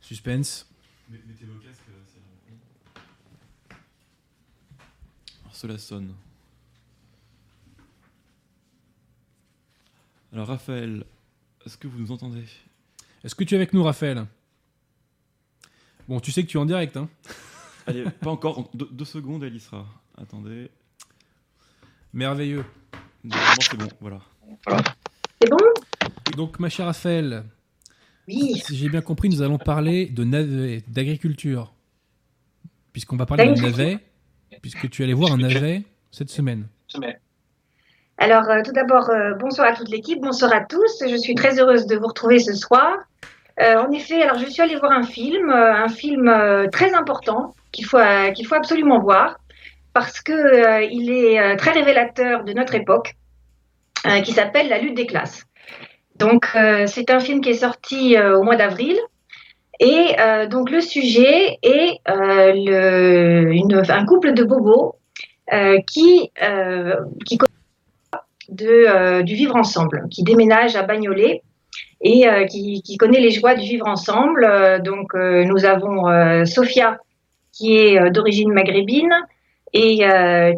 Suspense. Mettez vos casques, Alors cela sonne. Alors Raphaël, est-ce que vous nous entendez? Est-ce que tu es avec nous Raphaël? Bon, tu sais que tu es en direct, hein [LAUGHS] Allez, pas encore, deux, secondes, elle y sera. Attendez. Merveilleux. c'est bon, voilà. C'est bon? Donc, ma chère Raphaël, oui. si j'ai bien compris, nous allons parler de navet, d'agriculture. Puisqu'on va parler de navet, puisque tu allais voir un navet cette semaine. Alors, euh, tout d'abord, euh, bonsoir à toute l'équipe, bonsoir à tous. Je suis très heureuse de vous retrouver ce soir. Euh, en effet, alors je suis allée voir un film, un film très important qu'il faut, qu'il faut absolument voir parce que il est très révélateur de notre époque, qui s'appelle La lutte des classes. Donc, c'est un film qui est sorti au mois d'avril. Et donc le sujet est une, un couple de bobos qui, qui de, euh, du vivre ensemble, qui déménage à Bagnolet et euh, qui, qui, connaît les joies du vivre ensemble. Euh, donc nous avons Sophia qui est d'origine maghrébine et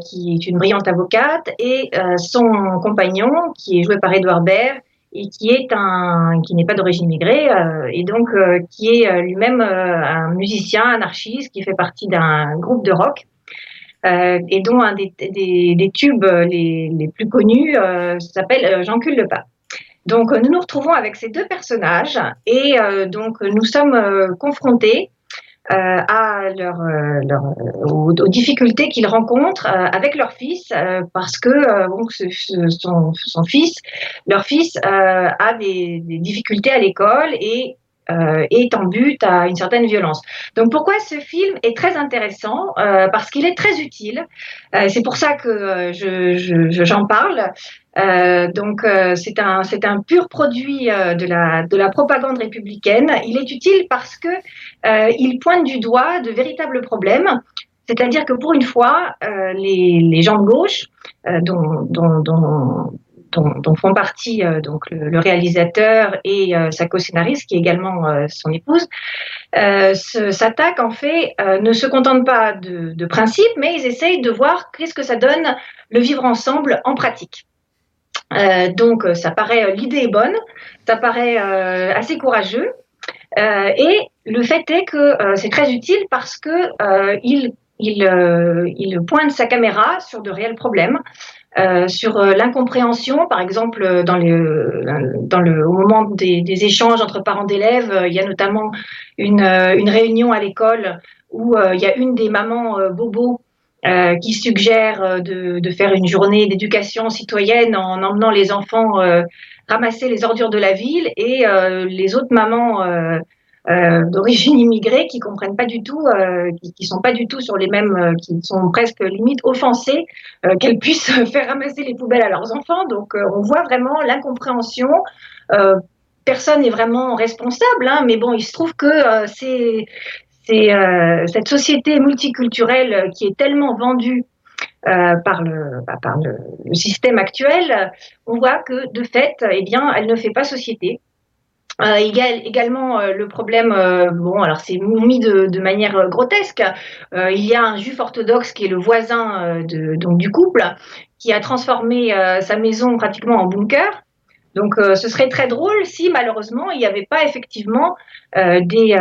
qui est une brillante avocate et son compagnon qui est joué par Edouard Baird et qui n'est pas d'origine migrée et donc qui est lui-même un musicien anarchiste qui fait partie d'un groupe de rock euh, et dont un des, tubes les, les, plus connus euh, s'appelle euh, J'encule le pas. Donc nous nous retrouvons avec ces deux personnages et donc nous sommes confrontés à leur, leur aux, difficultés qu'ils rencontrent avec leur fils parce que donc son, son, fils, leur fils a des, des difficultés à l'école et est en but à une certaine violence. Donc pourquoi ce film est très intéressant Parce qu'il est très utile. c'est pour ça que j'en parle. Donc c'est un un pur produit de la de la propagande républicaine. Il est utile parce que il pointe du doigt de véritables problèmes c'est-à-dire que pour une fois, euh, les, gens de gauche, euh, dont, font partie euh, donc le, réalisateur et sa co-scénariste, qui est également son épouse, s'attaquent en fait, ne se contentent pas de, de principes, mais ils essayent de voir qu'est-ce que ça donne le vivre ensemble en pratique. Donc ça paraît, l'idée est bonne, ça paraît assez courageux, et le fait est que c'est très utile parce que il euh, il, pointe sa caméra sur de réels problèmes, euh, sur euh, l'incompréhension, par exemple, dans, dans le, au moment des, échanges entre parents d'élèves, il y a notamment une, réunion à l'école où il y a une des mamans bobos qui suggère de, faire une journée d'éducation citoyenne en emmenant les enfants ramasser les ordures de la ville et les autres mamans euh, d'origine immigrée qui comprennent pas du tout, euh, qui, qui, sont pas du tout sur les mêmes, euh, qui sont presque limite offensées qu'elles puissent [LAUGHS] faire ramasser les poubelles à leurs enfants. Donc on voit vraiment l'incompréhension. personne n'est vraiment responsable, hein, mais bon, il se trouve que c'est c'est cette société multiculturelle qui est tellement vendue par, le, bah, par le, système actuel, on voit que de fait, eh bien, elle ne fait pas société. Euh, également euh, le problème, euh, bon alors c'est mis de, manière grotesque. il y a un juif orthodoxe qui est le voisin du couple, qui a transformé sa maison pratiquement en bunker. Donc ce serait très drôle si malheureusement il n'y avait pas effectivement des,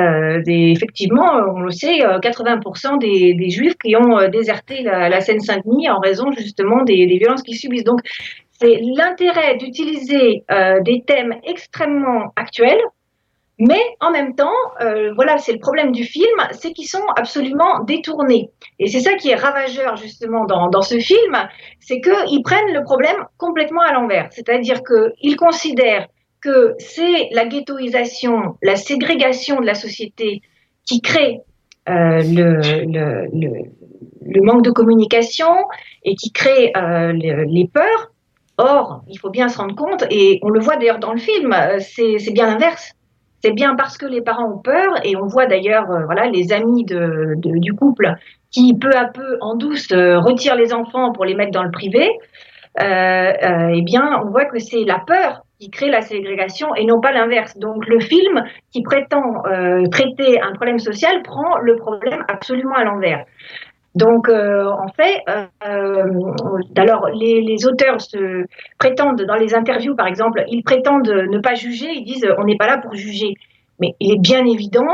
effectivement on le sait 80% des, juifs qui ont déserté la, Seine-Saint-Denis en raison justement des, des violences qu'ils subissent. Donc c'est l'intérêt d'utiliser euh, des thèmes extrêmement actuels, mais en même temps, euh, voilà, c'est le problème du film, c'est qu'ils sont absolument détournés. Et c'est ça qui est ravageur justement dans, ce film, c'est qu'ils prennent le problème complètement à l'envers. C'est-à-dire qu'ils considèrent que c'est la ghettoisation, la ségrégation de la société qui crée euh, le, manque de communication et qui crée les peurs Or, il faut bien se rendre compte, et on le voit d'ailleurs dans le film, euh, c'est bien l'inverse. C'est bien parce que les parents ont peur, et on voit d'ailleurs euh, voilà, les amis du couple qui, peu à peu, en douce, euh, retirent les enfants pour les mettre dans le privé. eh bien, on voit que c'est la peur qui crée la ségrégation et non pas l'inverse. Donc le film qui prétend traiter un problème social prend le problème absolument à l'envers. Donc, euh, en fait, euh, euh, alors les, auteurs se prétendent dans les interviews, par exemple, ils prétendent ne pas juger, ils disent on n'est pas là pour juger. Mais il est bien évident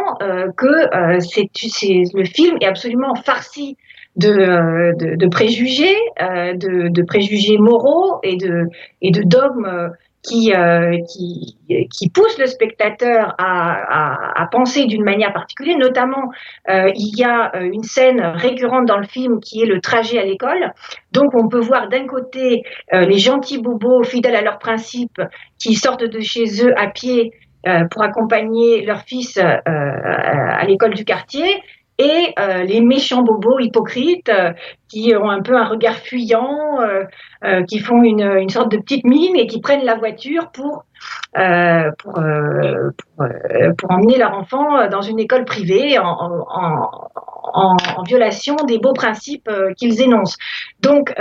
que c'est, le film est absolument farci de, préjugés, de, de, préjugés moraux et de, et de dogmes qui, euh, qui, qui, pousse le spectateur à, à, à penser d'une manière particulière. Notamment, euh, il y a euh, une scène récurrente dans le film qui est le trajet à l'école. Donc, on peut voir d'un côté euh, les gentils bobos fidèles à leurs principes qui sortent de chez eux à pied pour accompagner leur fils à l'école du quartier et euh, les méchants bobos hypocrites euh, qui ont un peu un regard fuyant, euh, qui font une, une, sorte de petite mine et qui prennent la voiture pour, pour, pour, pour, emmener leur enfant dans une école privée en, en, en, en violation des beaux principes qu'ils énoncent. Donc,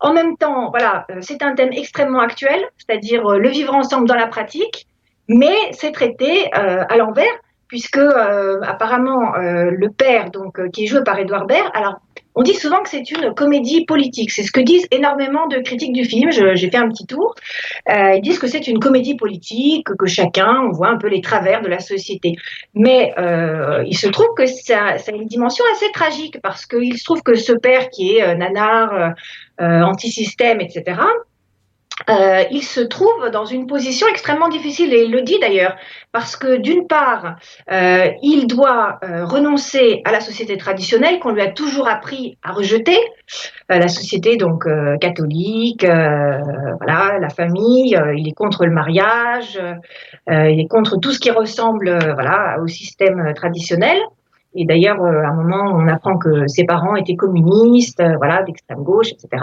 en même temps, voilà, c'est un thème extrêmement actuel, c'est-à-dire le vivre ensemble dans la pratique, mais c'est traité à l'envers puisque euh, apparemment euh, le père, donc euh, qui est joué par Edouard Baird, alors on dit souvent que c'est une comédie politique. C'est ce que disent énormément de critiques du film. J'ai fait un petit tour. ils disent que c'est une comédie politique, que chacun, on voit un peu les travers de la société. Mais il se trouve que ça, ça, a une dimension assez tragique parce qu'il se trouve que ce père qui est nanar, anti-système, etc., euh, il se trouve dans une position extrêmement difficile et il le dit d'ailleurs parce que d'une part, euh, il doit euh, renoncer à la société traditionnelle qu'on lui a toujours appris à rejeter, la société donc catholique, voilà, la famille, il est contre le mariage, il est contre tout ce qui ressemble voilà au système traditionnel. Et d'ailleurs, à un moment, on apprend que ses parents étaient communistes, voilà, d'extrême gauche, etc.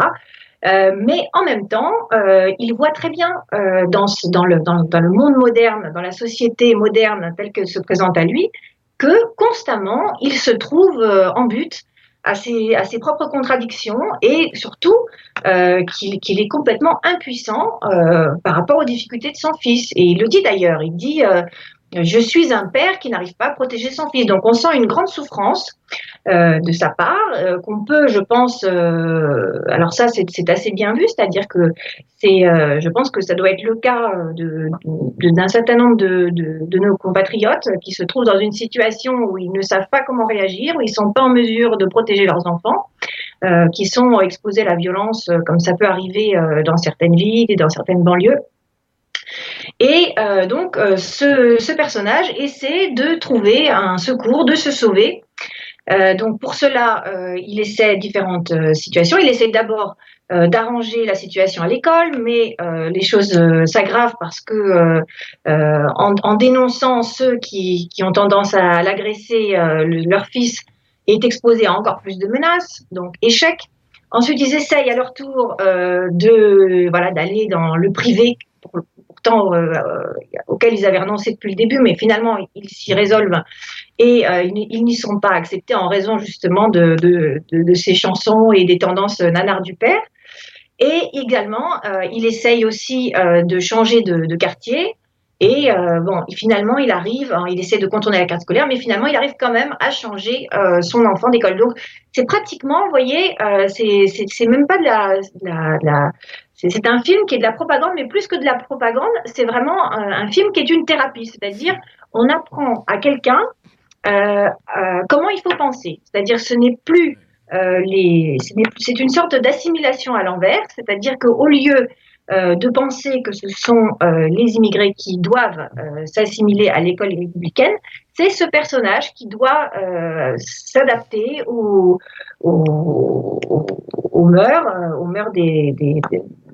Euh, mais en même temps, euh, il voit très bien euh, dans, le, monde moderne, dans la société moderne telle qu'elle se présente à lui, que constamment, il se trouve en but à ses, propres contradictions et surtout qu'il est complètement impuissant par rapport aux difficultés de son fils. Et il le dit d'ailleurs, il dit je suis un père qui n'arrive pas à protéger son fils. Donc on sent une grande souffrance euh, de sa part, euh, qu'on peut, je pense, euh, alors ça c'est assez bien vu, c'est-à-dire que c'est, je pense que ça doit être le cas d'un certain nombre de, de, nos compatriotes qui se trouvent dans une situation où ils ne savent pas comment réagir, où ils sont pas en mesure de protéger leurs enfants, qui sont exposés à la violence, comme ça peut arriver dans certaines villes et dans certaines banlieues. Et euh, donc, euh, ce, personnage essaie de trouver un secours, de se sauver. Euh, donc, pour cela, il essaie différentes situations. Il essaie d'abord d'arranger la situation à l'école, mais les choses s'aggravent parce que, en, dénonçant ceux qui, ont tendance à l'agresser, leur fils est exposé à encore plus de menaces. Donc, échec. Ensuite, ils essayent à leur tour de voilà d'aller dans le privé pour, euh, auquel ils avaient renoncé depuis le début, mais finalement ils s'y résolvent et euh, ils n'y sont pas acceptés en raison justement de, de, ces chansons et des tendances nanar du père. Et également, euh, il essaye aussi de changer de, quartier. Et bon, finalement, il arrive, hein, il essaie de contourner la carte scolaire, mais finalement, il arrive quand même à changer son enfant d'école. Donc, c'est pratiquement, vous voyez, c'est même pas de la, c'est un film qui est de la propagande, mais plus que de la propagande, c'est vraiment un, film qui est une thérapie. C'est-à-dire, on apprend à quelqu'un euh, euh, comment il faut penser. C'est-à-dire, ce n'est plus euh, les, c'est une sorte d'assimilation à l'envers. C'est-à-dire qu'au lieu de penser que ce sont les immigrés qui doivent s'assimiler à l'école républicaine, c'est ce personnage qui doit s'adapter aux, mœurs, aux mœurs des,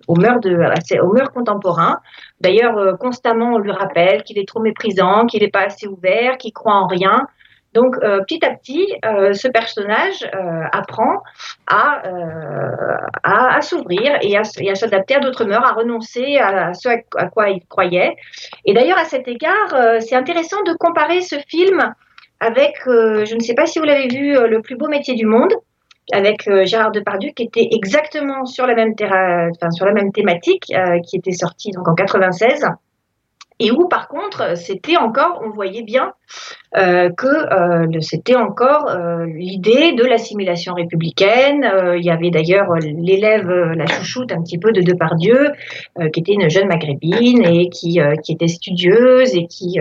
aux mœurs, de, aux mœurs contemporains. D'ailleurs, euh, constamment, on lui rappelle qu'il est trop méprisant, qu'il n'est pas assez ouvert, qu'il croit en rien. Donc, euh, petit à petit, euh, ce personnage apprend à, à, s'ouvrir et à, s'adapter à d'autres mœurs, à renoncer à, ce à, quoi il croyait. Et d'ailleurs, à cet égard, c'est intéressant de comparer ce film avec, je ne sais pas si vous l'avez vu, Le plus beau métier du monde, avec euh, Gérard Depardieu qui était exactement sur la même, sur la même thématique, euh, qui était sorti donc en 96 et où par contre c'était on voyait bien euh, que euh, c'était encore euh, l'idée de l'assimilation républicaine. il y avait d'ailleurs l'élève, la chouchoute un petit peu de Depardieu, qui était une jeune maghrébine et qui, était studieuse et qui,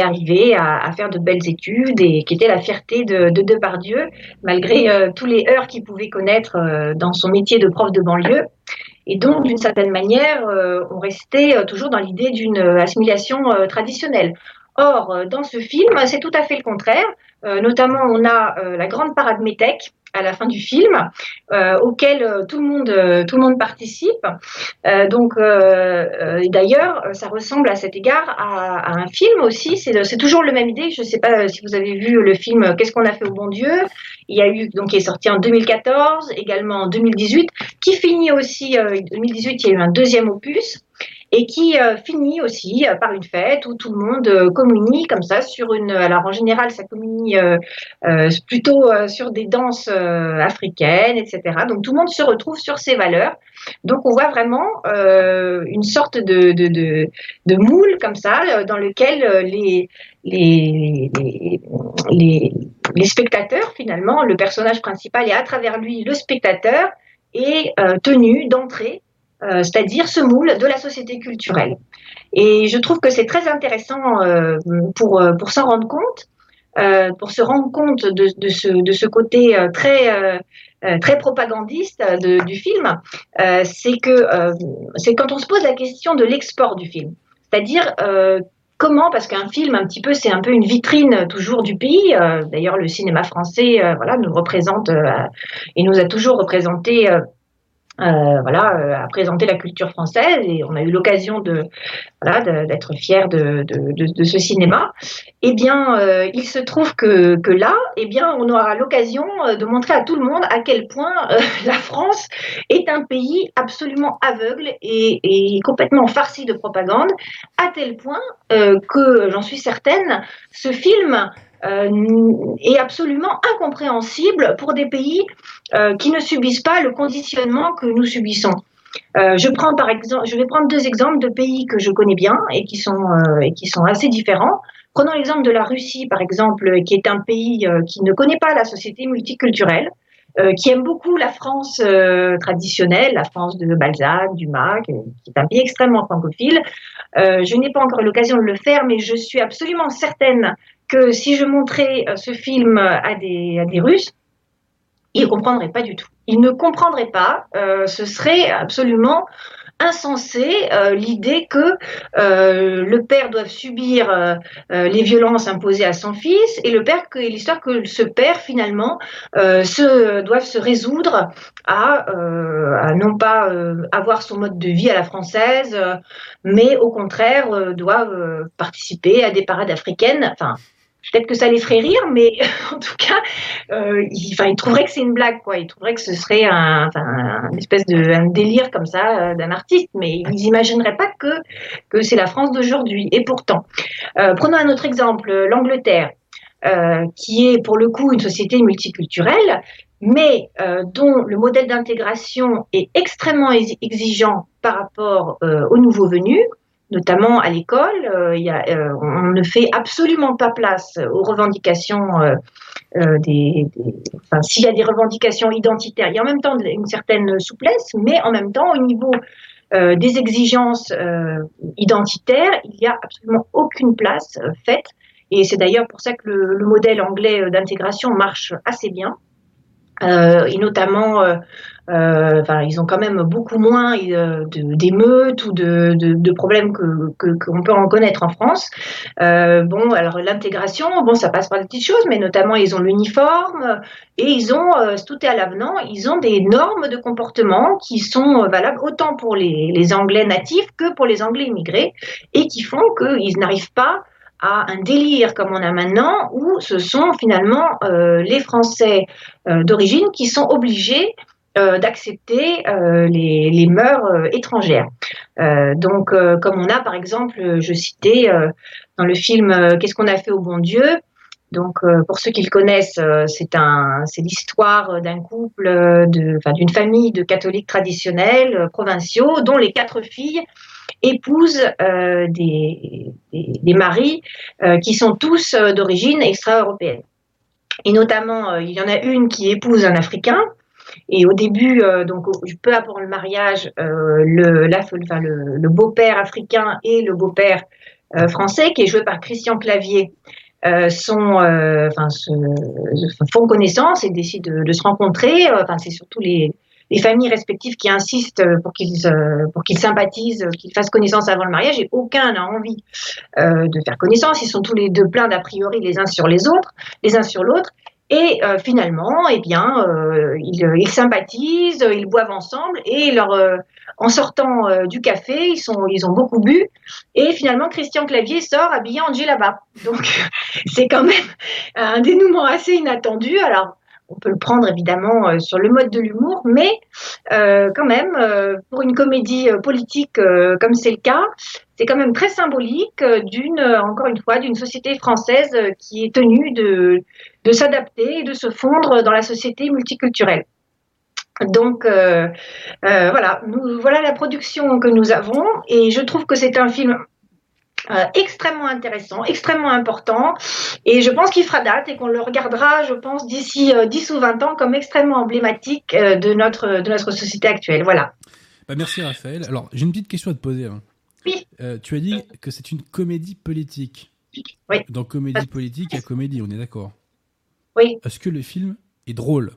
arrivait à, faire de belles études et qui était la fierté de, de Depardieu, malgré tous les heures qu'il pouvait connaître dans son métier de prof de banlieue. Et donc, d'une certaine manière, euh, on restait euh, toujours dans l'idée d'une euh, assimilation traditionnelle. Or, dans ce film, c'est tout à fait le contraire. notamment, on a la grande parade métèque à la fin du film, auquel tout le monde, tout le monde participe. donc, d'ailleurs, ça ressemble à cet égard à, un film aussi. C'est toujours le même idée. Je ne sais pas si vous avez vu le film Qu'est-ce qu'on a fait au bon Dieu? Il y a eu donc qui est sorti en 2014, également en 2018, qui finit aussi. en 2018, il y a eu un deuxième opus et qui euh, finit aussi euh, par une fête où tout le monde euh, communie comme ça sur une. Alors en général, ça communie plutôt sur des danses africaines, etc. Donc tout le monde se retrouve sur ses valeurs. Donc on voit vraiment une sorte de, de, moule comme ça dans lequel les, les, spectateurs, finalement, le personnage principal et à travers lui le spectateur est tenu d'entrer euh, c'est-à-dire ce moule de la société culturelle. Et je trouve que c'est très intéressant euh, pour, euh, s'en rendre compte. pour se rendre compte de, ce, côté très très propagandiste du film, c'est que c'est quand on se pose la question de l'export du film, c'est-à-dire comment? Parce qu'un film, un petit peu, c'est un peu une vitrine toujours du pays. D'ailleurs, le cinéma français, voilà, nous représente et nous a toujours représenté euh, voilà, euh, à présenter la culture française et on a eu l'occasion de voilà d'être fiers de, de, de, ce cinéma. Eh bien, euh, il se trouve que, que là, eh bien, on aura l'occasion de montrer à tout le monde à quel point [LAUGHS] la France est un pays absolument aveugle et, et, complètement farci de propagande, à tel point que j'en suis certaine, ce film euh, est absolument incompréhensible pour des pays euh, qui ne subissent pas le conditionnement que nous subissons. Euh, je prends par exemple, je vais prendre deux exemples de pays que je connais bien et qui sont et qui sont assez différents. Prenons l'exemple de la Russie, par exemple, qui est un pays qui ne connaît pas la société multiculturelle, qui aime beaucoup la France traditionnelle, la France de Balzac, Dumas, qui est un pays extrêmement francophile. je n'ai pas encore l'occasion de le faire, mais je suis absolument certaine que si je montrais euh, ce film à des, à des Russes, ils ne comprendraient pas du tout. Ils ne comprendraient pas. Euh, ce serait absolument insensé euh, l'idée que euh, le père doit subir les violences imposées à son fils et le père que l'histoire que ce père finalement se doivent se résoudre à, à non pas avoir son mode de vie à la française mais au contraire doivent participer à des parades africaines Peut-être que ça les ferait rire, mais [LAUGHS] en tout cas, euh, ils, enfin, ils trouveraient que c'est une blague, quoi. Ils trouveraient que ce serait un, enfin, espèce de un délire comme ça euh, d'un artiste, mais ils n'imagineraient pas que que c'est la France d'aujourd'hui. Et pourtant, euh, prenons un autre exemple, l'Angleterre, euh, qui est pour le coup une société multiculturelle, mais euh, dont le modèle d'intégration est extrêmement exigeant par rapport euh, aux nouveaux venus notamment à l'école. Euh, euh, on ne fait absolument pas place aux revendications euh, des, enfin, s'il y a des revendications identitaires, il y a en même temps une certaine souplesse, mais en même temps, au niveau des exigences identitaires, il n'y a absolument aucune place faite. Et c'est d'ailleurs pour ça que le, le modèle anglais d'intégration marche assez bien. et notamment enfin, ils ont quand même beaucoup moins euh, d'émeutes ou de, problèmes que qu'on peut en connaître en France. Euh, bon, alors l'intégration, bon, ça passe par des petites choses, mais notamment ils ont l'uniforme et ils ont, euh, tout est à l'avenant, ils ont des normes de comportement qui sont valables autant pour les, Anglais natifs que pour les Anglais immigrés et qui font qu'ils n'arrivent pas à un délire comme on a maintenant, où ce sont finalement euh, les Français euh, d'origine qui sont obligés euh, d'accepter euh, les, les, mœurs euh, étrangères. donc, comme on a par exemple, je citais dans le film Qu'est-ce qu'on a fait au bon Dieu? Donc, pour ceux qui le connaissent, c'est un, c'est l'histoire d'un couple, de, d'une famille de catholiques traditionnels provinciaux, dont les quatre filles épousent des, des, des, maris qui sont tous d'origine extra-européenne. Et notamment, il y en a une qui épouse un Africain, et au début, euh, donc peu avant le mariage, euh, le, la, enfin, le, le beau-père africain et le beau-père euh, français, qui est joué par Christian Clavier, euh, sont, euh, se, font connaissance et décident de, de se rencontrer. Enfin, c'est surtout les, les familles respectives qui insistent pour qu'ils pour qu'ils sympathisent, qu'ils fassent connaissance avant le mariage et aucun n'a envie de faire connaissance. Ils sont tous les deux pleins d'a priori les uns sur les autres, les uns sur l'autre. Et euh, finalement, eh bien, euh, ils, euh, ils, sympathisent, ils boivent ensemble et leur, euh, en sortant euh, du café, ils, sont, ils ont beaucoup bu. Et finalement, Christian Clavier sort habillé en là-bas. Donc, [LAUGHS] c'est quand même un dénouement assez inattendu. Alors, on peut le prendre évidemment sur le mode de l'humour, mais euh, quand même, euh, pour une comédie politique euh, comme c'est le cas, c'est quand même très symbolique d'une, encore une fois, d'une société française qui est tenue de, de s'adapter et de se fondre dans la société multiculturelle. Donc euh, euh, voilà, nous, voilà la production que nous avons et je trouve que c'est un film euh, extrêmement intéressant, extrêmement important et je pense qu'il fera date et qu'on le regardera, je pense, d'ici 10 ou 20 ans comme extrêmement emblématique de, notre, de notre société actuelle. Voilà. Bah merci Raphaël. Alors j'ai une petite question à te poser. Hein. Oui. tu as dit que c'est une comédie politique. Oui. Dans comédie politique, il y a comédie, on est d'accord. Oui. Est-ce que le film est drôle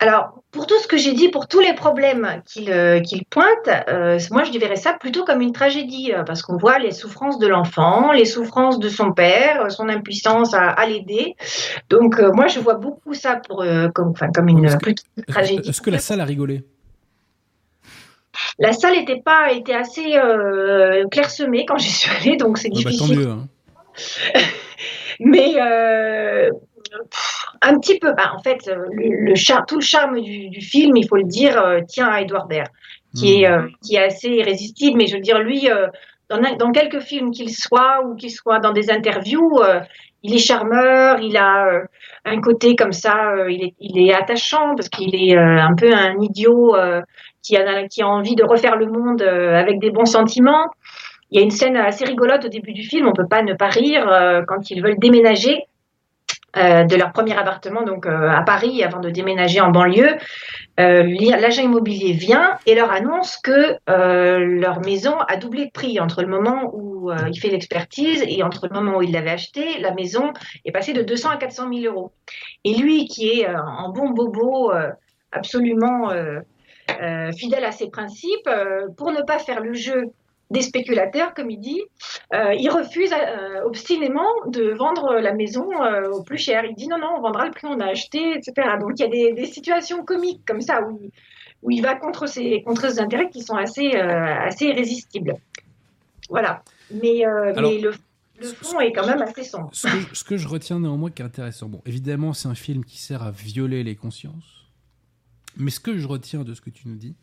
Alors, pour tout ce que j'ai dit, pour tous les problèmes qu'il euh, pointe, euh, moi je verrais ça plutôt comme une tragédie, euh, parce qu'on voit les souffrances de l'enfant, les souffrances de son père, euh, son impuissance à, à l'aider. Donc, euh, moi je vois beaucoup ça pour, euh, comme, comme une, tragédie. est-ce que la salle a rigolé? La salle était pas était assez euh, clairsemée quand j'y suis allée, donc c'est Ah bah, Tant difficile. mieux. hein. [LAUGHS] Mais euh, pff, un petit peu, bah, en fait, euh, le, le char- tout le charme du, du film, il faut le dire, euh, tient à Edouard Baird, qui, est, Hmm. euh, qui est assez irrésistible. Mais je veux dire, lui, dans, quelques films qu'il soit ou qu'il soit dans des interviews, il est charmeur, il a euh, un côté comme ça, euh, il, est, il est attachant parce qu'il est euh, un peu un idiot qui, a, envie de refaire le monde euh, avec des bons sentiments. Il y a une scène assez rigolote au début du film, on peut pas ne pas rire, euh, quand ils veulent déménager euh, de leur premier appartement donc à Paris avant de déménager en banlieue. L'agent immobilier vient et leur annonce que leur maison a doublé de prix entre le moment où il fait l'expertise et entre le moment où il l'avait acheté. La maison est passée de 200 à 400 000 euros. Et lui, qui est en bon bobo, absolument euh, fidèle à ses principes, euh, pour ne pas faire le jeu des spéculateurs, comme il dit, euh, il refuse obstinément de vendre la maison au plus cher. Il dit non, non, on vendra le prix qu'on a acheté, etc. Donc il y a des, des situations comiques comme ça où il, où il va contre ses, contre ses intérêts qui sont assez, assez irrésistibles. Voilà. Mais, Alors, mais le, le fond est quand même assez sombre. Ce que, ce que je retiens néanmoins qui est intéressant, bon, évidemment, c'est un film qui sert à violer les consciences, mais ce que je retiens de ce que tu nous dis,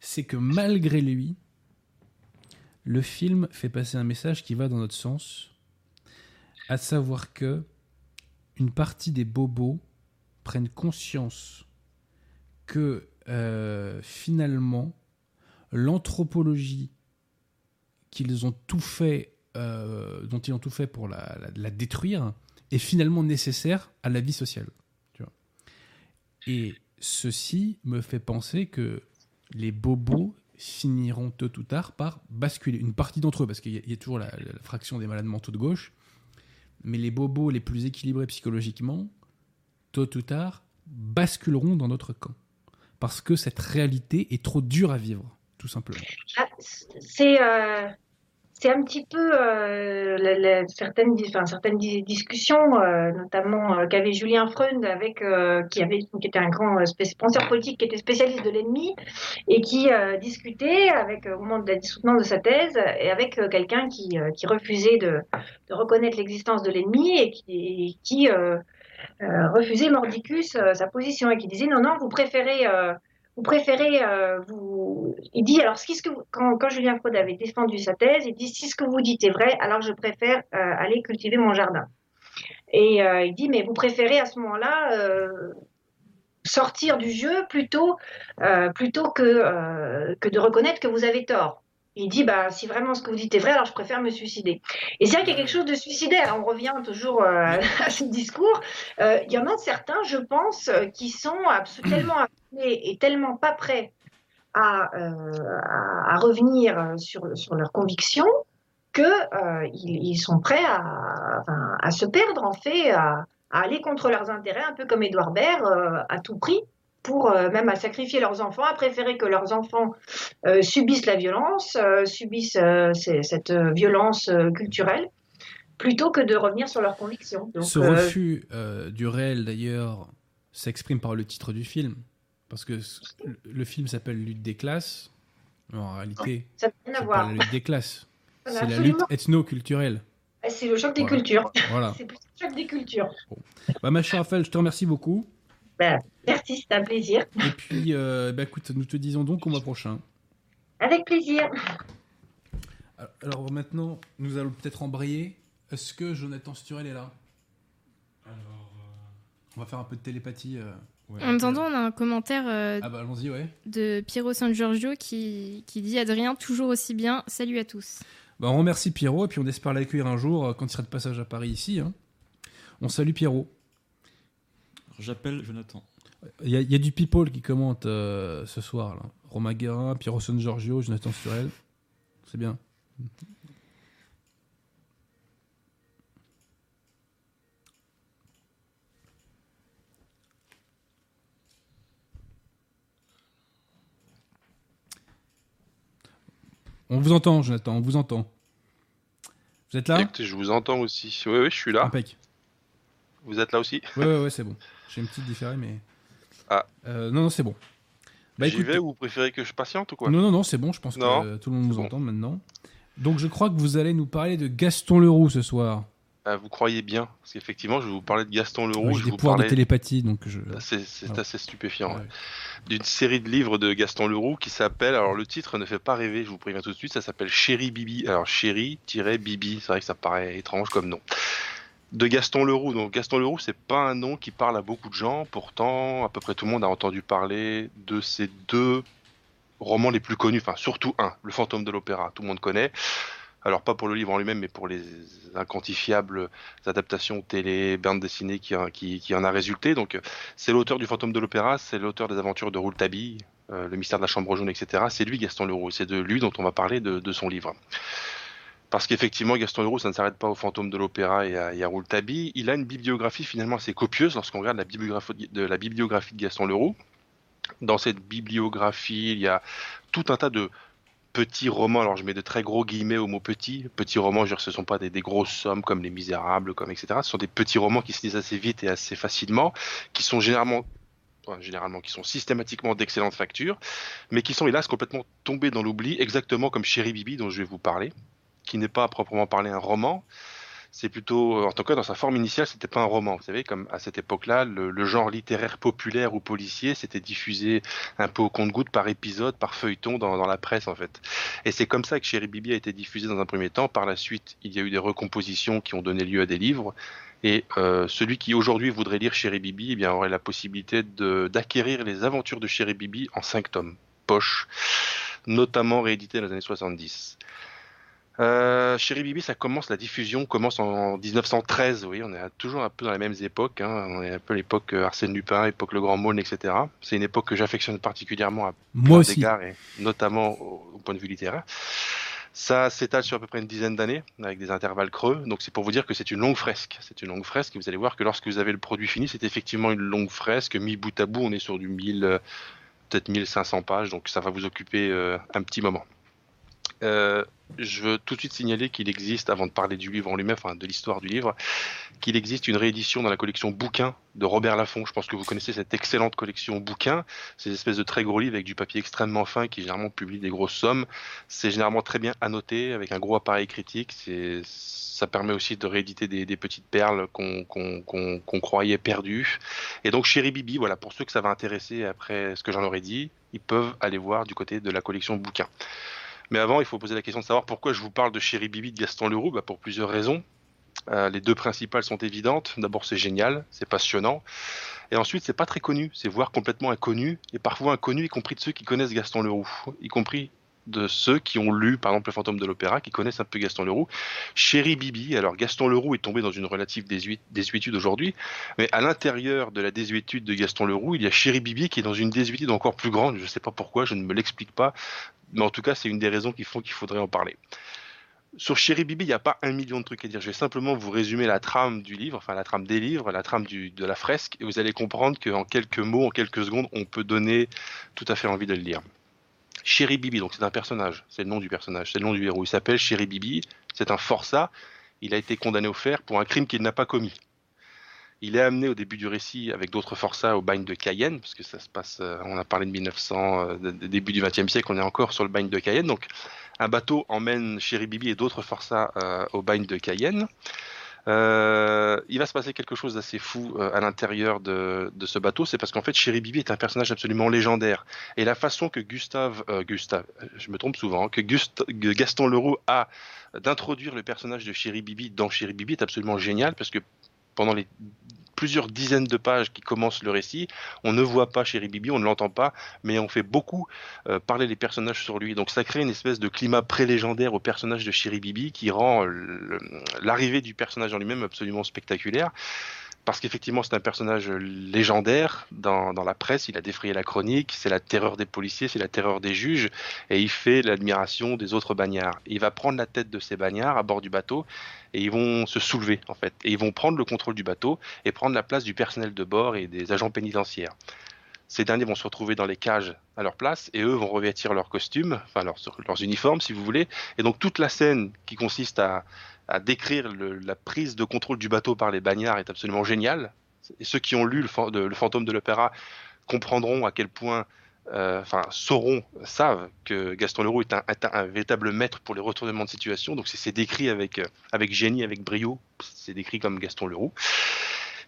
c'est que malgré lui, le film fait passer un message qui va dans notre sens, à savoir que une partie des bobos prennent conscience que euh, finalement l'anthropologie qu'ils ont tout fait, euh, dont ils ont tout fait pour la, détruire, est finalement nécessaire à la vie sociale. Et ceci me fait penser que les bobos finiront tôt ou tard par basculer. Une partie d'entre eux, parce qu'il y, a- toujours la, la fraction des malades mentaux de gauche, mais les bobos les plus équilibrés psychologiquement, tôt ou tard, basculeront dans notre camp. Parce que cette réalité est trop dure à vivre, tout simplement. Ah, C'est euh, c'est un petit peu euh, certaines, discussions, euh, notamment euh, qu'avait Julien Freund avec qui avait qui était un grand penseur politique qui était spécialiste de l'ennemi et qui discutait avec au moment de la soutenance de sa thèse et avec quelqu'un qui, qui refusait de, reconnaître l'existence de l'ennemi et qui, refusait mordicus sa position et qui disait non non vous préférez vous préférez euh, vous il dit alors ce que quand, quand Julien Freud avait défendu sa thèse il dit si ce que vous dites est vrai alors je préfère euh, aller cultiver mon jardin. Et euh, il dit mais vous préférez à ce moment-là sortir du jeu plutôt plutôt que que de reconnaître que vous avez tort. Il dit bah si vraiment ce que vous dites est vrai alors je préfère me suicider. Et c'est vrai qu'il y a quelque chose de suicidaire on revient toujours [LAUGHS] à ce discours. Il y en a certains je pense qui sont absolument et tellement pas prêts à, euh, à, à revenir sur, sur leurs convictions que euh, ils, sont prêts à, se perdre en fait, à, aller contre leurs intérêts, un peu comme Édouard Baird, euh, à tout prix, pour euh, même à sacrifier leurs enfants, à préférer que leurs enfants euh, subissent la violence, euh, subissent cette violence culturelle, plutôt que de revenir sur leurs convictions. Donc, Ce refus du réel, d'ailleurs, s'exprime par le titre du film. Parce que le- film s'appelle Lutte des classes. En réalité, ça n'a rien à c'est pas voir. la lutte des classes. C'est la lutte ethno-culturelle. C'est le choc des Voilà. cultures. Voilà. [LAUGHS] C'est plus le choc des cultures. Bah, ma chère Raphaël, je te remercie beaucoup. Ben, merci, c'était un plaisir. Et puis, euh, bah, écoute, nous te disons donc au mois prochain. Avec plaisir. Alors maintenant, nous allons peut-être embrayer. Est-ce que Jonathan Sturel est là? Alors, On va faire un peu de télépathie. euh. Ouais. En attendant, on a un commentaire euh, Ah bah allons-y, ouais. de Piero San Giorgio qui, qui dit Adrien, toujours aussi bien. Salut à tous. Bah, on remercie Pierrot et puis on espère l'accueillir un jour euh, quand il sera de passage à Paris ici. hein. On salue Pierrot. J'appelle Jonathan. Il y, a- il y a du people qui commente euh, ce soir. Là. Romain Guérin, Pierrot San Giorgio, Jonathan Sturel. C'est bien. On vous entend, Jonathan, on vous entend. Vous êtes là? Écoutez, je vous entends aussi. Oui, oui, je suis là. Impec. Vous êtes là aussi? Ouais, ouais, c'est bon. J'ai une petite différée, mais. Ah. Euh, non, non, c'est bon. Bah, J'y vais ou vous préférez que je patiente ou quoi? Non, non, non, c'est bon, je pense Non, que euh, tout le monde nous bon. entend maintenant. Donc je crois que vous allez nous parler de Gaston Leroux ce soir. Ah, Vous croyez bien Parce qu'effectivement, je vais vous parler de Gaston Leroux. Je des vous pouvoirs de télépathie, donc je. C'est c'est Ah. assez stupéfiant. Ouais. D'une série de livres de Gaston Leroux qui s'appelle. Alors, le titre ne fait pas rêver, je vous préviens tout de suite. Ça s'appelle Chéri Bibi. Alors, Chéri-Bibi. C'est vrai que ça paraît étrange comme nom. De Gaston Leroux. Donc, Gaston Leroux, c'est pas un nom qui parle à beaucoup de gens. Pourtant, à peu près tout le monde a entendu parler de ces deux romans les plus connus. Enfin, surtout un, Le Fantôme de l'Opéra. Tout le monde connaît. Alors, pas pour le livre en lui-même, mais pour les inquantifiables adaptations télé, bandes dessinées qui, en a résulté. Donc, c'est l'auteur du Fantôme de l'Opéra, c'est l'auteur des aventures de Rouletabille, euh, le mystère de la Chambre jaune, etc. C'est lui, Gaston Leroux, c'est de lui dont on va parler de, son livre. Parce qu'effectivement, Gaston Leroux, ça ne s'arrête pas au Fantôme de l'Opéra et à, à Rouletabille. Il a une bibliographie finalement assez copieuse lorsqu'on regarde la bibliographie de, la bibliographie de Gaston Leroux. Dans cette bibliographie, il y a tout un tas de petits romans, alors je mets de très gros guillemets au mot petit, petits romans, je veux dire, ce ne sont pas des, grosses sommes comme Les Misérables, comme etc. Ce sont des petits romans qui se lisent assez vite et assez facilement, qui sont généralement, enfin, généralement, qui sont systématiquement d'excellente facture, mais qui sont hélas complètement tombés dans l'oubli, exactement comme Chéri Bibi dont je vais vous parler, qui n'est pas à proprement parler un roman, c'est plutôt, en tout cas dans sa forme initiale, c'était pas un roman. Vous savez, comme à cette époque-là, le, genre littéraire populaire ou policier s'était diffusé un peu au compte-goutte par épisode, par feuilleton dans, dans, la presse en fait. Et c'est comme ça que Chéri Bibi a été diffusé dans un premier temps. Par la suite, il y a eu des recompositions qui ont donné lieu à des livres. Et euh, celui qui aujourd'hui voudrait lire Chéri Bibi, eh bien, aurait la possibilité d'acquérir les aventures de Chéri Bibi en cinq tomes, poche, notamment réédité dans les années 70. Euh, Chéri Bibi, ça commence, la diffusion commence en 1913, oui, on est toujours un peu dans les mêmes époques, hein. on est un peu l'époque Arsène Lupin, époque Le Grand Maulne, etc. C'est une époque que j'affectionne particulièrement à Moi aussi. égards, et notamment au, au, point de vue littéraire. Ça s'étale sur à peu près une dizaine d'années, avec des intervalles creux, donc c'est pour vous dire que c'est une longue fresque. C'est une longue fresque, et vous allez voir que lorsque vous avez le produit fini, c'est effectivement une longue fresque, mis bout à bout, on est sur du 1000, peut-être 1500 pages, donc ça va vous occuper euh, un petit moment. Euh, je veux tout de suite signaler qu'il existe, avant de parler du livre en lui-même, enfin de l'histoire du livre, qu'il existe une réédition dans la collection bouquins de Robert Laffont. Je pense que vous connaissez cette excellente collection bouquins, ces espèces de très gros livres avec du papier extrêmement fin qui généralement publie des grosses sommes. C'est généralement très bien annoté avec un gros appareil critique. Ça permet aussi de rééditer des, petites perles qu'on qu qu qu croyait perdues. Et donc, Chéri Bibi, voilà, pour ceux que ça va intéresser après ce que j'en aurais dit, ils peuvent aller voir du côté de la collection bouquins. Mais avant, il faut poser la question de savoir pourquoi je vous parle de Chéri Bibi de Gaston Leroux. Bah pour plusieurs raisons. Euh, les deux principales sont évidentes. D'abord, c'est génial, c'est passionnant. Et ensuite, c'est pas très connu. C'est voire complètement inconnu. Et parfois inconnu, y compris de ceux qui connaissent Gaston Leroux. Y compris de ceux qui ont lu, par exemple, Le Fantôme de l'Opéra, qui connaissent un peu Gaston Leroux. Chéri Bibi, alors Gaston Leroux est tombé dans une relative désuétude aujourd'hui, mais à l'intérieur de la désuétude de Gaston Leroux, il y a Chéri Bibi qui est dans une désuétude encore plus grande. Je ne sais pas pourquoi, je ne me l'explique pas, mais en tout cas, c'est une des raisons qui font qu'il faudrait en parler. Sur Chéri Bibi, il n'y a pas un million de trucs à dire. Je vais simplement vous résumer la trame du livre, enfin la trame des livres, la trame de la fresque, et vous allez comprendre qu'en quelques mots, en quelques secondes, on peut donner tout à fait envie de le lire. Chéri Bibi, donc c'est un personnage, c'est le nom du personnage, c'est le nom du héros. Il s'appelle Chéri Bibi, c'est un forçat. Il a été condamné au fer pour un crime qu'il n'a pas commis. Il est amené au début du récit avec d'autres forçats au bagne de Cayenne, parce que ça se passe, on a parlé de 1900, euh, début du XXe siècle, on est encore sur le bagne de Cayenne. Donc un bateau emmène Chéri Bibi et d'autres forçats euh, au bagne de Cayenne. Euh, il va se passer quelque chose d'assez fou euh, à l'intérieur de, ce bateau, c'est parce qu'en fait Chéri Bibi est un personnage absolument légendaire. Et la façon que Gustave, euh, Gustave, je me trompe souvent, que, Gust, que Gaston Leroux a d'introduire le personnage de Chéri Bibi dans Chéri Bibi est absolument génial parce que pendant les plusieurs dizaines de pages qui commencent le récit, on ne voit pas Chéri Bibi, on ne l'entend pas, mais on fait beaucoup euh, parler les personnages sur lui. Donc ça crée une espèce de climat pré-légendaire au personnage de Chéri Bibi qui rend l'arrivée du personnage en lui-même absolument spectaculaire. Parce qu'effectivement, c'est un personnage légendaire dans, dans, la presse. Il a défrayé la chronique. C'est la terreur des policiers, c'est la terreur des juges. Et il fait l'admiration des autres bagnards. Il va prendre la tête de ces bagnards à bord du bateau et ils vont se soulever, en fait. Et ils vont prendre le contrôle du bateau et prendre la place du personnel de bord et des agents pénitentiaires. Ces derniers vont se retrouver dans les cages à leur place et eux vont revêtir leurs costumes, enfin leurs uniformes si vous voulez. Et donc toute la scène qui consiste à, à décrire la prise de contrôle du bateau par les bagnards est absolument géniale. Et ceux qui ont lu le, fantôme de l'opéra comprendront à quel point euh, enfin, sauront, savent que Gaston Leroux est un, est un, véritable maître pour les retournements de situation. Donc, c'est décrit avec, euh, avec génie, avec brio. C'est décrit comme Gaston Leroux.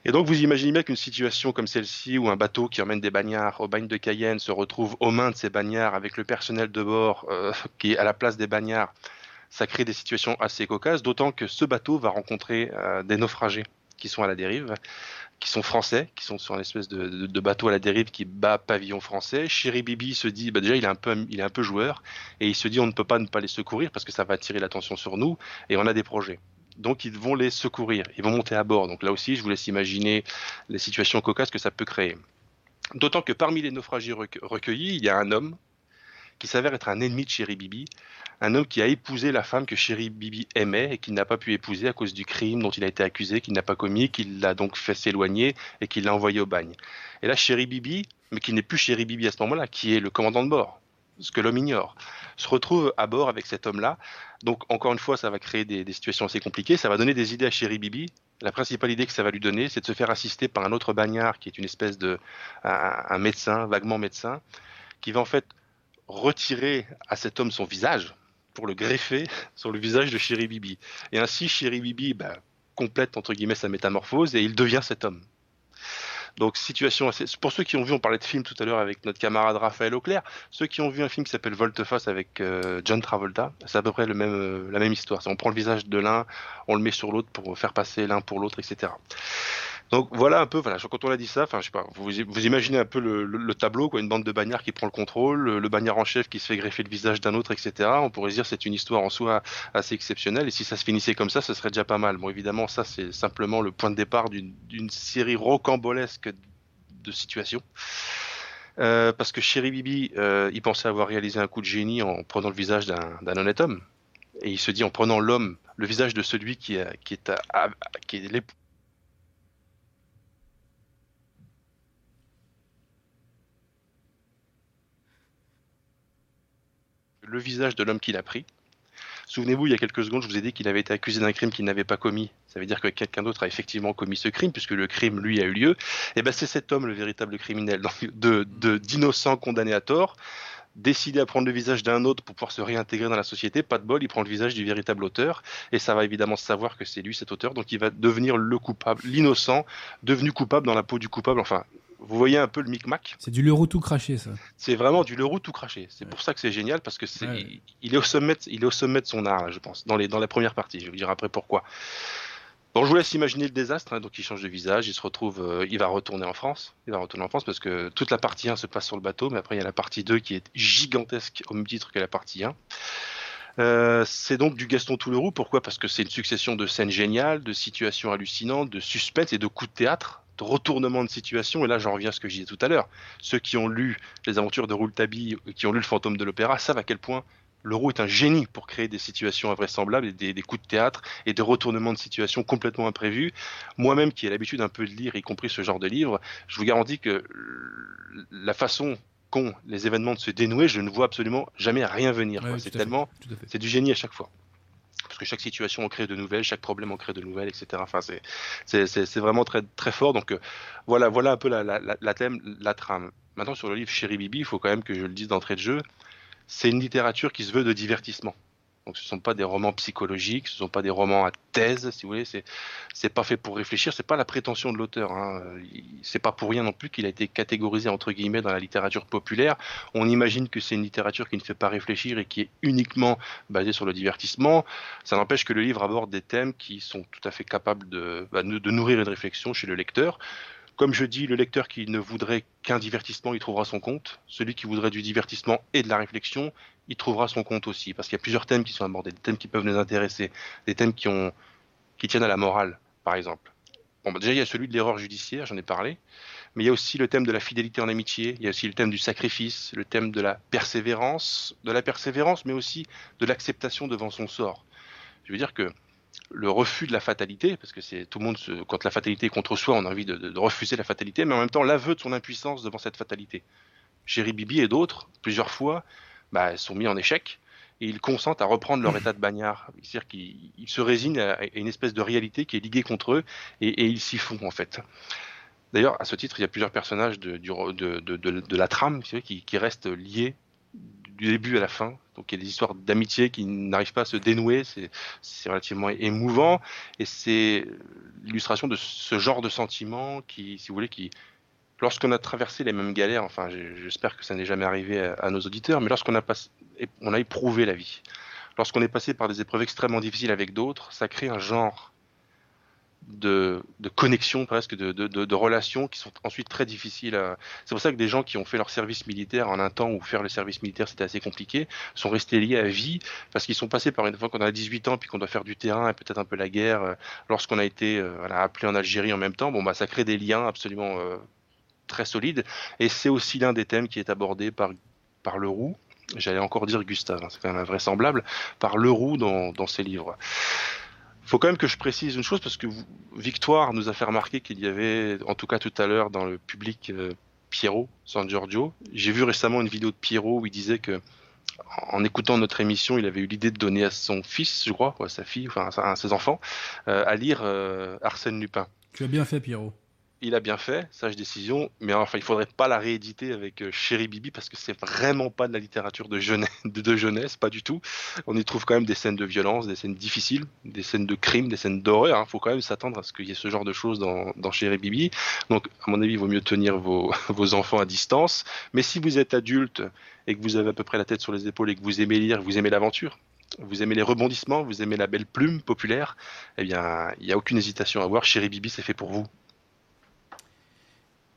Et donc, vous imaginez bien qu'une situation comme celle-ci, où un bateau qui emmène des bagnards au bagne de Cayenne se retrouve aux mains de ces bagnards avec le personnel de bord euh, [LAUGHS] qui est à la place des bagnards, ça crée des situations assez cocasses, d'autant que ce bateau va rencontrer euh, des naufragés qui sont à la dérive qui sont français, qui sont sur une espèce de, bateau à la dérive qui bat pavillon français. Chéri Bibi se dit, bah déjà il est un peu, il est un peu joueur, et il se dit on ne peut pas ne pas les secourir parce que ça va attirer l'attention sur nous, et on a des projets. Donc ils vont les secourir, ils vont monter à bord. Donc là aussi, je vous laisse imaginer les situations cocasses que ça peut créer. D'autant que parmi les naufragés recueillis, il y a un homme qui s'avère être un ennemi de Chéri Bibi, un homme qui a épousé la femme que Chéri Bibi aimait et qu'il n'a pas pu épouser à cause du crime dont il a été accusé, qu'il n'a pas commis, qu'il l'a donc fait s'éloigner et qu'il l'a envoyé au bagne. Et là, Chéri Bibi, mais qui n'est plus Chéri Bibi à ce moment-là, qui est le commandant de bord, ce que l'homme ignore, se retrouve à bord avec cet homme-là. Donc, encore une fois, ça va créer des, situations assez compliquées. Ça va donner des idées à Chéri Bibi. La principale idée que ça va lui donner, c'est de se faire assister par un autre bagnard qui est une espèce de un médecin, vaguement médecin, qui va en fait retirer à cet homme son visage pour le greffer [LAUGHS] sur le visage de Chéri Bibi. Et ainsi, Chéri Bibi bah, complète entre guillemets sa métamorphose et il devient cet homme. Donc situation assez... Pour ceux qui ont vu, on parlait de film tout à l'heure avec notre camarade Raphaël Auclair, ceux qui ont vu un film qui s'appelle Volteface avec euh, John Travolta, c'est à peu près le même, euh, la même histoire. On prend le visage de l'un, on le met sur l'autre pour faire passer l'un pour l'autre, etc. Donc voilà un peu, voilà, quand on a dit ça, vous, imaginez un peu le, le, le, tableau, quoi, une bande de bagnards qui prend le contrôle, le, bagnard en chef qui se fait greffer le visage d'un autre, etc. On pourrait dire c'est une histoire en soi assez exceptionnelle, et si ça se finissait comme ça, ce serait déjà pas mal. Bon évidemment ça c'est simplement le point de départ d'une série rocambolesque de situations. Euh, parce que Chéri Bibi, euh, il pensait avoir réalisé un coup de génie en prenant le visage d'un honnête homme. Et il se dit en prenant l'homme, le visage de celui qui, est, qui est l'époux le visage de l'homme qu'il a pris. Souvenez-vous, il y a quelques secondes, je vous ai dit qu'il avait été accusé d'un crime qu'il n'avait pas commis. Ça veut dire que quelqu'un d'autre a effectivement commis ce crime, puisque le crime, lui, a eu lieu. Et ben, c'est cet homme, le véritable criminel, d'innocents condamnés à tort, décidé à prendre le visage d'un autre pour pouvoir se réintégrer dans la société. Pas de bol, il prend le visage du véritable auteur, et ça va évidemment savoir que c'est lui cet auteur, donc il va devenir le coupable, l'innocent, devenu coupable dans la peau du coupable. Enfin, vous voyez un peu le micmac C'est du Leroux tout craché, ça. C'est vraiment du Leroux tout craché. C'est ouais. pour ça que c'est génial parce que c'est, ouais. il, est au sommet, il est au sommet de son art, là, je pense, dans les dans la première partie. Je vais vous dire après pourquoi. Bon, je vous laisse imaginer le désastre. Hein. Donc, il change de visage, il se retrouve, euh, il va retourner en France. Il va retourner en France parce que toute la partie 1 se passe sur le bateau, mais après il y a la partie 2 qui est gigantesque au même titre que la partie 1. Euh, c'est donc du Gaston Touleroux. Pourquoi? Parce que c'est une succession de scènes géniales, de situations hallucinantes, de suspense et de coups de théâtre retournement de situation. Et là, j'en reviens à ce que je disais tout à l'heure. Ceux qui ont lu les aventures de Rouletabille, qui ont lu le fantôme de l'opéra, savent à quel point Leroux est un génie pour créer des situations invraisemblables, des, des, coups de théâtre et des retournements de situation complètement imprévus. Moi-même, qui ai l'habitude un peu de lire, y compris ce genre de livre, je vous garantis que la façon qu'ont les événements de se dénouer, je ne vois absolument jamais rien venir. Ouais, c'est tellement, c'est du génie à chaque fois parce que chaque situation en crée de nouvelles, chaque problème en crée de nouvelles, etc. C'est vraiment très fort. Donc euh, voilà, voilà un peu la, thème, la trame. Maintenant sur le livre Chéri Bibi, il faut quand même que je le dise d'entrée de jeu, c'est une littérature qui se veut de divertissement. Donc ce ne sont pas des romans psychologiques, ce ne sont pas des romans à thèse, si vous voulez. C'est c'est pas fait pour réfléchir. C'est pas la prétention de l'auteur. Hein. C'est pas pour rien non plus qu'il a été catégorisé entre guillemets dans la littérature populaire. On imagine que c'est une littérature qui ne fait pas réfléchir et qui est uniquement basée sur le divertissement. Ça n'empêche que le livre aborde des thèmes qui sont tout à fait capables de, bah, de nourrir une réflexion chez le lecteur. Comme je dis, le lecteur qui ne voudrait qu'un divertissement, il trouvera son compte. Celui qui voudrait du divertissement et de la réflexion, il trouvera son compte aussi. Parce qu'il y a plusieurs thèmes qui sont abordés, des thèmes qui peuvent nous intéresser, des thèmes qui, ont, qui tiennent à la morale, par exemple. Bon, bah déjà, il y a celui de l'erreur judiciaire, j'en ai parlé. Mais il y a aussi le thème de la fidélité en amitié, il y a aussi le thème du sacrifice, le thème de la persévérance, de la persévérance, mais aussi de l'acceptation devant son sort. Je veux dire que le refus de la fatalité, parce que c'est tout le monde, quand la fatalité est contre soi, on a envie de, refuser la fatalité, mais en même temps l'aveu de son impuissance devant cette fatalité. Chéri Bibi et d'autres, plusieurs fois, bah, sont mis en échec et ils consentent à reprendre leur état de bagnard. C'est-à-dire qu'ils se résignent à une espèce de réalité qui est liguée contre eux et, ils s'y font en fait. D'ailleurs, à ce titre, il y a plusieurs personnages de, la trame qui restent liés du début à la fin. Donc il y a des histoires d'amitié qui n'arrivent pas à se dénouer, c'est relativement émouvant, et c'est l'illustration de ce genre de sentiment qui, si vous voulez, qui, lorsqu'on a traversé les mêmes galères, enfin j'espère que ça n'est jamais arrivé à, nos auditeurs, mais lorsqu'on a, on a éprouvé la vie, lorsqu'on est passé par des épreuves extrêmement difficiles avec d'autres, ça crée un genre de, de connexion presque, de, relations qui sont ensuite très difficiles. À... C'est pour ça que des gens qui ont fait leur service militaire en un temps où faire le service militaire c'était assez compliqué, sont restés liés à vie parce qu'ils sont passés par une fois qu'on a 18 ans puis qu'on doit faire du terrain et peut-être un peu la guerre. Lorsqu'on a été euh, appelé en Algérie en même temps, bon bah ça crée des liens absolument euh, très solides et c'est aussi l'un des thèmes qui est abordé par Leroux. J'allais encore dire Gustave, hein, c'est quand même invraisemblable, par Leroux dans ses livres faut quand même que je précise une chose parce que Victoire nous a fait remarquer qu'il y avait, en tout cas tout à l'heure dans le public, euh, Pierrot San Giorgio. J'ai vu récemment une vidéo de Pierrot où il disait que en écoutant notre émission, il avait eu l'idée de donner à son fils, je crois, ou à sa fille, enfin à ses enfants, euh, à lire euh, Arsène Lupin. Tu as bien fait, Pierrot il a bien fait, sage décision, mais enfin, il faudrait pas la rééditer avec euh, Chéri Bibi parce que c'est vraiment pas de la littérature de jeunesse, [LAUGHS] pas du tout. On y trouve quand même des scènes de violence, des scènes difficiles, des scènes de crime, des scènes d'horreur. Il hein. faut quand même s'attendre à ce qu'il y ait ce genre de choses dans, dans Chéri Bibi. Donc, à mon avis, il vaut mieux tenir vos, [LAUGHS] vos enfants à distance. Mais si vous êtes adulte et que vous avez à peu près la tête sur les épaules et que vous aimez lire, vous aimez l'aventure, vous aimez les rebondissements, vous aimez la belle plume populaire, eh bien, il n'y a aucune hésitation à voir. Chéri Bibi, c'est fait pour vous.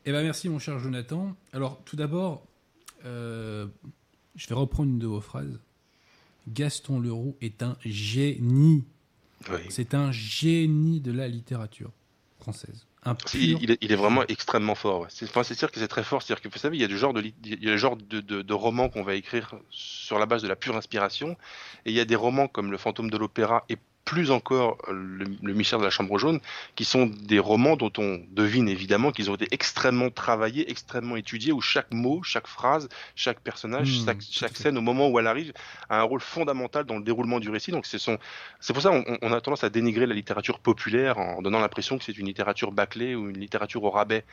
Eh ben merci mon cher Jonathan. Alors tout d'abord, euh, je vais reprendre une de vos phrases. Gaston Leroux est un génie. Oui. C'est un génie de la littérature française. Un pur... il, est, il, est, vraiment extrêmement fort. Ouais. C'est enfin, sûr que c'est très fort. C'est-à-dire que vous savez, il y a du genre de, il y a le genre de, de, de romans qu'on va écrire sur la base de la pure inspiration, et il y a des romans comme Le Fantôme de l'Opéra et plus encore le, le, Mystère de la Chambre jaune, qui sont des romans dont on devine évidemment qu'ils ont été extrêmement travaillés, extrêmement étudiés, où chaque mot, chaque phrase, chaque personnage, mmh, chaque, chaque scène, au moment où elle arrive, a un rôle fondamental dans le déroulement du récit. Donc c'est pour ça qu'on on a tendance à dénigrer la littérature populaire en donnant l'impression que c'est une littérature bâclée ou une littérature au rabais.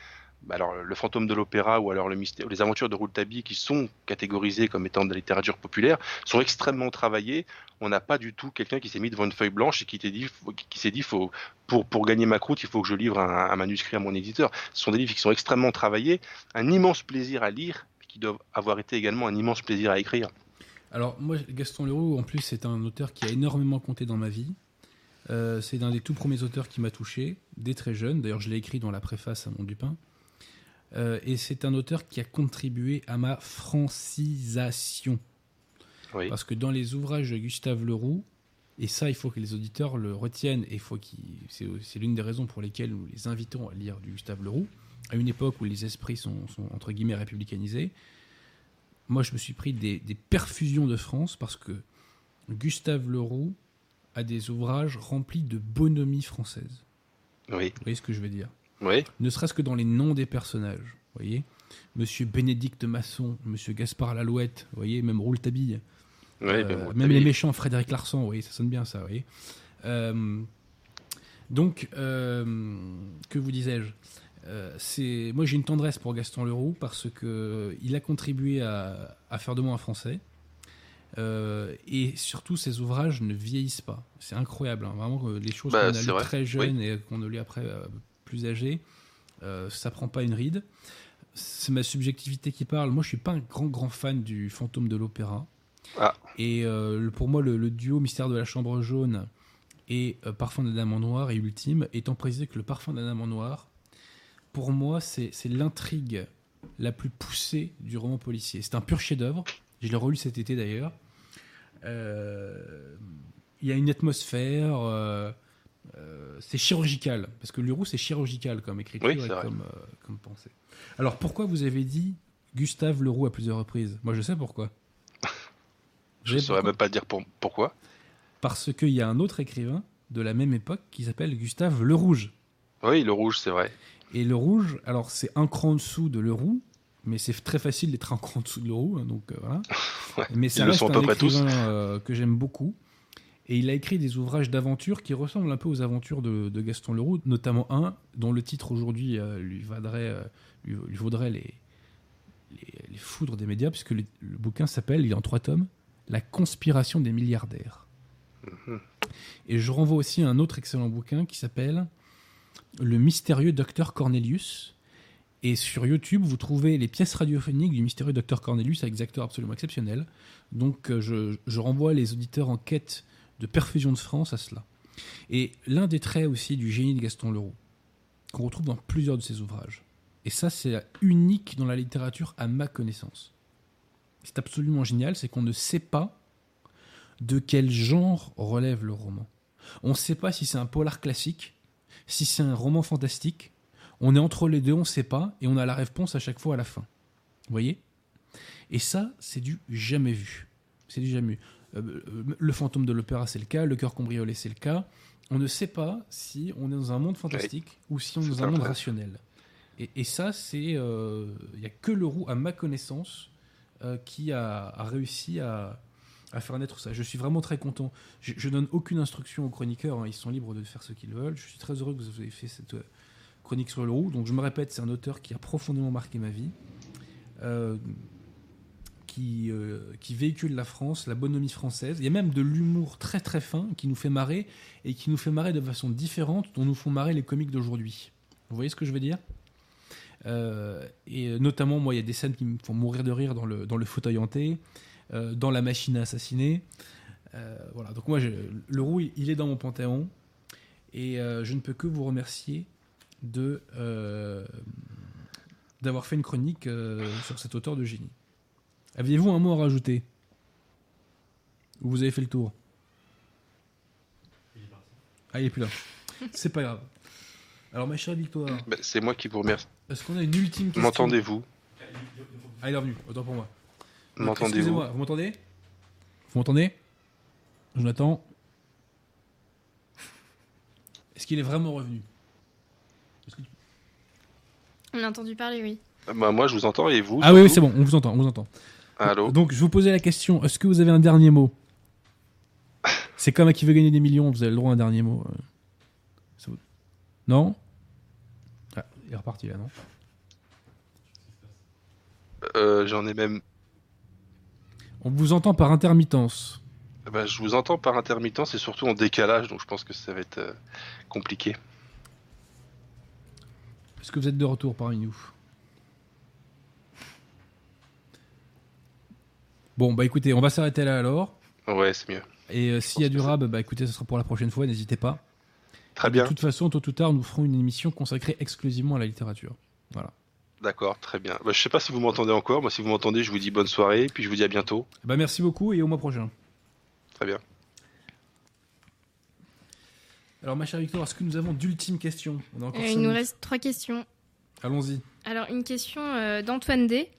Bah alors le fantôme de l'opéra ou alors le mystère, les aventures de Rouletabille qui sont catégorisées comme étant de la littérature populaire sont extrêmement travaillées. On n'a pas du tout quelqu'un qui s'est mis devant une feuille blanche et qui s'est dit, qui s'est dit, faut pour pour gagner ma croûte, il faut que je livre un, un, manuscrit à mon éditeur. Ce sont des livres qui sont extrêmement travaillés, un immense plaisir à lire, qui doivent avoir été également un immense plaisir à écrire. Alors moi, Gaston Leroux, en plus, c'est un auteur qui a énormément compté dans ma vie. Euh, c'est l'un des tout premiers auteurs qui m'a touché, dès très jeune. D'ailleurs, je l'ai écrit dans la préface à Mon Dupin. Euh, et c'est un auteur qui a contribué à ma francisation. Oui. Parce que dans les ouvrages de Gustave Leroux, et ça, il faut que les auditeurs le retiennent, et faut c'est l'une des raisons pour lesquelles nous les invitons à lire du Gustave Leroux, à une époque où les esprits sont, sont entre guillemets républicanisés. Moi, je me suis pris des, des, perfusions de France parce que Gustave Leroux a des ouvrages remplis de bonhomie française. Oui. Vous voyez ce que je veux dire? Oui. Ne serait-ce que dans les noms des personnages. Vous voyez? Monsieur Bénédicte Masson, Monsieur Gaspard Lalouette, vous voyez, même Rouletabille. Oui, euh, même les méchants, Frédéric Larsan, voyez, ça sonne bien ça, voyez. Euh, donc, euh, que vous disais-je? C'est moi j'ai une tendresse pour Gaston Leroux parce que il a contribué à, à faire de moi un Français euh, et surtout ses ouvrages ne vieillissent pas c'est incroyable hein. vraiment les choses bah, qu'on a lues très jeune oui. et qu'on a lu après euh, plus âgé, ça prend pas une ride. C'est ma subjectivité qui parle. Moi, je suis pas un grand grand fan du fantôme de l'opéra. Ah. Et euh, pour moi, le, le, duo Mystère de la Chambre jaune et euh, Parfum d'un amant noir est ultime, étant précisé que le Parfum d'un amant noir, pour moi, c'est l'intrigue la plus poussée du roman policier. C'est un pur chef-d'œuvre. Je l'ai relu cet été d'ailleurs. Euh, il y a une atmosphère. Euh, c'est chirurgical, parce que Leroux c'est chirurgical comme écriture oui, et comme, euh, comme, pensée. Alors pourquoi vous avez dit Gustave Leroux à plusieurs reprises? Moi je sais pourquoi. Je ne saurais même pas dire pour, pourquoi. Parce qu'il y a un autre écrivain de la même époque qui s'appelle Gustave Le Rouge. Oui, le rouge, c'est vrai. Et Le Rouge, alors c'est un cran en dessous de Le Roux, mais c'est très facile d'être un cran en dessous de Le Roux, hein, donc euh, voilà. [LAUGHS] Ouais, Mais ça reste un près tous. écrivain euh, que j'aime beaucoup. Et il a écrit des ouvrages d'aventure qui ressemblent un peu aux aventures de, de Gaston Leroux, notamment un dont le titre aujourd'hui euh, lui, vaudrait, euh, lui, lui vaudrait les, les, les foudres des médias, puisque le, le bouquin s'appelle, il est en trois tomes, La conspiration des milliardaires. Mhm. Et je renvoie aussi à un autre excellent bouquin qui s'appelle Le mystérieux docteur Cornelius. Et sur YouTube, vous trouvez les pièces radiophoniques du mystérieux docteur Cornelius avec des acteurs absolument exceptionnels. Donc euh, je, je renvoie les auditeurs en quête de perfusion de France à cela. Et l'un des traits aussi du génie de Gaston Leroux, qu'on retrouve dans plusieurs de ses ouvrages, et ça c'est unique dans la littérature à ma connaissance, c'est absolument génial, c'est qu'on ne sait pas de quel genre relève le roman. On ne sait pas si c'est un polar classique, si c'est un roman fantastique, on est entre les deux, on ne sait pas, et on a la réponse à chaque fois à la fin. Vous voyez? Et ça, c'est du jamais vu. C'est du jamais vu. Euh, le fantôme de l'opéra, c'est le cas. Le cœur cambriolé, c'est le cas. On ne sait pas si on est dans un monde fantastique ou si on est dans un monde rationnel. Et, et ça, c'est. euh, Il n'y a que Leroux, à ma connaissance, euh, qui a, réussi à, faire naître ça. Je suis vraiment très content. Je, je donne aucune instruction aux chroniqueurs. hein. Ils sont libres de faire ce qu'ils veulent. Je suis très heureux que vous ayez fait cette euh, chronique sur Leroux. Donc, je me répète, c'est un auteur qui a profondément marqué ma vie. Euh, qui, véhicule la France, la bonhomie française. Il y a même de l'humour très très fin qui nous fait marrer et qui nous fait marrer de façon différente dont nous font marrer les comiques d'aujourd'hui. Vous voyez ce que je veux dire? Et notamment, moi, il y a des scènes qui me font mourir de rire dans le, dans le fauteuil hanté, euh, dans la machine à assassiner. Euh, voilà, donc moi, le roux, il est dans mon panthéon et euh, je ne peux que vous remercier de euh, d'avoir fait une chronique euh, sur cet auteur de génie. Aviez-vous un mot à rajouter? Ou vous avez fait le tour? Ah, il est plus là. C'est pas grave. Alors, ma chère Victoire, Ben, c'est moi qui vous remercie. Est-ce qu'on a une ultime question M'entendez-vous Ah, il est revenu, autant pour moi. M'entendez-vous Excusez-moi, vous m'entendez Vous m'entendez Jonathan Est-ce qu'il est vraiment revenu Est-ce que tu- On a entendu parler, oui. Bah, Moi, je vous entends et vous Ah oui, oui, surtout c'est bon, on vous entend, on vous entend. Allô Donc, je vous posais la question, est-ce que vous avez un dernier mot [LAUGHS] C'est comme à qui veut gagner des millions, vous avez le droit à un dernier mot. euh. Vous- Non Il est reparti là, non? Euh, J'en ai même. On vous entend par intermittence. bah, je vous entends par intermittence et surtout en décalage, donc je pense que ça va être euh, compliqué. Est-ce que vous êtes de retour parmi nous? Bon, bah écoutez, on va s'arrêter là alors. Ouais, c'est mieux. Et euh, s'il y a du rab, bah écoutez, ce sera pour la prochaine fois, n'hésitez pas. Très De bien. toute façon, tôt ou tard, nous ferons une émission consacrée exclusivement à la littérature. Voilà. D'accord, très bien. Bah, je sais pas si vous m'entendez encore. Moi, si vous m'entendez, je vous dis bonne soirée, puis je vous dis à bientôt. Bah merci beaucoup et au mois prochain. Très bien. Alors ma chère Victoire, est-ce que nous avons d'ultimes questions? On a encore Euh, il nous reste trois questions. Allons-y. Alors, une question euh, d'Antoine D.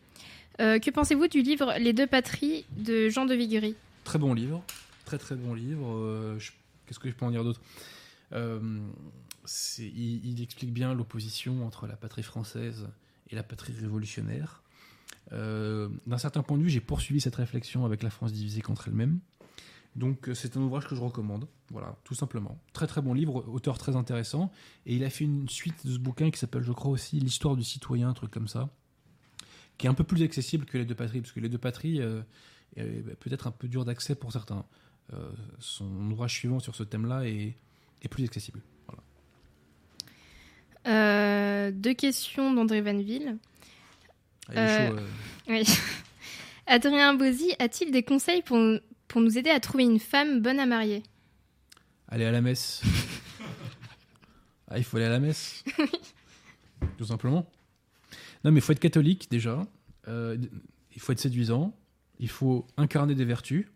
Euh, que pensez-vous du livre Les deux patries de Jean de Viguerie Très bon livre. Très très bon livre. Euh, je- Qu'est-ce que je peux en dire d'autre? Euh, il, il explique bien l'opposition entre la patrie française et la patrie révolutionnaire. Euh, D'un certain point de vue, j'ai poursuivi cette réflexion avec la France divisée contre elle-même. Donc euh, c'est un ouvrage que je recommande. Voilà, tout simplement. Très très bon livre, auteur très intéressant. Et il a fait une suite de ce bouquin qui s'appelle, je crois aussi, L'histoire du citoyen, un truc comme ça, qui est un peu plus accessible que les deux patries, parce que les deux patries euh, peut-être un peu dur d'accès pour certains. Euh, son ouvrage suivant sur ce thème-là est, est plus accessible. Voilà. Euh, Deux questions d'André Vanville. Ah, Euh, euh. Oui. [LAUGHS] Adrien Bozzi a-t-il des conseils pour, pour nous aider à trouver une femme bonne à marier? Aller à la messe. [LAUGHS] ah, il faut aller à la messe. [LAUGHS] Tout simplement. Non, mais il faut être catholique déjà. Euh, il faut être séduisant. Il faut incarner des vertus.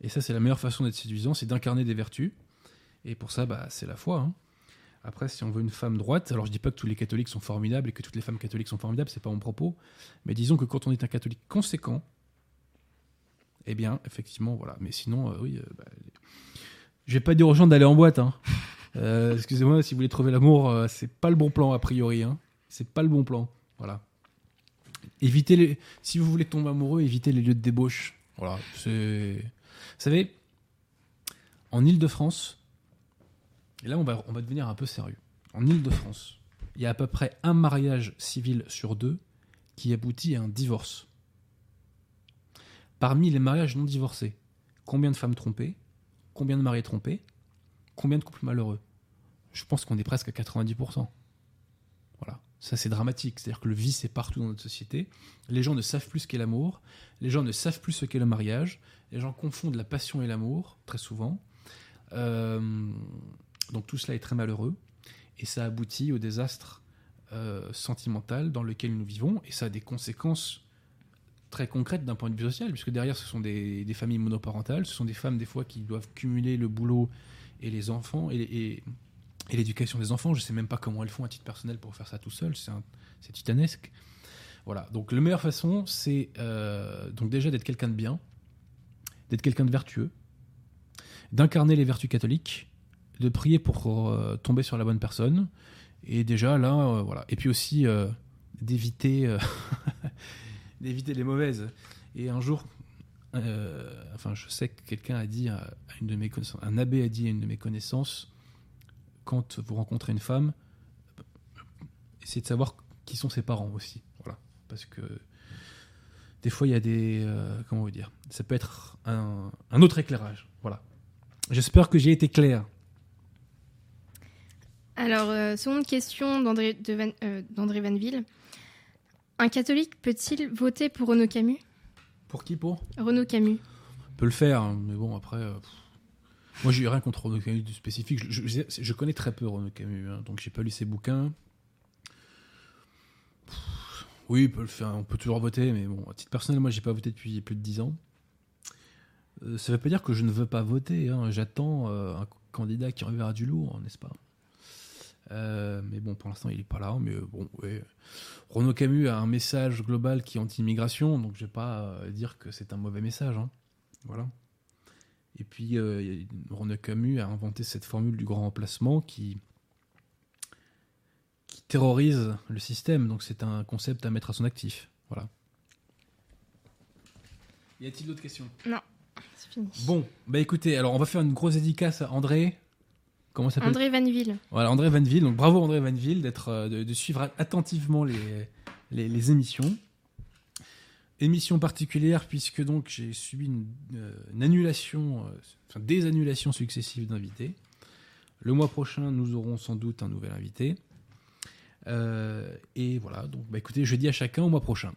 Et ça, c'est la meilleure façon d'être séduisant, c'est d'incarner des vertus. Et pour ça, bah, c'est la foi. hein. Après, si on veut une femme droite, alors je dis pas que tous les catholiques sont formidables et que toutes les femmes catholiques sont formidables, c'est pas mon propos. Mais disons que quand on est un catholique conséquent, eh bien, effectivement, voilà. Mais sinon, euh, oui, euh, bah, Je vais pas dire aux gens d'aller en boîte. Hein. [LAUGHS] Euh, Excusez-moi, si vous voulez trouver l'amour, euh, c'est pas le bon plan a priori. Hein. C'est pas le bon plan. Voilà. Évitez les. Si vous voulez tomber amoureux, évitez les lieux de débauche. Voilà. Vous savez, en Ile-de-France, et là on va, devenir un peu sérieux. En Ile-de-France, il y a à peu près un mariage civil sur deux qui aboutit à un divorce. Parmi les mariages non divorcés, combien de femmes trompées Combien de maris trompés Combien de couples malheureux? Je pense qu'on est presque à 90%. Voilà. Ça, c'est dramatique. C'est-à-dire que le vice est partout dans notre société. Les gens ne savent plus ce qu'est l'amour. Les gens ne savent plus ce qu'est le mariage. Les gens confondent la passion et l'amour, très souvent. Euh, donc tout cela est très malheureux. Et ça aboutit au désastre euh, sentimental dans lequel nous vivons. Et ça a des conséquences très concrètes d'un point de vue social, puisque derrière, ce sont des, familles monoparentales. Ce sont des femmes, des fois, qui doivent cumuler le boulot et les enfants et, l'éducation des enfants. Je sais même pas comment elles font à titre personnel pour faire ça tout seul. C'est titanesque. Voilà. Donc, la meilleure façon, c'est euh, donc déjà d'être quelqu'un de bien, d'être quelqu'un de vertueux, d'incarner les vertus catholiques, de prier pour euh, tomber sur la bonne personne. Et déjà là, euh, voilà. Et puis aussi euh, d'éviter, euh, [LAUGHS] d'éviter les mauvaises. Et un jour, enfin, je sais que quelqu'un a dit à, à une de mes connaissances, un abbé a dit à une de mes connaissances, quand vous rencontrez une femme, essayez de savoir qui sont ses parents aussi. Voilà. Parce que des fois, il y a des. euh, comment vous dire Ça peut être un, un autre éclairage. Voilà. J'espère que j'ai été clair. Alors, euh, seconde question d'André Van, euh, Vanville. Un catholique peut-il voter pour Renaud Camus? Pour qui pour? Renaud Camus. On peut le faire, hein, mais bon, après. euh. Moi, j'ai rien contre Renaud Camus de spécifique. Je, je- je connais très peu Renaud Camus, hein, donc j'ai pas lu ses bouquins. Pff, Oui, on peut le faire, on peut toujours voter, mais bon, à titre personnel, moi, j'ai pas voté depuis plus de 10 ans. Ça veut pas dire que je ne veux pas voter. hein. J'attends un candidat qui enverra du lourd, n'est-ce pas? Euh, mais bon, pour l'instant, il est pas là. Mais bon, ouais. Renaud Camus a un message global qui est anti-immigration, donc je vais pas euh, dire que c'est un mauvais message. hein. Voilà. Et puis, euh, Renaud Camus a inventé cette formule du grand remplacement qui, qui terrorise le système. Donc, c'est un concept à mettre à son actif. Voilà. Y a-t-il d'autres questions? C'est fini. Bon, bah écoutez, alors on va faire une grosse dédicace à André. Comment ça s'appelle André Vanville. Voilà, André Vanville. Donc bravo André Vanville d'être, euh, de, de suivre attentivement les, les, les émissions. Émission particulière puisque donc j'ai subi une, euh, une annulation, euh, enfin des annulations successives d'invités. Le mois prochain, nous aurons sans doute un nouvel invité. Euh, et voilà, donc bah écoutez, je dis à chacun au mois prochain.